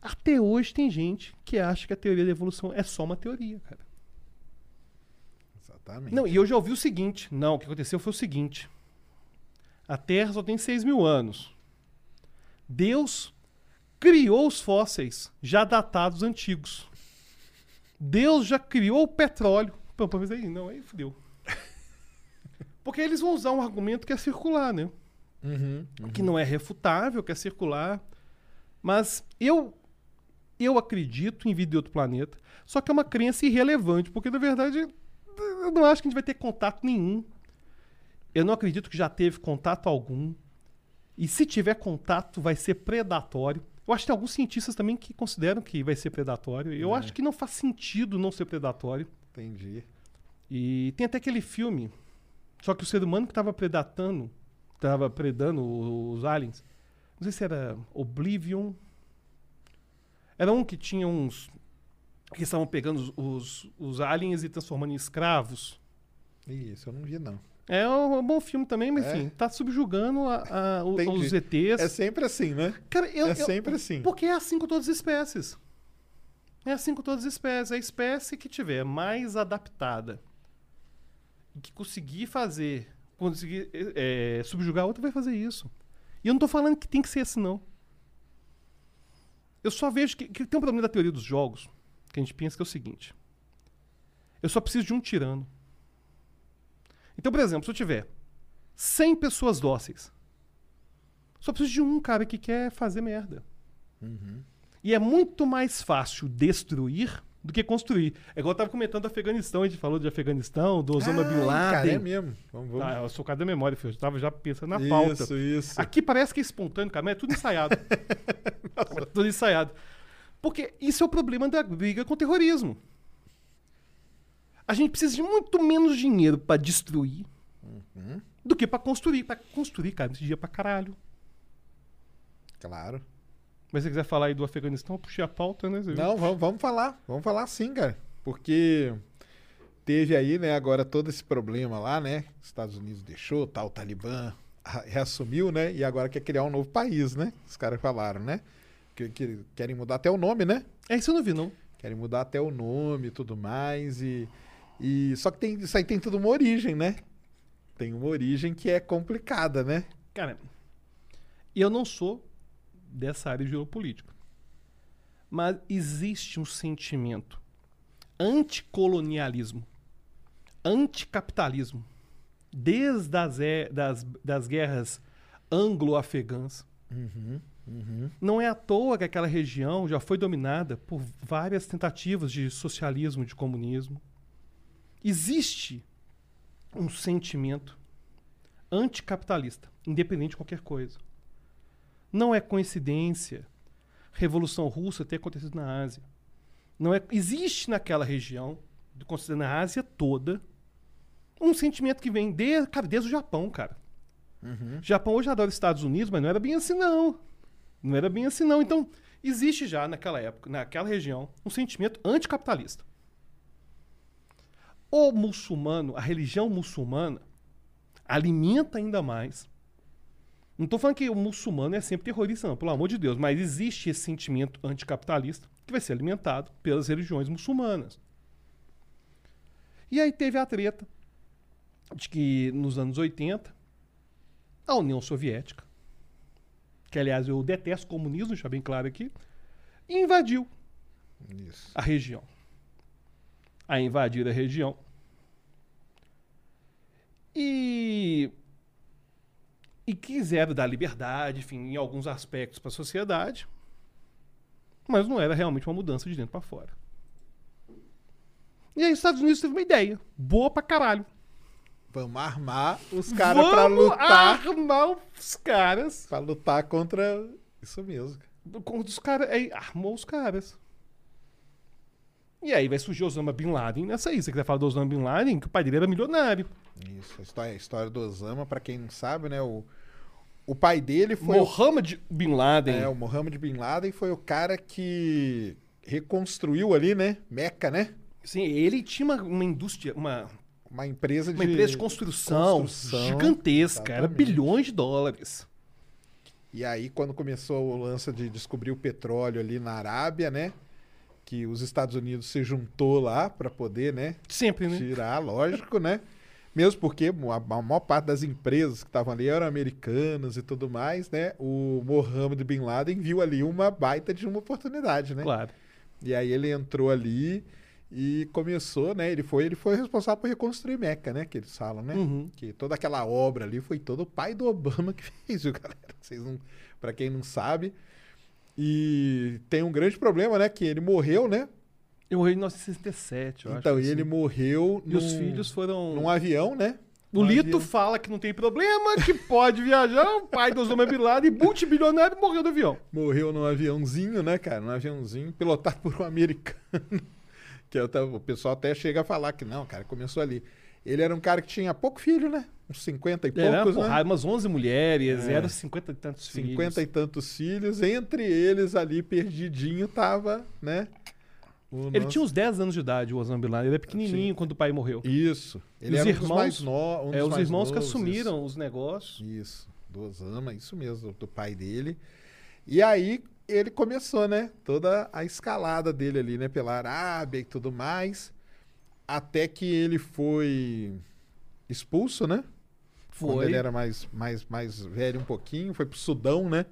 até hoje tem gente que acha que a teoria da evolução é só uma teoria, cara. Exatamente. Não, e eu já ouvi o seguinte: não, o que aconteceu foi o seguinte. A Terra só tem 6 mil anos. Deus criou os fósseis já datados antigos. Deus já criou o petróleo. Pô, mas aí, não, aí fudeu. [LAUGHS] Porque eles vão usar um argumento que é circular, né? Que não é refutável, que é circular. Mas eu eu acredito em vida de outro planeta. Só que é uma crença irrelevante, porque na verdade eu não acho que a gente vai ter contato nenhum. Eu não acredito que já teve contato algum. E se tiver contato, vai ser predatório. Eu acho que tem alguns cientistas também que consideram que vai ser predatório. Eu É. acho que não faz sentido não ser predatório. Entendi. E tem até aquele filme. Só que o ser humano que estava predatando, estava predando os aliens. Não sei se era Oblivion. Era um que tinha uns. Que estavam pegando os, os, os aliens e transformando em escravos. Isso, eu não vi, não. É um, um bom filme também, mas É? enfim, tá subjugando a- a- os ETs. É sempre assim, né? Cara, eu- é eu- sempre assim. Porque é assim com todas as espécies. É assim com todas as espécies. A espécie que tiver mais adaptada que conseguir fazer, conseguir é, subjugar a outra, vai fazer isso. E eu não tô falando que tem que ser assim, não. Eu só vejo que, que tem um problema da teoria dos jogos, que a gente pensa que é o seguinte. Eu só preciso de um tirano. Então, por exemplo, se eu tiver 100 pessoas dóceis, só preciso de um cara que quer fazer merda. E é muito mais fácil destruir do que construir. É igual eu tava comentando do Afeganistão, a gente falou de Afeganistão, do Osama Bin Ai, Laden. Cara, é mesmo. Vamos, vamos. Ah, eu sou cara da memória, filho. Eu tava já pensando na pauta. Isso, isso. Aqui parece que é espontâneo, cara, mas é tudo ensaiado. é [LAUGHS] tudo ensaiado. Porque isso é o problema da briga com o terrorismo. A gente precisa de muito menos dinheiro pra destruir Uhum. do que pra construir. Pra construir, cara, esse dia pra caralho. Claro. Mas se você quiser falar aí do Afeganistão, eu puxei a pauta, né? Não, vamos, vamos falar. Vamos falar sim, cara. Porque teve aí, né, agora todo esse problema lá, né? Estados Unidos deixou, tal, o Talibã reassumiu, né? E agora quer criar um novo país, né? Os caras falaram, né? Que, que querem mudar até o nome, né? É isso eu não vi, não. Querem mudar até o nome e tudo mais. E, e só que tem, isso aí tem tudo uma origem, né? Tem uma origem que é complicada, né? Cara, eu não sou dessa área de geopolítica. Mas existe um sentimento anticolonialismo, anticapitalismo, desde as, é- das, das guerras anglo-afegãs. Não é à toa que aquela região já foi dominada por várias tentativas de socialismo, de comunismo. Existe um sentimento anticapitalista, independente de qualquer coisa. Não é coincidência Revolução Russa ter acontecido na Ásia. Não é, existe naquela região, considerando a Ásia toda, um sentimento que vem desde, cara, desde o Japão, cara. O Japão hoje adora os Estados Unidos, mas não era bem assim, não. Não era bem assim, não. Então, existe já naquela época, naquela região, um sentimento anticapitalista. O muçulmano, a religião muçulmana, alimenta ainda mais. Não estou falando que o muçulmano é sempre terrorista, não, pelo amor de Deus, mas existe esse sentimento anticapitalista que vai ser alimentado pelas religiões muçulmanas. E aí teve a treta de que nos anos 80, a União Soviética, que aliás eu detesto comunismo, deixar bem claro aqui, invadiu Isso. a região. A invadir a região. E. E quiseram dar liberdade, enfim, em alguns aspectos para a sociedade. Mas não era realmente uma mudança de dentro para fora. E aí os Estados Unidos teve uma ideia. Boa pra caralho. Vamos armar os caras pra lutar. armar os caras. Pra lutar contra. Isso mesmo. Com os caras. Aí armou os caras. E aí vai surgir Osama Bin Laden nessa aí. Você quiser falar do Osama Bin Laden, que o pai dele era milionário. Isso, a história, a história do Osama, pra quem não sabe, né? O, o pai dele foi. o- Mohammed Bin Laden. É, o Mohammed Bin Laden foi o cara que reconstruiu ali, né? Meca, né? Sim, ele tinha uma, uma indústria, uma, Uma empresa de. uma empresa de construção, construção, gigantesca. Era exatamente. bilhões de dólares. E aí, quando começou o lance de descobrir o petróleo ali na Arábia, né? Que os Estados Unidos se juntou lá pra poder, né? Sempre, né? Tirar, lógico, né? Mesmo porque a, a maior parte das empresas que estavam ali eram americanas e tudo mais, né? O Mohammed Bin Laden viu ali uma baita de uma oportunidade, né? Claro. E aí ele entrou ali e começou, né? Ele foi, ele foi responsável por reconstruir Meca, né? Que eles falam, né? Uhum. Que toda aquela obra ali foi todo o pai do Obama que [LAUGHS] fez, viu, galera? Vocês não, para quem não sabe. E tem um grande problema, né? Que ele morreu, né? Eu morri em 1967, eu então, acho. e ele assim. morreu E os num- filhos foram. num avião, né? O Um Lito avião. fala que não tem problema, que [LAUGHS] pode viajar, o pai do Osama Bin Laden, multibilionário, morreu do avião. Morreu num aviãozinho, né, cara? Num aviãozinho pilotado por um americano. Que o pessoal até chega a falar que não, cara, começou ali. Ele era um cara que tinha pouco filho, né? Uns 50 e Era poucos, uma né? umas 11 mulheres, É. eram 50 e tantos 50 filhos. e tantos filhos. Entre eles, ali, perdidinho, tava, né? o Ele nosso- tinha uns 10 anos de idade, o Osama Bin Laden. Ele era pequenininho quando o pai morreu. Isso. Ele os era um dos irmãos, mais no... um é, os irmãos que novos, assumiram os negócios. Isso, isso. Do Osama, isso mesmo, do pai dele. E aí ele começou, né? Toda a escalada dele ali, né? Pela Arábia e tudo mais. Até que ele foi expulso, né? Quando Foi. ele era mais, mais, mais velho um pouquinho, foi pro Sudão, né?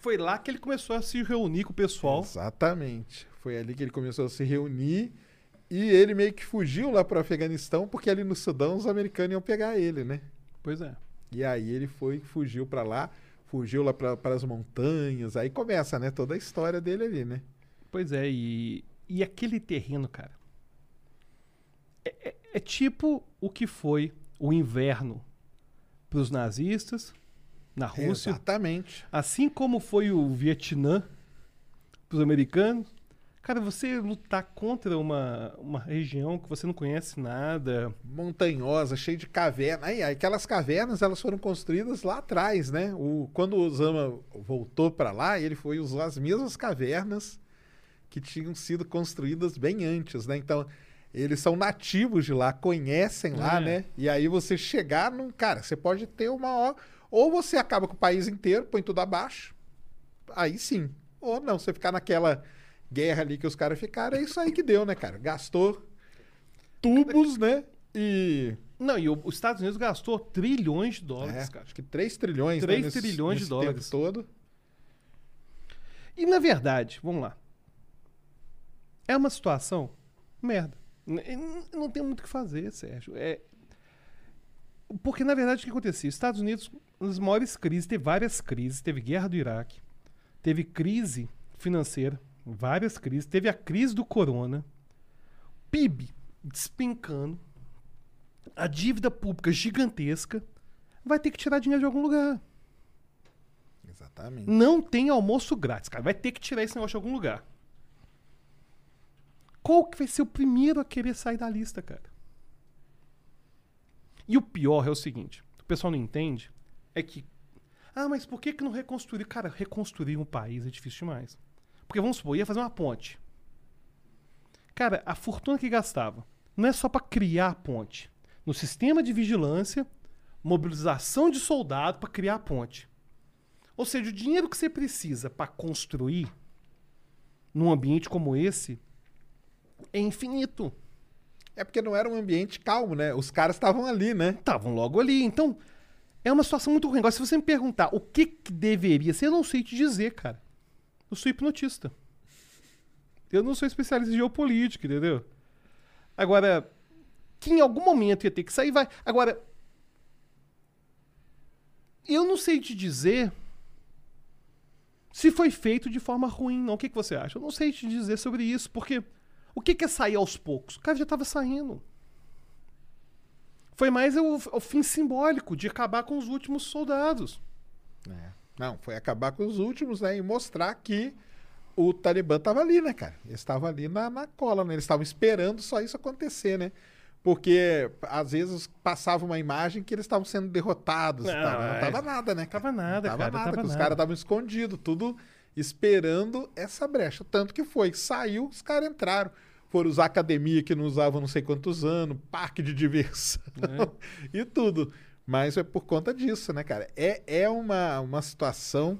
Foi lá que ele começou a se reunir com o pessoal. Exatamente. Foi ali que ele começou a se reunir e ele meio que fugiu lá pro Afeganistão, porque ali no Sudão os americanos iam pegar ele, né? Pois é. E aí ele foi, fugiu pra lá, fugiu lá para as montanhas, aí começa, né, toda a história dele ali, né? Pois é, e, e aquele terreno, cara. É, é- é tipo o que foi o inverno para os nazistas na Rússia. Exatamente. Assim como foi o Vietnã para os americanos. Cara, você lutar contra uma, uma região que você não conhece nada. Montanhosa, cheia de cavernas. Aí, aquelas cavernas, elas foram construídas lá atrás, né? O, quando o Osama voltou para lá, ele foi usar as mesmas cavernas que tinham sido construídas bem antes, né? Então, eles são nativos de lá, conhecem lá, É. né? E aí você chegar num. Cara, você pode ter uma hora. Ou você acaba com o país inteiro, põe tudo abaixo. Aí sim. Ou não, você ficar naquela guerra ali que os caras ficaram, é isso aí que deu, né, cara? Gastou tubos, né? E. Não, e os Estados Unidos gastou trilhões de é, dólares, cara. acho que 3 trilhões, né, 3 nesse- trilhões de nesse dólares. tempo todo. E na verdade, vamos lá. É uma situação merda. Não tem muito o que fazer, Sérgio. É... Porque, na verdade, o que acontecia? Os Estados Unidos, nas maiores crises, teve várias crises. Teve guerra do Iraque, teve crise financeira, várias crises. Teve a crise do corona, PIB despencando, a dívida pública gigantesca. Vai ter que tirar dinheiro de algum lugar. Exatamente. Não tem almoço grátis, cara. Vai ter que tirar esse negócio de algum lugar. Qual que vai ser o primeiro a querer sair da lista, cara? E o pior é o seguinte: o pessoal não entende, é que. Ah, mas por que, que não reconstruir? Cara, reconstruir um país é difícil demais. Porque vamos supor, ia fazer uma ponte. Cara, a fortuna que gastava não é só pra criar a ponte. No sistema de vigilância, mobilização de soldado pra criar a ponte. Ou seja, o dinheiro que você precisa para construir num ambiente como esse é infinito. É porque não era um ambiente calmo, né? Os caras estavam ali, né? Estavam logo ali. Então, é uma situação muito ruim. Agora, se você me perguntar o que, que deveria ser, eu não sei te dizer, cara. Eu sou hipnotista. Eu não sou especialista em geopolítica, entendeu? Agora, que em algum momento ia ter que sair, vai. Agora, eu não sei te dizer se foi feito de forma ruim, não. O que, que você acha? Eu não sei te dizer sobre isso, porque o que, que é sair aos poucos? O cara já estava saindo. Foi mais o, o fim simbólico de acabar com os últimos soldados. É. Não, foi acabar com os últimos, né? E mostrar que o Talibã tava ali, né, cara? Eles estavam ali na, na cola, né? Eles estavam esperando só isso acontecer, né? Porque às vezes passava uma imagem que eles estavam sendo derrotados Não, tal. Não é. tava nada, né? cara? Tava nada, não tava cara, nada, tava os caras estavam escondidos, tudo esperando essa brecha. Tanto que foi, saiu, os caras entraram. Foram usar academia que não usavam não sei quantos anos, parque de diversão [LAUGHS] e tudo. Mas é por conta disso, né, cara? É, é uma, uma situação.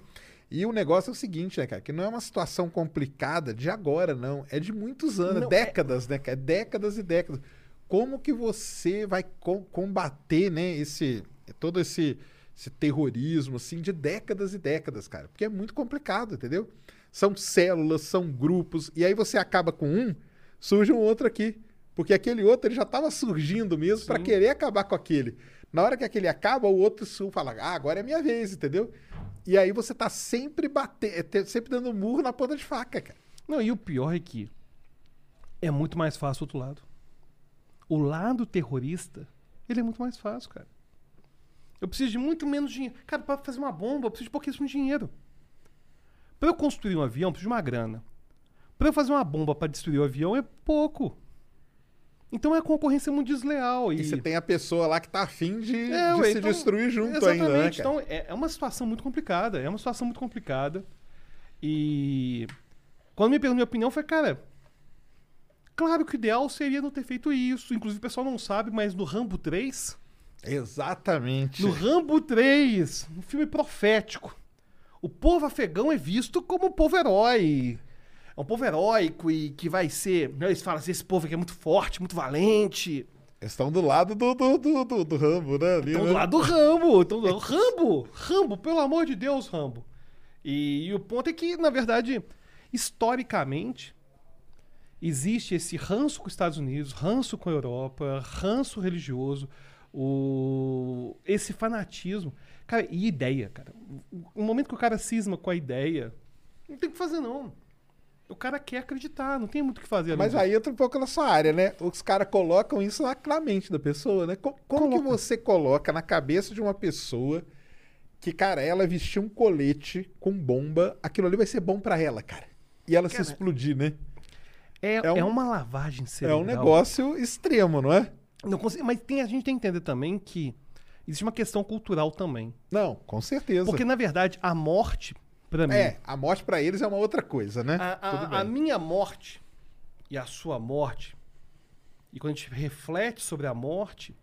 E o negócio é o seguinte, né, cara? Que não é uma situação complicada de agora, não. É de muitos anos, Não, é- décadas, né, cara? Décadas e décadas. Como que você vai co- combater, né, esse, todo esse, esse terrorismo, assim, de décadas e décadas, cara? Porque é muito complicado, entendeu? São células, são grupos, e aí você acaba com um, surge um outro aqui. Porque aquele outro ele já estava surgindo mesmo para querer acabar com aquele. Na hora que aquele acaba, o outro sul fala: Ah, agora é minha vez, entendeu? E aí você tá sempre batendo, sempre dando murro na ponta de faca, cara. Não, e o pior é que é muito mais fácil o outro lado. O lado terrorista, ele é muito mais fácil, cara. Eu preciso de muito menos dinheiro. Cara, pra fazer uma bomba, eu preciso de pouquíssimo dinheiro. Pra eu construir um avião, eu preciso de uma grana. Pra eu fazer uma bomba pra destruir o avião é pouco. Então é concorrência muito desleal. E, E você tem a pessoa lá que tá afim de, É, de ué, se então- destruir junto Exatamente. ainda, né? Então é, é uma situação muito complicada. É uma situação muito complicada. E quando me perguntou minha opinião, foi, cara. Claro que o ideal seria não ter feito isso. Inclusive, o pessoal não sabe, mas no Rambo 3. Exatamente. No Rambo 3, um filme profético. O povo afegão é visto como um povo herói. É um povo heróico e que vai ser. né, Eles falam assim: esse povo aqui é muito forte, muito valente. Eles estão do lado do, do, do, do, do Rambo, né? Ali, Estão né? do lado do Rambo. Estão do... Rambo! Rambo, pelo amor de Deus, Rambo. E, e o ponto é que, na verdade, historicamente, existe esse ranço com os Estados Unidos, ranço com a Europa, ranço religioso, o... esse fanatismo. Cara, e ideia, cara. O- momento que o cara cisma com a ideia, não tem o que fazer, não. O cara quer acreditar, não tem muito o que fazer. Mas aí entra um pouco na sua área, né? Os caras colocam isso na, na mente da pessoa, né? Co- Como, que você coloca na cabeça de uma pessoa que, cara, ela vestir um colete com bomba, aquilo ali vai ser bom pra ela, cara. E ela se Cara, explodir, né? é, é um- é uma lavagem É cerebral. um negócio extremo, não é? Não consigo, mas tem, a gente tem que entender também que existe uma questão cultural também. Não, com certeza. Porque, na verdade, a morte, pra mim. É, a morte pra eles é uma outra coisa, né? a, a- a minha morte e a sua morte, e quando a gente reflete sobre a morte,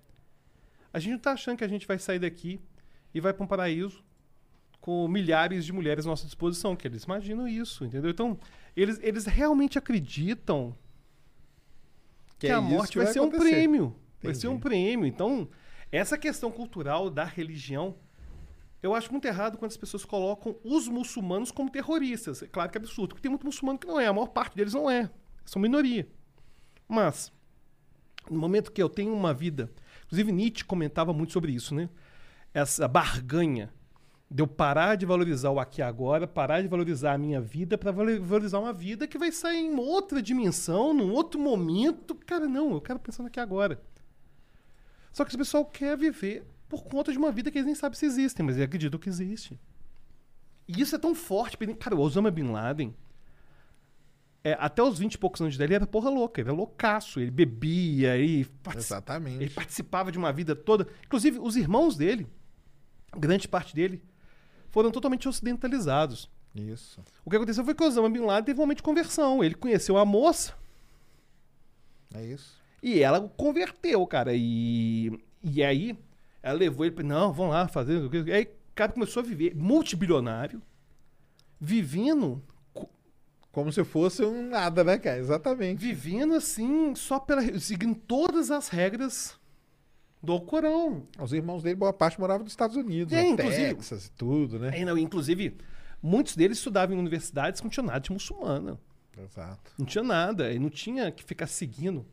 a gente não tá achando que a gente vai sair daqui e vai para um paraíso com milhares de mulheres à nossa disposição, que eles imaginam isso, entendeu? Então, eles, eles realmente acreditam que, é a morte que vai, vai ser um acontecer. prêmio. Vai Entendi. ser um prêmio. Então, essa questão cultural da religião, eu acho muito errado quando as pessoas colocam os muçulmanos como terroristas. É claro que é absurdo, porque tem muito muçulmano que não é, a maior parte deles não é. São minoria. Mas, no momento que eu tenho uma vida. Inclusive, Nietzsche comentava muito sobre isso, né? Essa barganha de eu parar de valorizar o aqui e agora, parar de valorizar a minha vida para valorizar uma vida que vai sair em outra dimensão, num outro momento. Cara, não, eu quero pensar no aqui e agora. Só que esse pessoal quer viver por conta de uma vida que eles nem sabem se existem, mas eles acreditam que existe. E isso é tão forte. Cara, o Osama Bin Laden, é, até os 20 e poucos anos dele, ele era porra louca, ele era loucaço, ele bebia, ele, partici- Exatamente. ele participava de uma vida toda. Inclusive, os irmãos dele, grande parte dele, foram totalmente ocidentalizados. Isso. O que aconteceu foi que o Osama Bin Laden teve um momento de conversão. Ele conheceu a moça É isso. e ela o converteu, cara. E, e aí, ela levou ele. Não, vamos lá fazer. aí, o cara começou a viver multibilionário, vivendo Como se fosse um nada, né, cara? Exatamente. vivendo assim, só pela. seguindo todas as regras do Corão. Os irmãos dele, boa parte, moravam nos Estados Unidos, É, né? Texas e tudo, né? É, não, inclusive, muitos deles estudavam em universidades que não tinha nada de muçulmana. Exato. Não tinha nada. E não tinha que ficar seguindo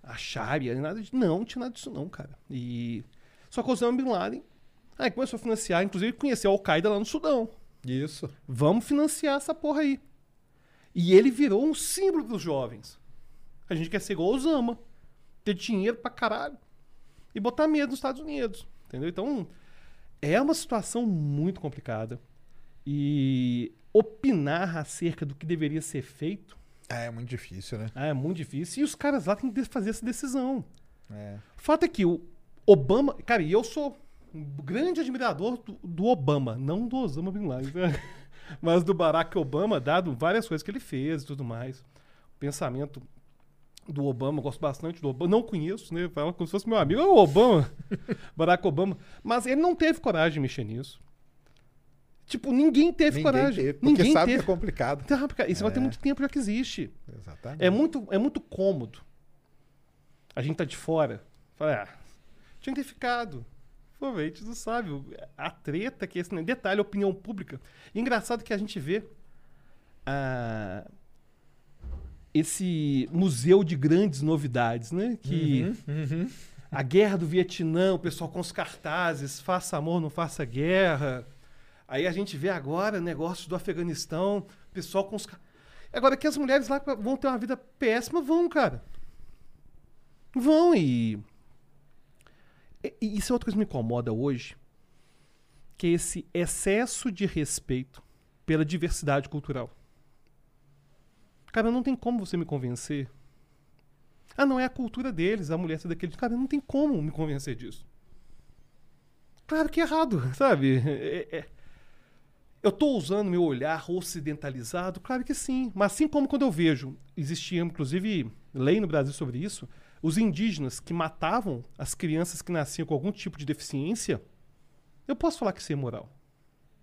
a Sharia, nada de. Não, não tinha nada disso, não, cara. E. Só que o Osama Bin Laden. Aí começou a financiar, inclusive conheceu a Al-Qaeda lá no Sudão. Isso. Vamos financiar essa porra aí. E ele virou um símbolo dos jovens. A gente quer ser igual o Osama. Ter dinheiro pra caralho. E botar medo nos Estados Unidos. Entendeu? Então, é uma situação muito complicada. E opinar acerca do que deveria ser feito É, é muito difícil, né? ah, é muito difícil. E os caras lá têm que fazer essa decisão. É. O fato é que o Obama. Cara, e eu sou um grande admirador do, do Obama, não do Osama Bin Laden, né? [LAUGHS] mas do Barack Obama, dado várias coisas que ele fez e tudo mais. O pensamento do Obama, gosto bastante do Obama. Não conheço, né? Fala como se fosse meu amigo. É o Obama, [LAUGHS] Barack Obama. Mas ele não teve coragem de mexer nisso. Tipo, ninguém teve Ninguém coragem. teve, porque ninguém sabe teve. que é complicado. Então, cara, Isso vai ter É. muito tempo já que existe. Exatamente. É muito, é muito cômodo. A gente tá de fora. Fala, ah, tinha que ter ficado. Pô, velho, a gente não sabe. A treta que é esse né? detalhe, opinião pública. E engraçado que a gente vê ah, esse museu de grandes novidades, né? Que a guerra do Vietnã, o pessoal com os cartazes, faça amor, não faça guerra. Aí a gente vê agora negócios do Afeganistão, pessoal com os. Agora que as mulheres lá vão ter uma vida péssima, vão, cara. Vão e. e- e isso é outra coisa que me incomoda hoje. que é esse excesso de respeito pela diversidade cultural. Cara, não tem como você me convencer. Ah, não é a cultura deles, a mulher ser daquele. Cara, não tem como me convencer disso. Claro que é errado, [LAUGHS] sabe? É- é- Eu estou usando meu olhar ocidentalizado? Claro que sim. Mas assim como quando eu vejo, existia inclusive lei no Brasil sobre isso, os indígenas que matavam as crianças que nasciam com algum tipo de deficiência, eu posso falar que isso é moral.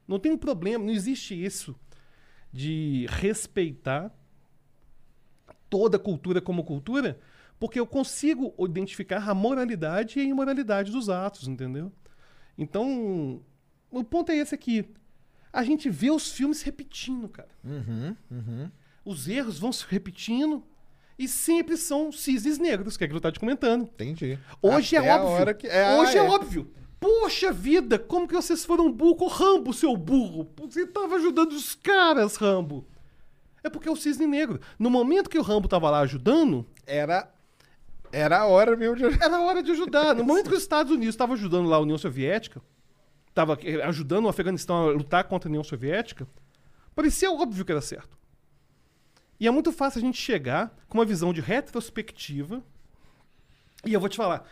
Não tem problema, não existe isso de respeitar toda a cultura como cultura, porque eu consigo identificar a moralidade e a imoralidade dos atos, entendeu? Então, o ponto é esse aqui. A gente vê os filmes repetindo, cara. Os erros vão se repetindo e sempre são cisnes negros, que é aquilo que eu tava te comentando. Entendi. Hoje Até é a óbvio. que- é, Hoje é, é. óbvio. Poxa vida, como que vocês foram burro? Rambo, seu burro. Você tava ajudando os caras, Rambo. É porque é o cisne negro. No momento que o Rambo tava lá ajudando, Era, era a hora mesmo de... era hora de ajudar. No momento que os Estados Unidos estavam ajudando lá a União Soviética, estava ajudando o Afeganistão a lutar contra a União Soviética, parecia óbvio que era certo. E é muito fácil a gente chegar com uma visão de retrospectiva. E eu vou te falar,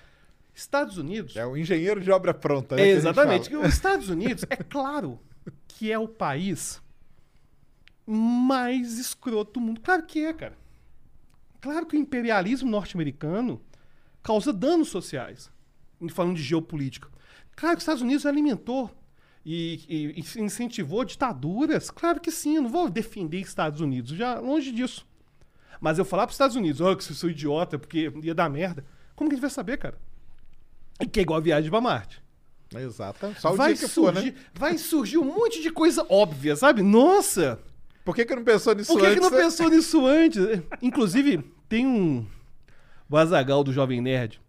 Estados Unidos. É o engenheiro de obra pronta, né? É, exatamente. Os Estados Unidos, é claro que é o país mais escroto do mundo. Claro que é, cara. Claro que o imperialismo norte-americano causa danos sociais. Falando de geopolítica. Claro que os Estados Unidos alimentou e, e- e incentivou ditaduras. Claro que sim. Eu não vou defender Estados Unidos. Já longe disso. Mas eu falar para os Estados Unidos, oh, que vocês são idiota porque ia dar merda. Como que a gente vai saber, cara? E que é igual a viagem para Marte Exato. Só o vai dia que for, surgir, né? vai surgir um monte de coisa óbvia, sabe? Nossa! Por que, que não pensou nisso Por que, que antes? não né? pensou nisso antes? Inclusive, tem um. O Azagal do Jovem Nerd.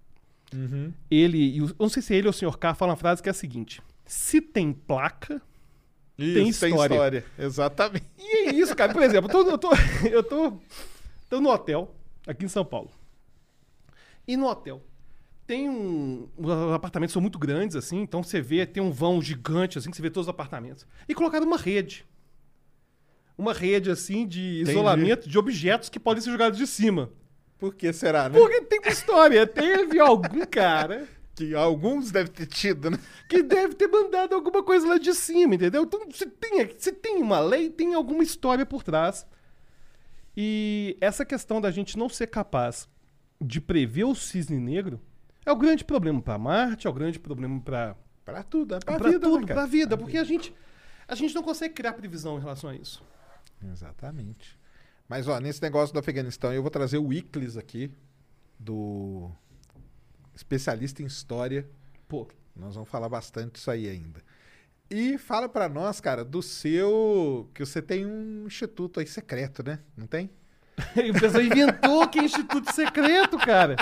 Uhum. Ele. Eu não sei se ele ou o Sr. K fala uma frase que é a seguinte: Se tem placa. Isso, tem história. Exatamente. E é isso, cara. Por exemplo, eu tô, eu tô, [LAUGHS] eu tô, tô no hotel, aqui em São Paulo. E no hotel tem um. Os apartamentos são muito grandes, assim, então você vê, tem um vão gigante, assim, que você vê todos os apartamentos. E colocaram uma rede. Uma rede, assim, de Entendi. isolamento de objetos que podem ser jogados de cima. Por que será, né? Porque tem uma história. Teve algum cara Que alguns devem ter tido, né? que deve ter mandado alguma coisa lá de cima, entendeu? Então, se tem, se tem uma lei, tem alguma história por trás. E essa questão da gente não ser capaz de prever o cisne negro é o grande problema para Marte, é o grande problema para Pra tudo, é pra, para vida, tudo, né, para cara? a vida, porque a gente a gente não consegue criar previsão em relação a isso. Exatamente. Mas, ó, nesse negócio do Afeganistão, eu vou trazer o Iclis aqui, do especialista em história. Pô, Nós vamos falar bastante disso aí ainda. E fala pra nós, cara, do seu. Que você tem um instituto aí secreto, né? Não tem? [LAUGHS] o pessoal inventou que é instituto secreto, cara.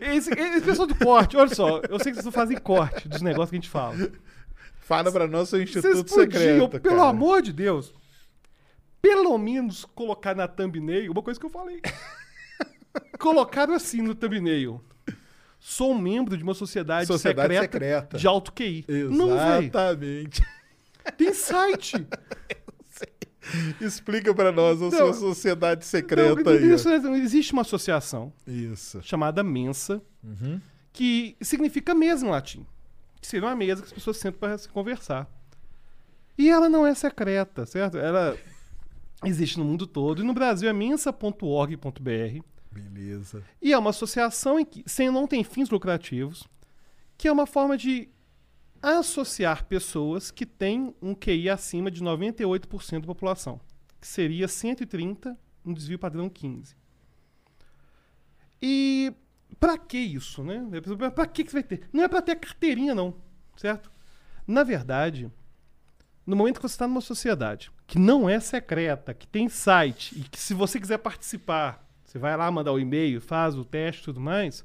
Esse, esse pessoal do corte, olha só, eu sei que vocês não fazem corte dos negócios que a gente fala. Fala pra nós seu instituto podiam, secreto. pelo cara. amor de Deus, pelo menos colocar na thumbnail uma coisa que eu falei. [LAUGHS] Colocaram assim no thumbnail. Sou membro de uma sociedade, Sociedade secreta, secreta. de alto QI. Não. Exatamente. Tem site. [LAUGHS] Explica pra nós a Não, sua sociedade secreta Não, aí. isso é- existe uma associação Isso. chamada Mensa, Uhum. que significa mesa em latim. Que seria uma mesa que as pessoas sentam para se conversar. E ela não é secreta, certo? Ela existe no mundo todo. E no Brasil é mensa.org.br. Beleza. E é uma associação em que sem, não tem fins lucrativos, que é uma forma de associar pessoas que têm um QI acima de 98% da população, que seria 130 no desvio padrão 15. E pra que isso, né? Pra que que vai ter? Não é pra ter carteirinha não, certo? Na verdade, no momento que você está numa sociedade que não é secreta, que tem site e que se você quiser participar, você vai lá mandar o e-mail, faz o teste e tudo mais,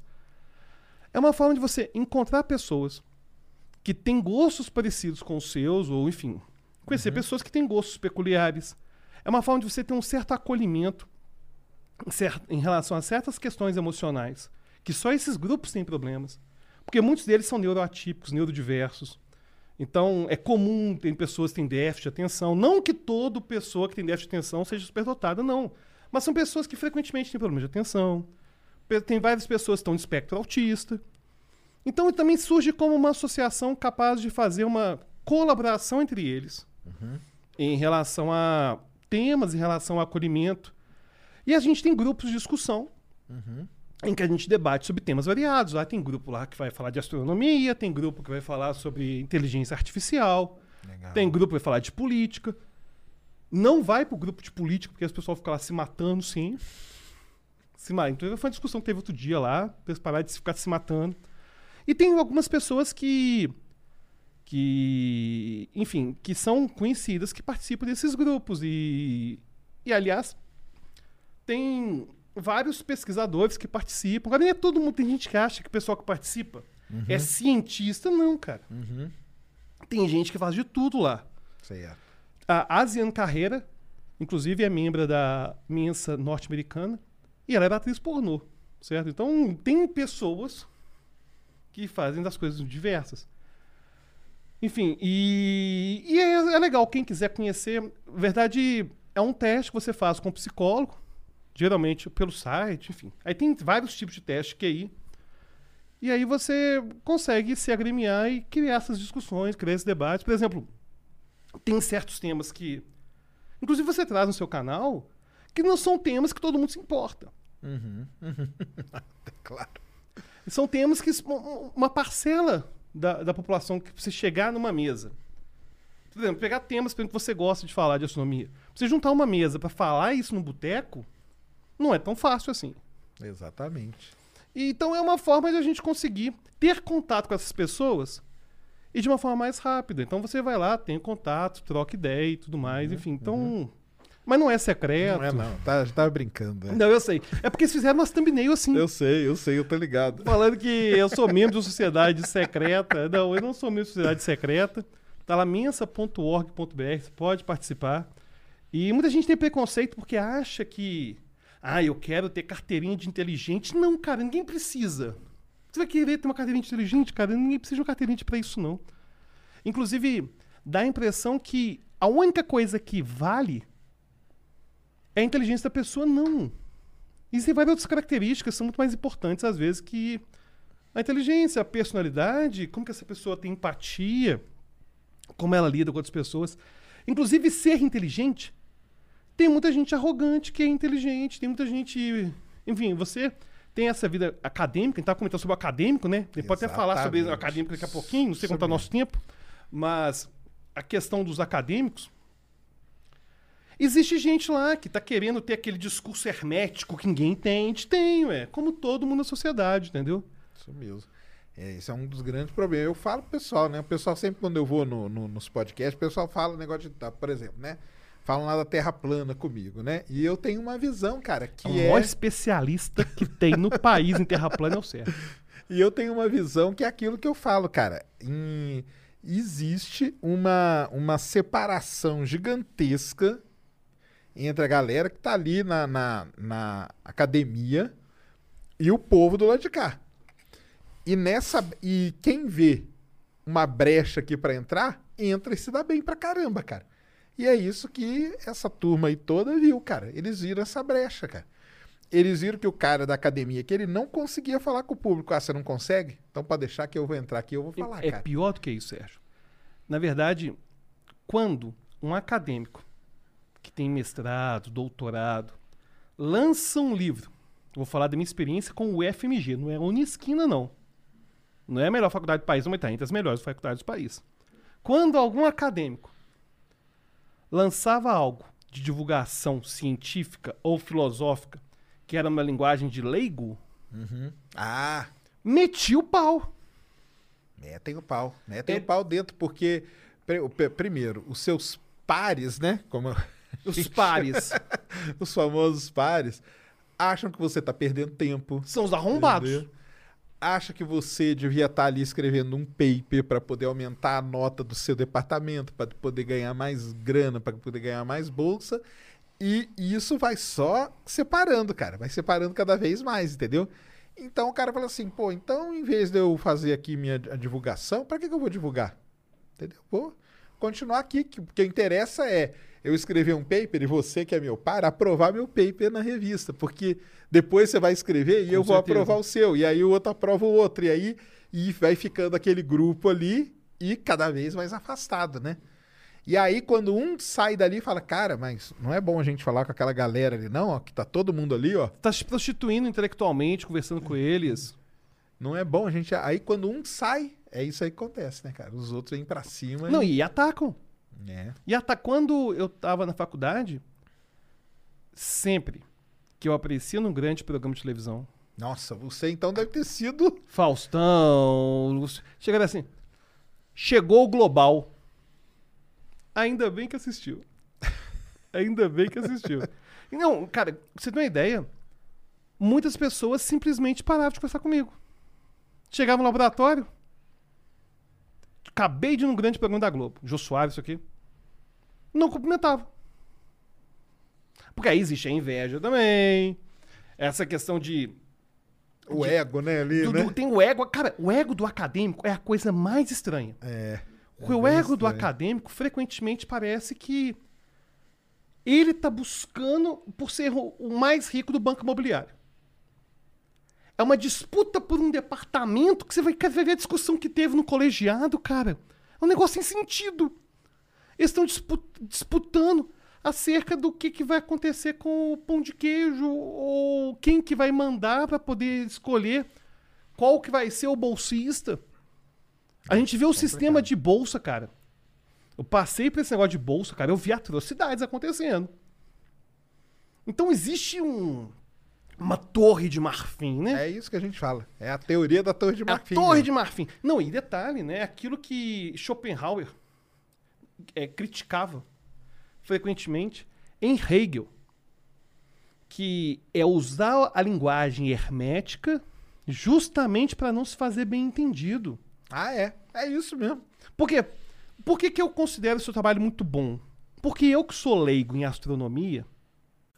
é uma forma de você encontrar pessoas que têm gostos parecidos com os seus, ou enfim, conhecer pessoas que têm gostos peculiares. É uma forma de você ter um certo acolhimento em relação a certas questões emocionais, que só esses grupos têm problemas. Porque muitos deles são neuroatípicos, neurodiversos. Então, é comum, tem pessoas que têm déficit de atenção. Não que toda pessoa que tem déficit de atenção seja superdotada, não. Mas são pessoas que frequentemente têm problemas de atenção. Tem várias pessoas que estão de espectro autista. Então, também surge como uma associação capaz de fazer uma colaboração entre eles em relação a temas, em relação ao acolhimento. E a gente tem grupos de discussão em que a gente debate sobre temas variados. Lá tem grupo lá que vai falar de astronomia, tem grupo que vai falar sobre inteligência artificial, tem grupo que vai falar de política. Não vai pro grupo de política, porque as pessoas ficam lá se matando, sim. Se ma- Então foi uma discussão que teve outro dia lá, pra eles pararem de ficar se matando. E tem algumas pessoas que. que. enfim, que são conhecidas que participam desses grupos. E. E aliás, tem vários pesquisadores que participam. Agora, nem é todo mundo. Tem gente que acha que o pessoal que participa é cientista. Não, cara. Tem gente que faz de tudo lá. Certo. A Asian Carreira, inclusive, é membro da Mensa norte-americana. E ela era atriz pornô, certo? Então, tem pessoas que fazem das coisas diversas. Enfim, e, e é, é legal, quem quiser conhecer. Na verdade, é um teste que você faz com um psicólogo, geralmente pelo site, enfim. Aí tem vários tipos de teste que aí. E aí você consegue se agremiar e criar essas discussões, criar esses debates. Por exemplo, tem certos temas que. Inclusive você traz no seu canal, que não são temas que todo mundo se importa. [LAUGHS] Claro. São temas que um- uma parcela da, da população que você chegar numa mesa. Por exemplo, pegar temas exemplo, que você gosta de falar de astronomia. Você juntar uma mesa para falar isso no boteco, não é tão fácil assim. Exatamente. E, Então é uma forma de a gente conseguir ter contato com essas pessoas e de uma forma mais rápida. Então você vai lá, tem contato, troca ideia e tudo mais, enfim. Então. Mas não é secreto. Não é não, tá, tava brincando. né? Não, eu sei. É porque eles fizeram umas thumbnail assim. Eu sei, eu sei, eu tô ligado. Falando que [LAUGHS] eu sou membro de sociedade secreta. Não, eu não sou membro de sociedade secreta. Tá lá mensa.org.br, você pode participar. E muita gente tem preconceito porque acha que. Ah, eu quero ter carteirinha de inteligente. Não, cara, ninguém precisa. Você vai querer ter uma carteirinha inteligente, cara? Ninguém precisa de uma carteirinha pra isso, não. Inclusive, dá a impressão que a única coisa que vale é a inteligência da pessoa, não. Existem várias outras características são muito mais importantes, às vezes, que a inteligência, a personalidade, como que essa pessoa tem empatia, como ela lida com outras pessoas. Inclusive, ser inteligente. Tem muita gente arrogante que é inteligente, tem muita gente. Enfim, você tem essa vida acadêmica, a gente tá comentando sobre o acadêmico, né? Ele pode até falar sobre o acadêmico daqui a pouquinho, não sei tá o nosso tempo, mas a questão dos acadêmicos. Existe gente lá que tá querendo ter aquele discurso hermético que ninguém entende. Tem, ué. Como todo mundo na sociedade, entendeu? Isso mesmo. É, isso é um dos grandes problemas. Eu falo pro pessoal, né? O pessoal sempre quando eu vou no, no- nos podcasts, o pessoal fala o negócio de, tá, por exemplo, né? Falam lá da Terra plana comigo, né? E eu tenho uma visão, cara, que o é... maior especialista que tem no país em terra plana é o Sérgio. [LAUGHS] E eu tenho uma visão que é aquilo que eu falo, cara. Em- Existe uma, uma separação gigantesca entre a galera que tá ali na, na, na academia e o povo do lado de cá. E nessa. E quem vê uma brecha aqui pra entrar, entra e se dá bem pra caramba, cara. E é isso que essa turma aí toda viu, cara. Eles viram essa brecha, cara. Eles viram que o cara da academia, que ele não conseguia falar com o público. Ah, você não consegue? Então pode deixar que eu vou entrar aqui eu vou falar, é cara. pior do que isso, Sérgio. Na verdade, quando um acadêmico que tem mestrado, doutorado, lança um livro, vou falar da minha experiência com o UFMG, não é a Unisquina, não. Não é a melhor faculdade do país, mas está entre as melhores faculdades do país. Quando algum acadêmico lançava algo de divulgação científica ou filosófica que era uma linguagem de leigo, Ah, metia o pau. metem o pau. Metem É- o pau dentro, porque, primeiro, os seus pares, né? Como Os pares [LAUGHS] os famosos pares, acham que você tá perdendo tempo. são os arrombados. Entendeu? Acha que você devia estar ali escrevendo um paper para poder aumentar a nota do seu departamento, para poder ganhar mais grana, para poder ganhar mais bolsa. E isso vai só separando, cara. Vai separando cada vez mais, entendeu? Então o cara fala assim, pô, então em vez de eu fazer aqui minha divulgação, para que, que eu vou divulgar? Entendeu? Vou continuar aqui, que o que interessa é eu escrever um paper e você, que é meu par, aprovar meu paper na revista. Porque depois você vai escrever e Com eu vou certeza. aprovar o seu. E aí o outro aprova o outro. E aí e vai ficando aquele grupo ali e cada vez mais afastado, né? E aí, quando um sai dali e fala, cara, mas não é bom a gente falar com aquela galera ali, não, ó, que tá todo mundo ali, ó. Tá se prostituindo intelectualmente, conversando com eles. Não é bom a gente. Aí, quando um sai, é isso aí que acontece, né, cara? Os outros vêm pra cima. Não, e atacam. É. E até quando eu tava na faculdade, sempre que eu aparecia num grande programa de televisão, Nossa, você então deve ter sido. Faustão, Lúcio, chegaram assim, chegou o Global. Ainda bem que assistiu. [LAUGHS] Ainda bem que assistiu. Não, cara, você tem uma ideia, muitas pessoas simplesmente paravam de conversar comigo. Chegava no laboratório, acabei de ir num grande programa da Globo, Jô Soares, isso aqui, não cumprimentava. Porque aí existe a inveja também, essa questão de O ego, né, ali, do- né? do- tem o ego. Cara, o ego do acadêmico é a coisa mais estranha. É. Porque o ego do estranho. acadêmico frequentemente parece que ele tá buscando por ser o mais rico do banco imobiliário. É uma disputa por um departamento que você vai, ver a discussão que teve no colegiado, cara. É um negócio sem sentido. Eles estão disputando acerca do que, que vai acontecer com o pão de queijo ou quem que vai mandar para poder escolher qual que vai ser o bolsista. A gente vê o sistema de bolsa, cara. Eu passei por esse negócio de bolsa, cara. Eu vi atrocidades acontecendo. Então existe um, uma torre de marfim, né? É isso que a gente fala. É a teoria da torre de A marfim. torre né? de marfim. Não, e detalhe, né? Aquilo que Schopenhauer é, criticava frequentemente em Hegel, que é usar a linguagem hermética justamente para não se fazer bem entendido. Ah, é. É isso mesmo. Por quê? Por que, que eu considero seu trabalho muito bom? Porque eu que sou leigo em astronomia,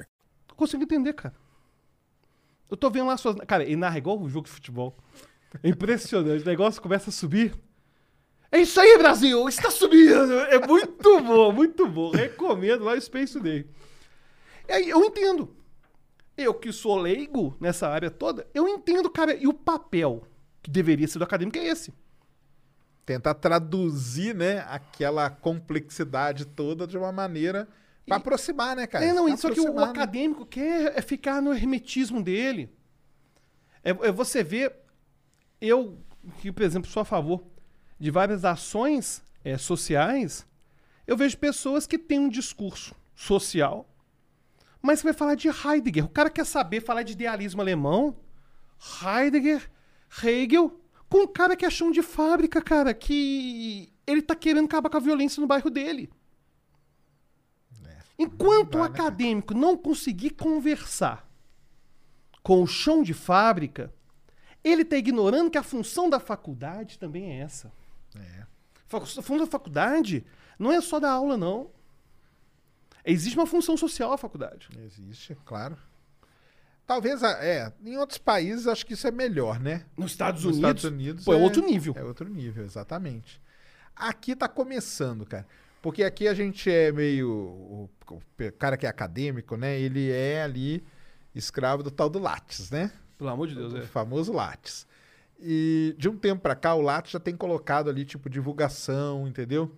Não consigo entender, cara. Eu tô vendo lá suas. Cara, ele narra igual um jogo de futebol. É impressionante. O negócio começa a subir. É isso aí, Brasil! Está subindo! É muito bom, muito bom. Recomendo lá o Space Day. E aí, eu entendo. Eu que sou leigo nessa área toda, eu entendo, cara. E o papel que deveria ser do acadêmico é esse. Tentar traduzir, né, aquela complexidade toda de uma maneira pra aproximar, né, cara? É, não, Pra isso que o né? acadêmico quer é ficar no hermetismo dele. É, é você ver, eu, que, por exemplo, sou a favor de várias ações é, sociais, eu vejo pessoas que têm um discurso social, mas que vai falar de Heidegger. O cara quer saber falar de idealismo alemão, Heidegger, Hegel, com um cara que é chão de fábrica, cara, que ele tá querendo acabar com a violência no bairro dele. Enquanto o né, acadêmico não conseguir conversar com o chão de fábrica, ele está ignorando que a função da faculdade também é essa. Fa- A função da faculdade não é só dar aula, não. Existe uma função social à faculdade. Existe, claro. Talvez, é, em outros países acho que isso é melhor, né? Nos Estados Nos Unidos, Estados Unidos pô, é outro nível. É outro nível, exatamente. Aqui tá começando, cara. Porque aqui a gente é meio. O, o cara que é acadêmico, né? Ele é ali escravo do tal do Lattes, né? Pelo amor de Deus, O é. famoso Lattes. E de um tempo pra cá, o Lattes já tem colocado ali, tipo, divulgação, entendeu?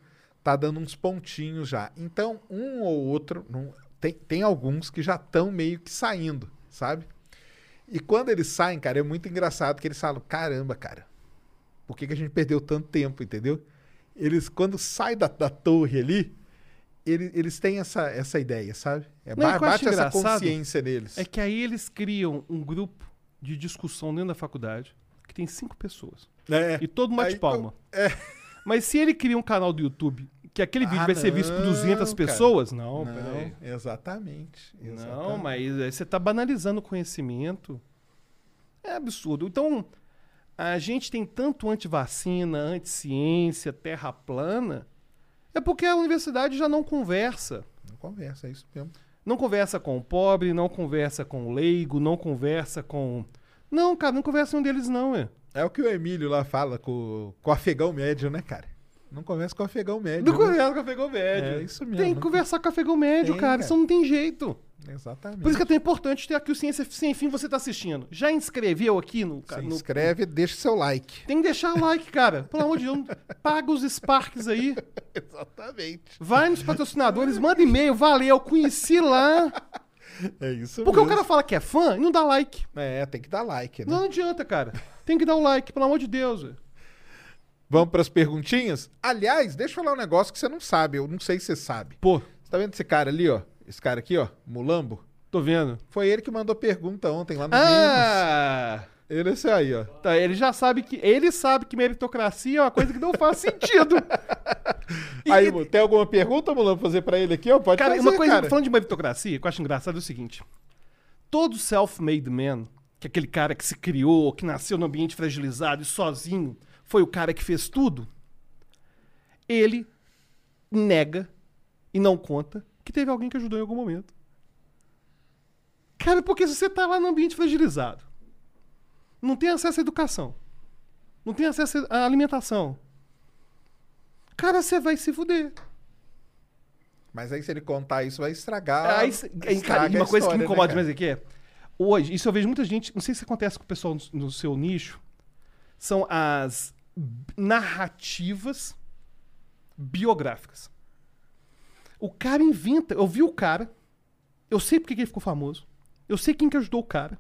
Tá dando uns pontinhos já. Então, um ou outro. não- tem, tem alguns que já estão meio que saindo, sabe? E quando eles saem, cara, é muito engraçado que eles falam: caramba, cara, por que, que a gente perdeu tanto tempo, entendeu? Eles, quando sai da, da torre ali, ele- eles têm essa, essa ideia, sabe? É, Não, ba- bate essa consciência neles. É que aí eles criam um grupo de discussão dentro da faculdade que tem cinco pessoas. É. E todo mundo bate Aí, palma. É. Mas se ele cria um canal do YouTube que aquele vídeo Ah, vai ser visto por não, 200 cara. pessoas, não, peraí. Não, exatamente. Não, exatamente. mas você tá banalizando o conhecimento. É absurdo. Então, a gente tem tanto antivacina, anti-ciência, terra plana, é porque a universidade já não conversa. Não conversa, é isso mesmo. Não conversa com o pobre, não conversa com o leigo, não conversa com. Não, cara, não conversa um deles, não, é. É o que o Emílio lá fala com, com o afegão médio, né, cara? Não conversa com o afegão médio. Não né? conversa com o afegão médio. É isso mesmo. Tem que conversar com o afegão médio, Tem, cara. cara. Isso não tem jeito. Exatamente. Por isso que é tão importante ter aqui o Ciência Sem Fim você tá assistindo. Já inscreveu aqui no... Se no inscreve, deixa seu like. Tem que deixar o like, cara. Pelo amor de Deus. Paga os Sparks aí. [LAUGHS] Exatamente. Vai nos patrocinadores, manda e-mail. Valeu, conheci lá. [LAUGHS] É isso Porque o mesmo. cara fala que é fã e não dá like. É, tem que dar like, né? Não adianta, cara. Tem que dar o like, pelo amor de Deus. velho. Vamos pras perguntinhas? Aliás, deixa eu falar um negócio que você não sabe. Eu não sei se você sabe. Pô, Você tá vendo esse cara ali, ó? Esse cara aqui, ó, Mulambo? tô vendo. Foi ele que mandou pergunta ontem lá no. Ah! Ele é esse aí, ó. Tá, ele já sabe que. Ele sabe que meritocracia é uma coisa que não faz sentido. E- [LAUGHS] Aí, Mu, tem alguma pergunta, Mulambo, fazer pra ele aqui, ó? Pode Cara, fazer, uma coisa, cara. falando de meritocracia, que eu acho engraçado é o seguinte: todo self-made man, que é aquele cara que se criou, que nasceu num ambiente fragilizado e sozinho, foi o cara que fez tudo, ele nega e não conta que teve alguém que ajudou em algum momento. Cara, porque se você tá lá num ambiente fragilizado, não tem acesso à educação, não tem acesso à alimentação, cara, você vai se fuder. Mas aí se ele contar isso, vai estragar. Aí, estraga cara, a uma coisa que me né, incomoda cara? demais aqui é. Hoje, isso eu vejo muita gente. Não sei se acontece com o pessoal no, no seu nicho. São as narrativas biográficas. O cara inventa. Eu vi o cara. Eu sei porque que ele ficou famoso. Eu sei quem que ajudou o cara.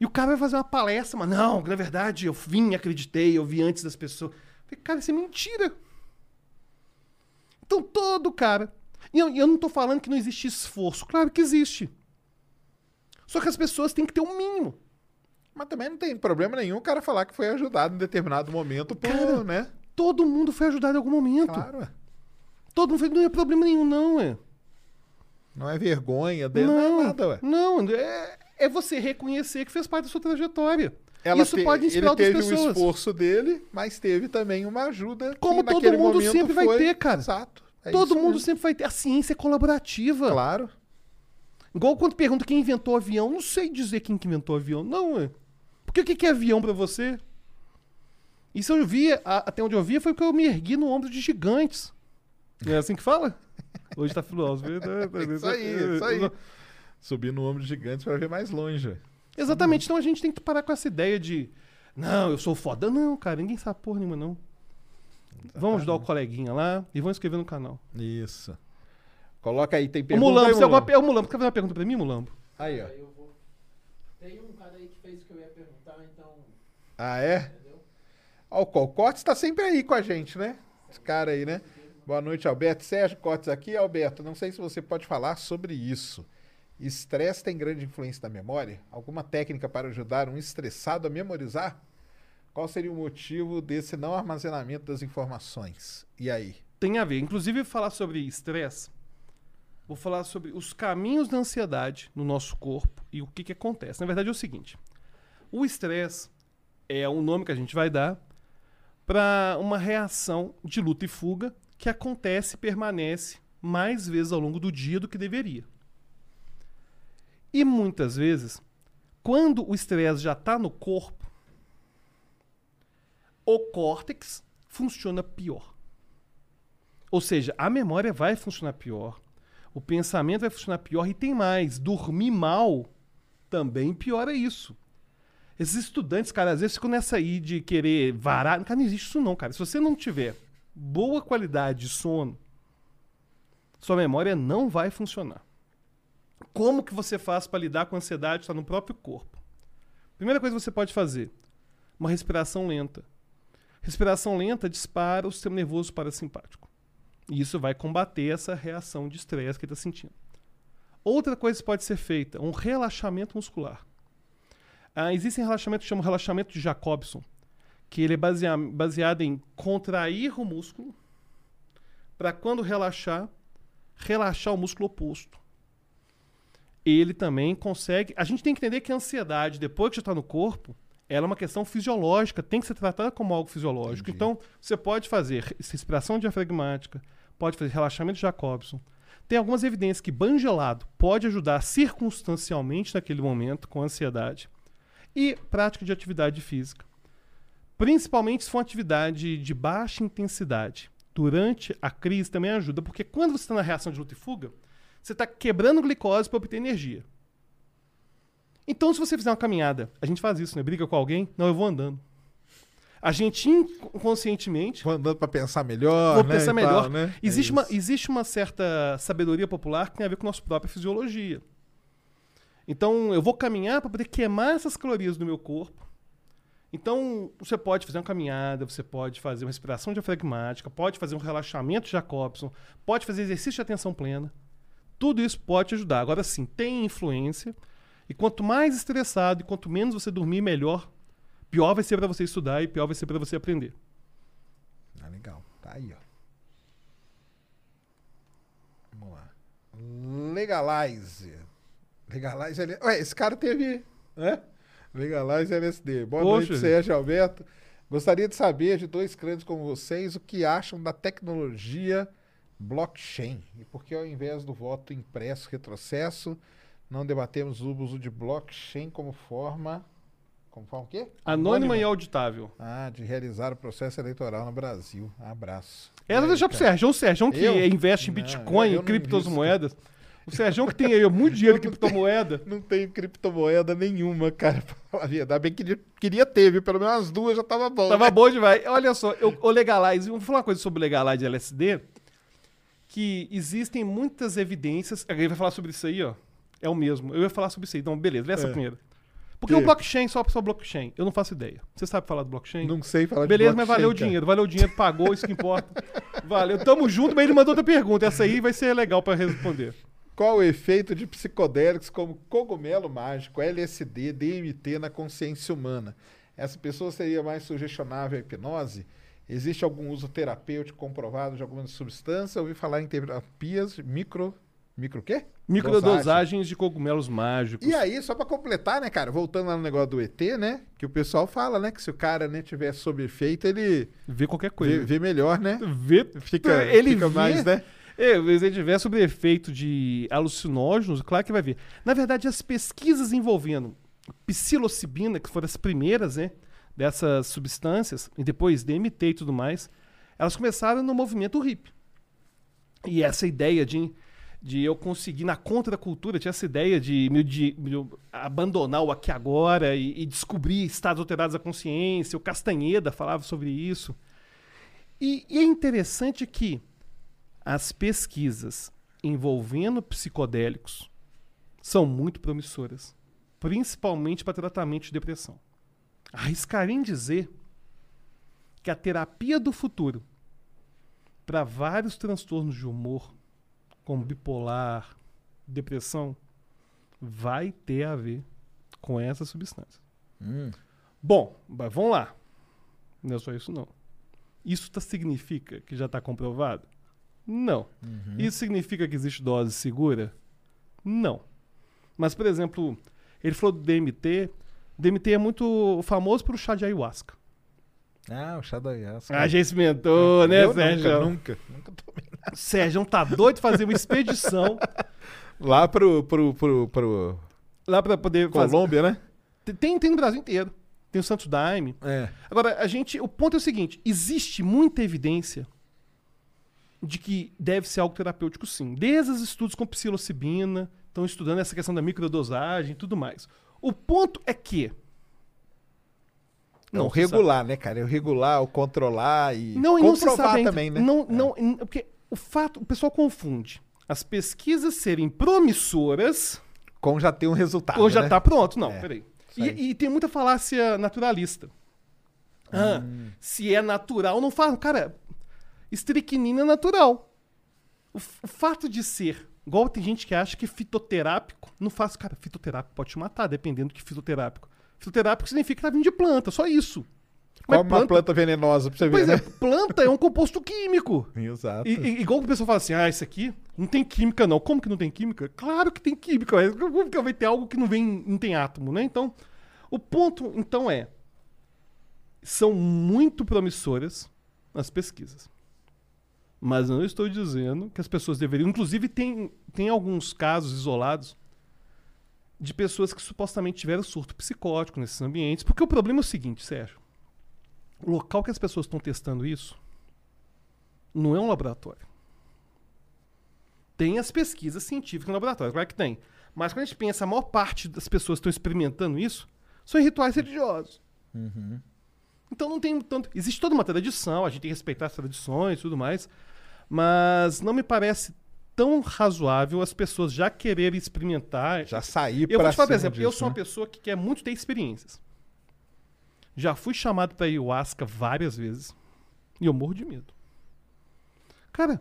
E o cara vai fazer uma palestra, mas não, na verdade eu vim, acreditei, eu vi antes das pessoas. Eu falei, cara, isso é mentira. Então todo cara. E eu, eu não tô falando que não existe esforço. Claro que existe. Só que as pessoas têm que ter um mínimo. Mas também não tem problema nenhum o cara falar que foi ajudado em determinado momento por, Cara, né? Todo mundo foi ajudado em algum momento. Claro. Todo mundo. Não é problema nenhum, não, é. Não é vergonha, dele, não, Não, é nada, ué. não é, é você reconhecer que fez parte da sua trajetória. Ela Isso te- pode inspirar ele outras teve pessoas. o esforço dele, mas teve também uma ajuda. que Como todo mundo sempre vai foi- ter, cara. Exato. É Todo mundo mesmo. sempre vai ter. A ciência é colaborativa. Claro. Igual quando pergunta quem inventou o avião. Não sei dizer quem que inventou o avião. Não, é. Porque o que que é avião pra você? Isso eu via, a- até onde eu via, foi porque eu me ergui no ombro de gigantes. É assim que fala? Hoje tá filósofo. [LAUGHS] Isso aí, isso aí. Subir no ombro de gigantes pra ver mais longe. Exatamente. Então a gente tem que parar com essa ideia de. Não, eu sou foda. Não, cara, ninguém sabe porra nenhuma, não. Vamos ajudar o coleguinha lá e vamos inscrever no canal. Isso. Coloca aí, tem O pergunta Mulambo, aí, você tem alguma Mulambo? pe- Ô, Mulambo, quer fazer uma pergunta pra mim, Mulambo? Aí, ó. Tem um cara aí que fez o que eu ia perguntar, então. Ah, é? Ó, o Col- Cortes tá sempre aí com a gente, né? Esse cara aí, né? Boa noite, Alberto. Sérgio Cortes aqui. Alberto, não sei se você pode falar sobre isso. Estresse tem grande influência na memória? Alguma técnica para ajudar um estressado a memorizar? Qual seria o motivo desse não armazenamento das informações? E aí? Tem a ver. Inclusive, falar sobre estresse, vou falar sobre os caminhos da ansiedade no nosso corpo e o que, que acontece. Na verdade, é o seguinte: o estresse é um nome que a gente vai dar para uma reação de luta e fuga que acontece e permanece mais vezes ao longo do dia do que deveria. E muitas vezes, quando o estresse já está no corpo, o córtex funciona pior. Ou seja, a memória vai funcionar pior, o pensamento vai funcionar pior e tem mais, dormir mal também piora isso. Esses estudantes, cara, às vezes ficam nessa aí de querer varar. Cara, não existe isso não, cara. Se você não tiver boa qualidade de sono, sua memória não vai funcionar. Como que você faz para lidar com a ansiedade? Está no próprio corpo. Primeira coisa que você pode fazer, uma respiração lenta. Respiração lenta dispara o sistema nervoso parasimpático. E isso vai combater essa reação de estresse que está sentindo. Outra coisa que pode ser feita, um relaxamento muscular. Ah, existem relaxamentos que chamam relaxamento de Jacobson, que ele é basea- baseado em contrair o músculo para quando relaxar, relaxar o músculo oposto. Ele também consegue. A gente tem que entender que a ansiedade, depois que já está no corpo, ela é uma questão fisiológica, tem que ser tratada como algo fisiológico. Então, você pode fazer respiração diafragmática, pode fazer relaxamento de Jacobson. Tem algumas evidências que banho gelado pode ajudar circunstancialmente naquele momento com a ansiedade. E prática de atividade física. Principalmente se for uma atividade de baixa intensidade. Durante a crise também ajuda, porque quando você está na reação de luta e fuga, você está quebrando glicose para obter energia. Então, se você fizer uma caminhada, a gente faz isso, né? Briga com alguém? Não, eu vou andando. A gente inconscientemente. Vou andando para pensar melhor. Vou né, pensar melhor. tal, né? Existe, É uma, existe uma certa sabedoria popular que tem a ver com a nossa própria fisiologia. Então, eu vou caminhar para poder queimar essas calorias do meu corpo. Então, você pode fazer uma caminhada, você pode fazer uma respiração diafragmática, pode fazer um relaxamento Jacobson, pode fazer exercício de atenção plena. Tudo isso pode te ajudar. Agora sim, tem influência. E quanto mais estressado e quanto menos você dormir, melhor. Pior vai ser para você estudar e pior vai ser para você aprender. Ah, legal. Tá aí, ó. Vamos lá. Legalize. Legalize LSD. Ué, esse cara teve. Né? Legalize LSD. Boa Poxa. noite, Sérgio Alberto. Gostaria de saber de dois crentes como vocês o que acham da tecnologia blockchain e por que, ao invés do voto impresso retrocesso, não debatemos o uso de blockchain como forma. Como forma o quê? Anônima e auditável. Ah, de realizar o processo eleitoral no Brasil. Abraço. E deixar pro cara? Sérgio. O Sérgio que Eu? investe em Bitcoin, não criptomoedas. O Sérgio que tem aí muito dinheiro em criptomoeda. Não tenho criptomoeda nenhuma, cara, [LAUGHS] pra falar a verdade. Bem que queria ter, viu? Pelo menos umas duas já tava bom. Tava né? bom demais. Olha só, eu, o Legalize, vou falar uma coisa sobre o Legalize LSD, que existem muitas evidências. Alguém vai falar sobre isso aí, ó. É o mesmo. Eu ia falar sobre isso aí. Então, beleza, lê essa É. primeira. Porque Que? o blockchain, só só blockchain. Eu não faço ideia. Você sabe falar do blockchain? Não sei falar de Beleza, mas blockchain, valeu o dinheiro. Valeu o dinheiro, pagou, isso que importa. [LAUGHS] Valeu. Tamo junto, mas ele mandou outra pergunta. Essa aí vai ser legal pra responder. Qual o efeito de psicodélicos como cogumelo mágico, LSD, DMT na consciência humana? Essa pessoa seria mais sugestionável à hipnose? Existe algum uso terapêutico comprovado de alguma substância? Ouvi falar em terapias micro... Micro quê? Dosagem. Microdosagens de cogumelos mágicos. E aí, só pra completar, né, cara, voltando lá no negócio do ET, né, que o pessoal fala, né, que se o cara, né, tiver sob efeito, ele Vê qualquer vê, coisa. vê melhor, né? Vê, Fica, ele fica vê- mais, né? É, se tiver sobre efeito de alucinógenos, claro que vai ver. Na verdade, as pesquisas envolvendo psilocibina, que foram as primeiras, né, dessas substâncias, e depois DMT e tudo mais, elas começaram no movimento hippie. E essa ideia de, de eu conseguir, na contracultura, tinha essa ideia de, de, de abandonar o aqui agora e, e descobrir estados alterados da consciência. O Castanheda falava sobre isso. E, e é interessante que as pesquisas envolvendo psicodélicos são muito promissoras, principalmente para tratamento de depressão. Arriscaria em dizer que a terapia do futuro para vários transtornos de humor, como bipolar, depressão, vai ter a ver com essa substância. Bom, mas vamos lá. Não é só isso não. Isso tá- significa que já está comprovado? Não. Isso significa que existe dose segura? Não. Mas, por exemplo, ele falou do DMT. DMT é muito famoso pelo chá de ayahuasca. Ah, o chá da ayahuasca. Ah, já experimentou, né, Eu Sérgio? Nunca, nunca, nunca tomei. [LAUGHS] Sérgio tá doido de fazer uma expedição [LAUGHS] Lá pro, pro, pro, pro lá para poder fazer. Colômbia, né? Tem, tem no Brasil inteiro. Tem o Santos Daime. É. Agora, a gente. O ponto é o seguinte: existe muita evidência de que deve ser algo terapêutico, sim. Desde os estudos com psilocibina, estão estudando essa questão da microdosagem e tudo mais. O ponto é que. Não, sabe. regular, né, cara? É o regular, o controlar e Não, e não comprovar também, né? Não, não, n- porque o fato, o pessoal confunde as pesquisas serem promissoras Com já ter um resultado, ou já né? tá pronto. Não, É, peraí. E, e tem muita falácia naturalista. Ah, Hum. se é natural, não faz. Cara, estricnina é natural. O, o fato de ser. Igual tem gente que acha que fitoterápico não faz. Cara, fitoterápico pode te matar, dependendo do que fitoterápico. Fitoterápico significa que tá vindo de planta, só isso. Mas Come uma planta venenosa pra você ver, Pois né? é, planta é um composto químico. Exato. E, e- igual o pessoal fala assim, ah, isso aqui não tem química não. Como que não tem química? Claro que tem química, mas como que vai ter algo que não vem, não tem átomo, né? Então, o ponto, então, é, são muito promissoras as pesquisas. Mas não estou dizendo que as pessoas deveriam. Inclusive, tem, tem alguns casos isolados de pessoas que supostamente tiveram surto psicótico nesses ambientes. Porque o problema é o seguinte, Sérgio. O local que as pessoas estão testando isso não é um laboratório. Tem as pesquisas científicas no laboratório, claro que tem. Mas quando a gente pensa, a maior parte das pessoas que estão experimentando isso são em rituais religiosos. Então não tem tanto. Existe toda uma tradição, a gente tem que respeitar as tradições e tudo mais. Mas não me parece tão razoável as pessoas já quererem experimentar. Já sair Eu vou te falar, por exemplo, eu disso, sou uma né? pessoa que quer muito ter experiências. Já fui chamado pra ayahuasca várias vezes. E eu morro de medo. Cara,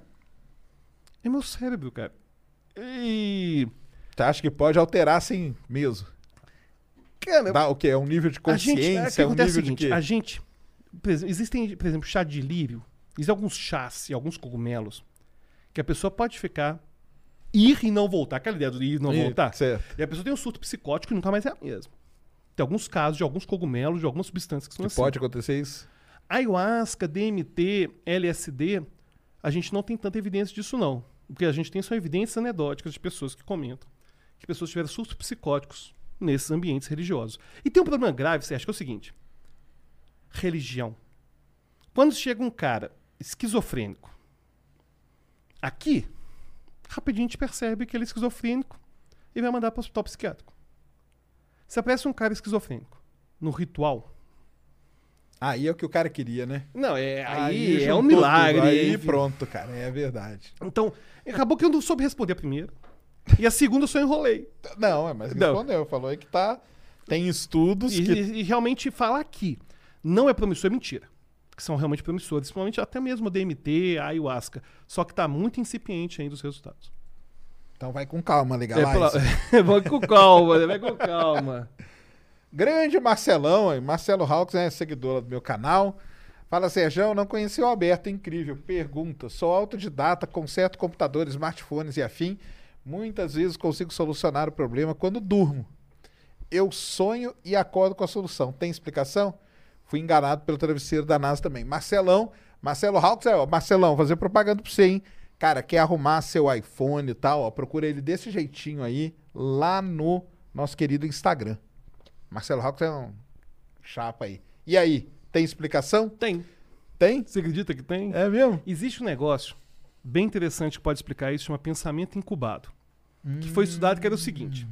é meu cérebro, cara. E. Você acha que pode alterar assim mesmo? Cara, Dá o quê? É um nível de a gente, consciência? é, o que é um acontece é nível o seguinte, de quê? a gente. por exemplo, existem, por exemplo, chá de lírio. Existem alguns chás e alguns cogumelos que a pessoa pode ficar. Ir e não voltar. Aquela ideia do ir e não Ih, voltar. certo. E a pessoa tem um surto psicótico e nunca mais é a mesma. Tem alguns casos de alguns cogumelos, de algumas substâncias que são Que assim. pode acontecer isso? Ayahuasca, DMT, LSD, a gente não tem tanta evidência disso, não. O que a gente tem são evidências anedóticas de pessoas que comentam que pessoas tiveram surtos psicóticos nesses ambientes religiosos. E tem um problema grave, você acha que é o seguinte: religião. Quando chega um cara esquizofrênico aqui, rapidinho a gente percebe que ele é esquizofrênico e vai mandar para o hospital psiquiátrico. Se aparece um cara esquizofrênico no ritual, Aí é o que o cara queria, né? não, é, aí, é juntou um milagre. tudo, Aí pronto, cara. É verdade. Então, acabou que eu não soube responder a primeira. E a segunda eu só enrolei. Não, é, mas Não. respondeu. Falou aí que tá. Tem estudos E, que. e realmente falar aqui não é promissor é mentira. Que são realmente promissores, principalmente até mesmo o DMT, a ayahuasca. Só que tá muito incipiente ainda os resultados. Então vai com calma, É, legalize. pela- [LAUGHS] vai com calma, vai com calma. Grande Marcelão, Marcelo Hawks é seguidor do meu canal. Fala, Serjão, não conheci o Alberto, incrível. Pergunta, sou autodidata, conserto computadores, smartphones e afim. Muitas vezes consigo solucionar o problema quando durmo. Eu sonho e acordo com a solução. Tem explicação? Fui enganado pelo travesseiro da NASA também. Marcelão, Marcelo Hawks, é, ó, Marcelão, vou fazer propaganda pra você, hein? Cara, quer arrumar seu iPhone e tal, ó, procura ele desse jeitinho aí, lá no nosso querido Instagram. Marcelo Hawks é um chapa aí. E aí, tem explicação? Tem. Tem? Você acredita que tem? É mesmo? Existe um negócio bem interessante que pode explicar isso, chama pensamento incubado. Que foi estudado que era o seguinte.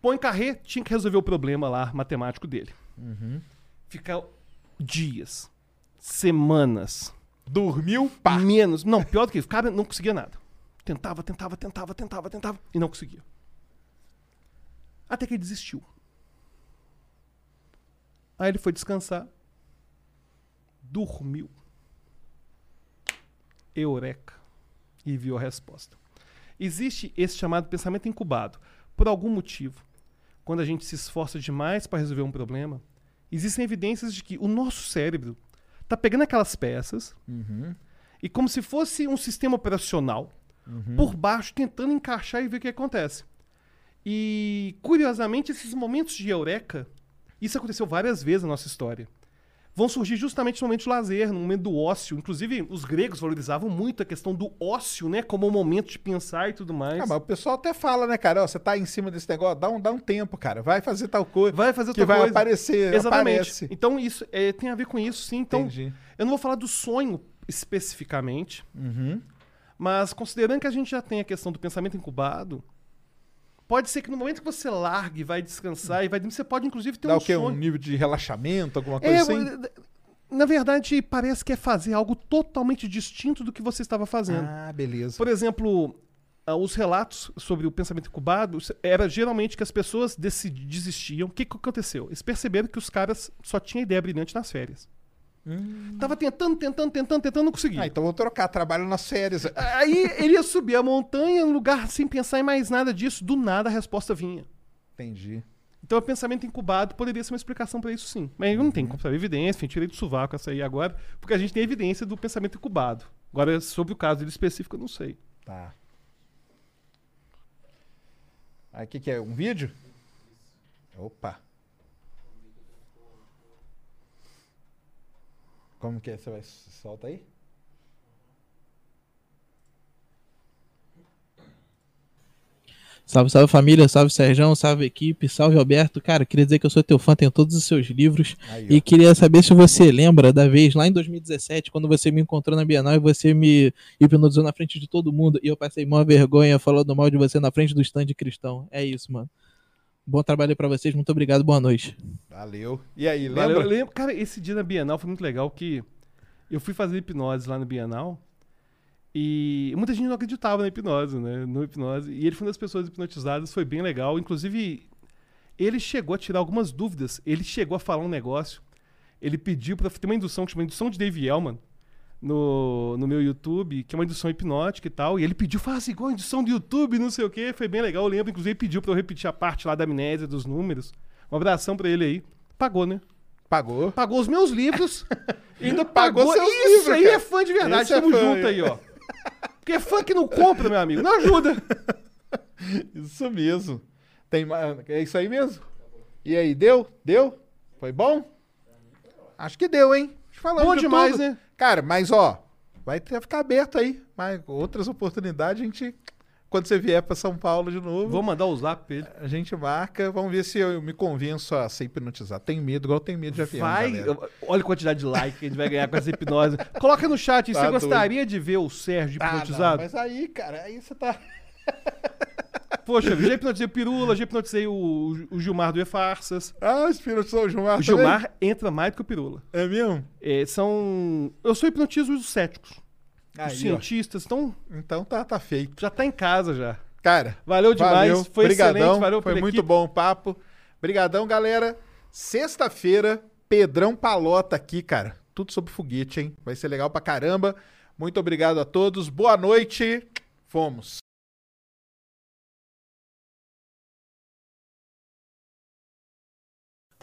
Poincaré tinha que resolver o problema lá matemático dele. Ficar dias, semanas, Dormiu, pá. menos. Não, pior do que isso, o cara não conseguia nada. Tentava, tentava, tentava, tentava, tentava e não conseguia. Até que ele desistiu. Aí ele foi descansar. Dormiu. Eureka. E viu a resposta. Existe esse chamado pensamento incubado. Por algum motivo, quando a gente se esforça demais para resolver um problema, existem evidências de que o nosso cérebro está pegando aquelas peças e como se fosse um sistema operacional por baixo tentando encaixar e ver o que acontece. E curiosamente esses momentos de eureka, isso aconteceu várias vezes na nossa história. Vão surgir justamente no momento de lazer, no momento do ócio. Inclusive, os gregos valorizavam muito a questão do ócio, né? Como um momento de pensar e tudo mais. Ah, mas o pessoal até fala, né, cara? Ó, você tá em cima desse negócio, dá um, dá um tempo, cara. Vai fazer tal coisa. Vai fazer que outra vai coisa. aparecer. Exatamente. Aparece. Então, isso é, tem a ver com isso, sim. Então, Entendi. eu não vou falar do sonho especificamente, Uhum. mas considerando que a gente já tem a questão do pensamento incubado, pode ser que no momento que você largue, vai descansar e vai você pode inclusive ter Dá um o quê? Um sonho. nível de relaxamento, alguma coisa É, assim? na verdade, parece que é fazer algo totalmente distinto do que você estava fazendo. Ah, beleza. Por exemplo, ah, os relatos sobre o pensamento incubado era geralmente que as pessoas desi- desistiam. O que, que aconteceu? Eles perceberam que os caras só tinham ideia brilhante nas férias. Tava tentando, tentando, tentando, tentando, não conseguia. Ah, então vou trocar. Trabalho nas férias. [LAUGHS] Aí ele ia subir a montanha, no lugar sem pensar em mais nada disso. Do nada a resposta vinha. Entendi. Então, o pensamento incubado poderia ser uma explicação para isso, sim. Mas eu não Uhum. tenho como saber evidência, enfim, tirei do sovaco essa aí agora, porque a gente tem evidência do pensamento incubado. Agora, sobre o caso dele específico, eu não sei. Tá. Aí, o que, que é? Um vídeo? Opa. Como que é? Você vai solta aí? Salve, salve família, salve Serjão, salve equipe, salve Alberto. Cara, queria dizer que eu sou teu fã, tenho todos os seus livros. Aí, e queria saber se você lembra da vez lá em 2017, quando você me encontrou na Bienal e você me hipnotizou na frente de todo mundo e eu passei mó vergonha falando mal de você na frente do stand cristão. É isso, mano. Bom trabalho aí pra vocês, muito obrigado, boa noite. Valeu. E aí, Valeu, lembra? eu lembro. Cara, esse dia na Bienal foi muito legal que eu fui fazer hipnose lá no Bienal e muita gente não acreditava na hipnose, né? No hipnose. E ele foi uma das pessoas hipnotizadas, foi bem legal. Inclusive, ele chegou a tirar algumas dúvidas. Ele chegou a falar um negócio. Ele pediu pra ter uma indução que chama Indução de Dave Elman no, no meu YouTube, que é uma indução hipnótica e tal. E ele pediu, faz igual a indução do YouTube, não sei o quê. Foi bem legal. Eu lembro, inclusive, ele pediu pra eu repetir a parte lá da amnésia dos números. Um abração pra ele aí. Pagou, né? Pagou. Pagou os meus livros. [LAUGHS] ainda Pagou pagou. seus Isso livros, aí cara. é fã de verdade. Esse é Tamo é. aí, ó. Porque fã que não compra, meu amigo, não ajuda. [LAUGHS] Isso mesmo. Tem É isso aí mesmo? E aí, deu? Deu? Foi bom? Acho que deu, hein? Falamos Bom de demais, tudo. né? Cara, mas ó, vai ter, ficar aberto aí. Mas outras oportunidades a gente. Quando você vier pra São Paulo de novo. Vou mandar o zap pra ele. A gente marca, vamos ver se eu me convenço a ser hipnotizado. Tem medo, igual tem medo de avião. Vai. galera. Olha a quantidade de like que a gente vai ganhar com essa hipnose. Coloca no chat, Tá você doido. gostaria de ver o Sérgio Ah, não, hipnotizado? mas aí, cara, aí você tá. [LAUGHS] Poxa, já hipnotizei o Pirula, já hipnotizei o, o Gilmar do E-Farsas. Ah, hipnotizou o Gilmar. O Gilmar entra mais do que o Pirula. É mesmo? É, são. Eu só hipnotizo os céticos. Aí, os cientistas. Então, Então tá, tá feito. já tá em casa já. Cara, Valeu demais, foi brigadão, excelente, valeu Foi muito equipe. bom o papo. Brigadão, galera. Sexta-feira, Pedrão Palota aqui, cara. Tudo sobre foguete, hein? Vai ser legal pra caramba. Muito obrigado a todos. Boa noite. Fomos.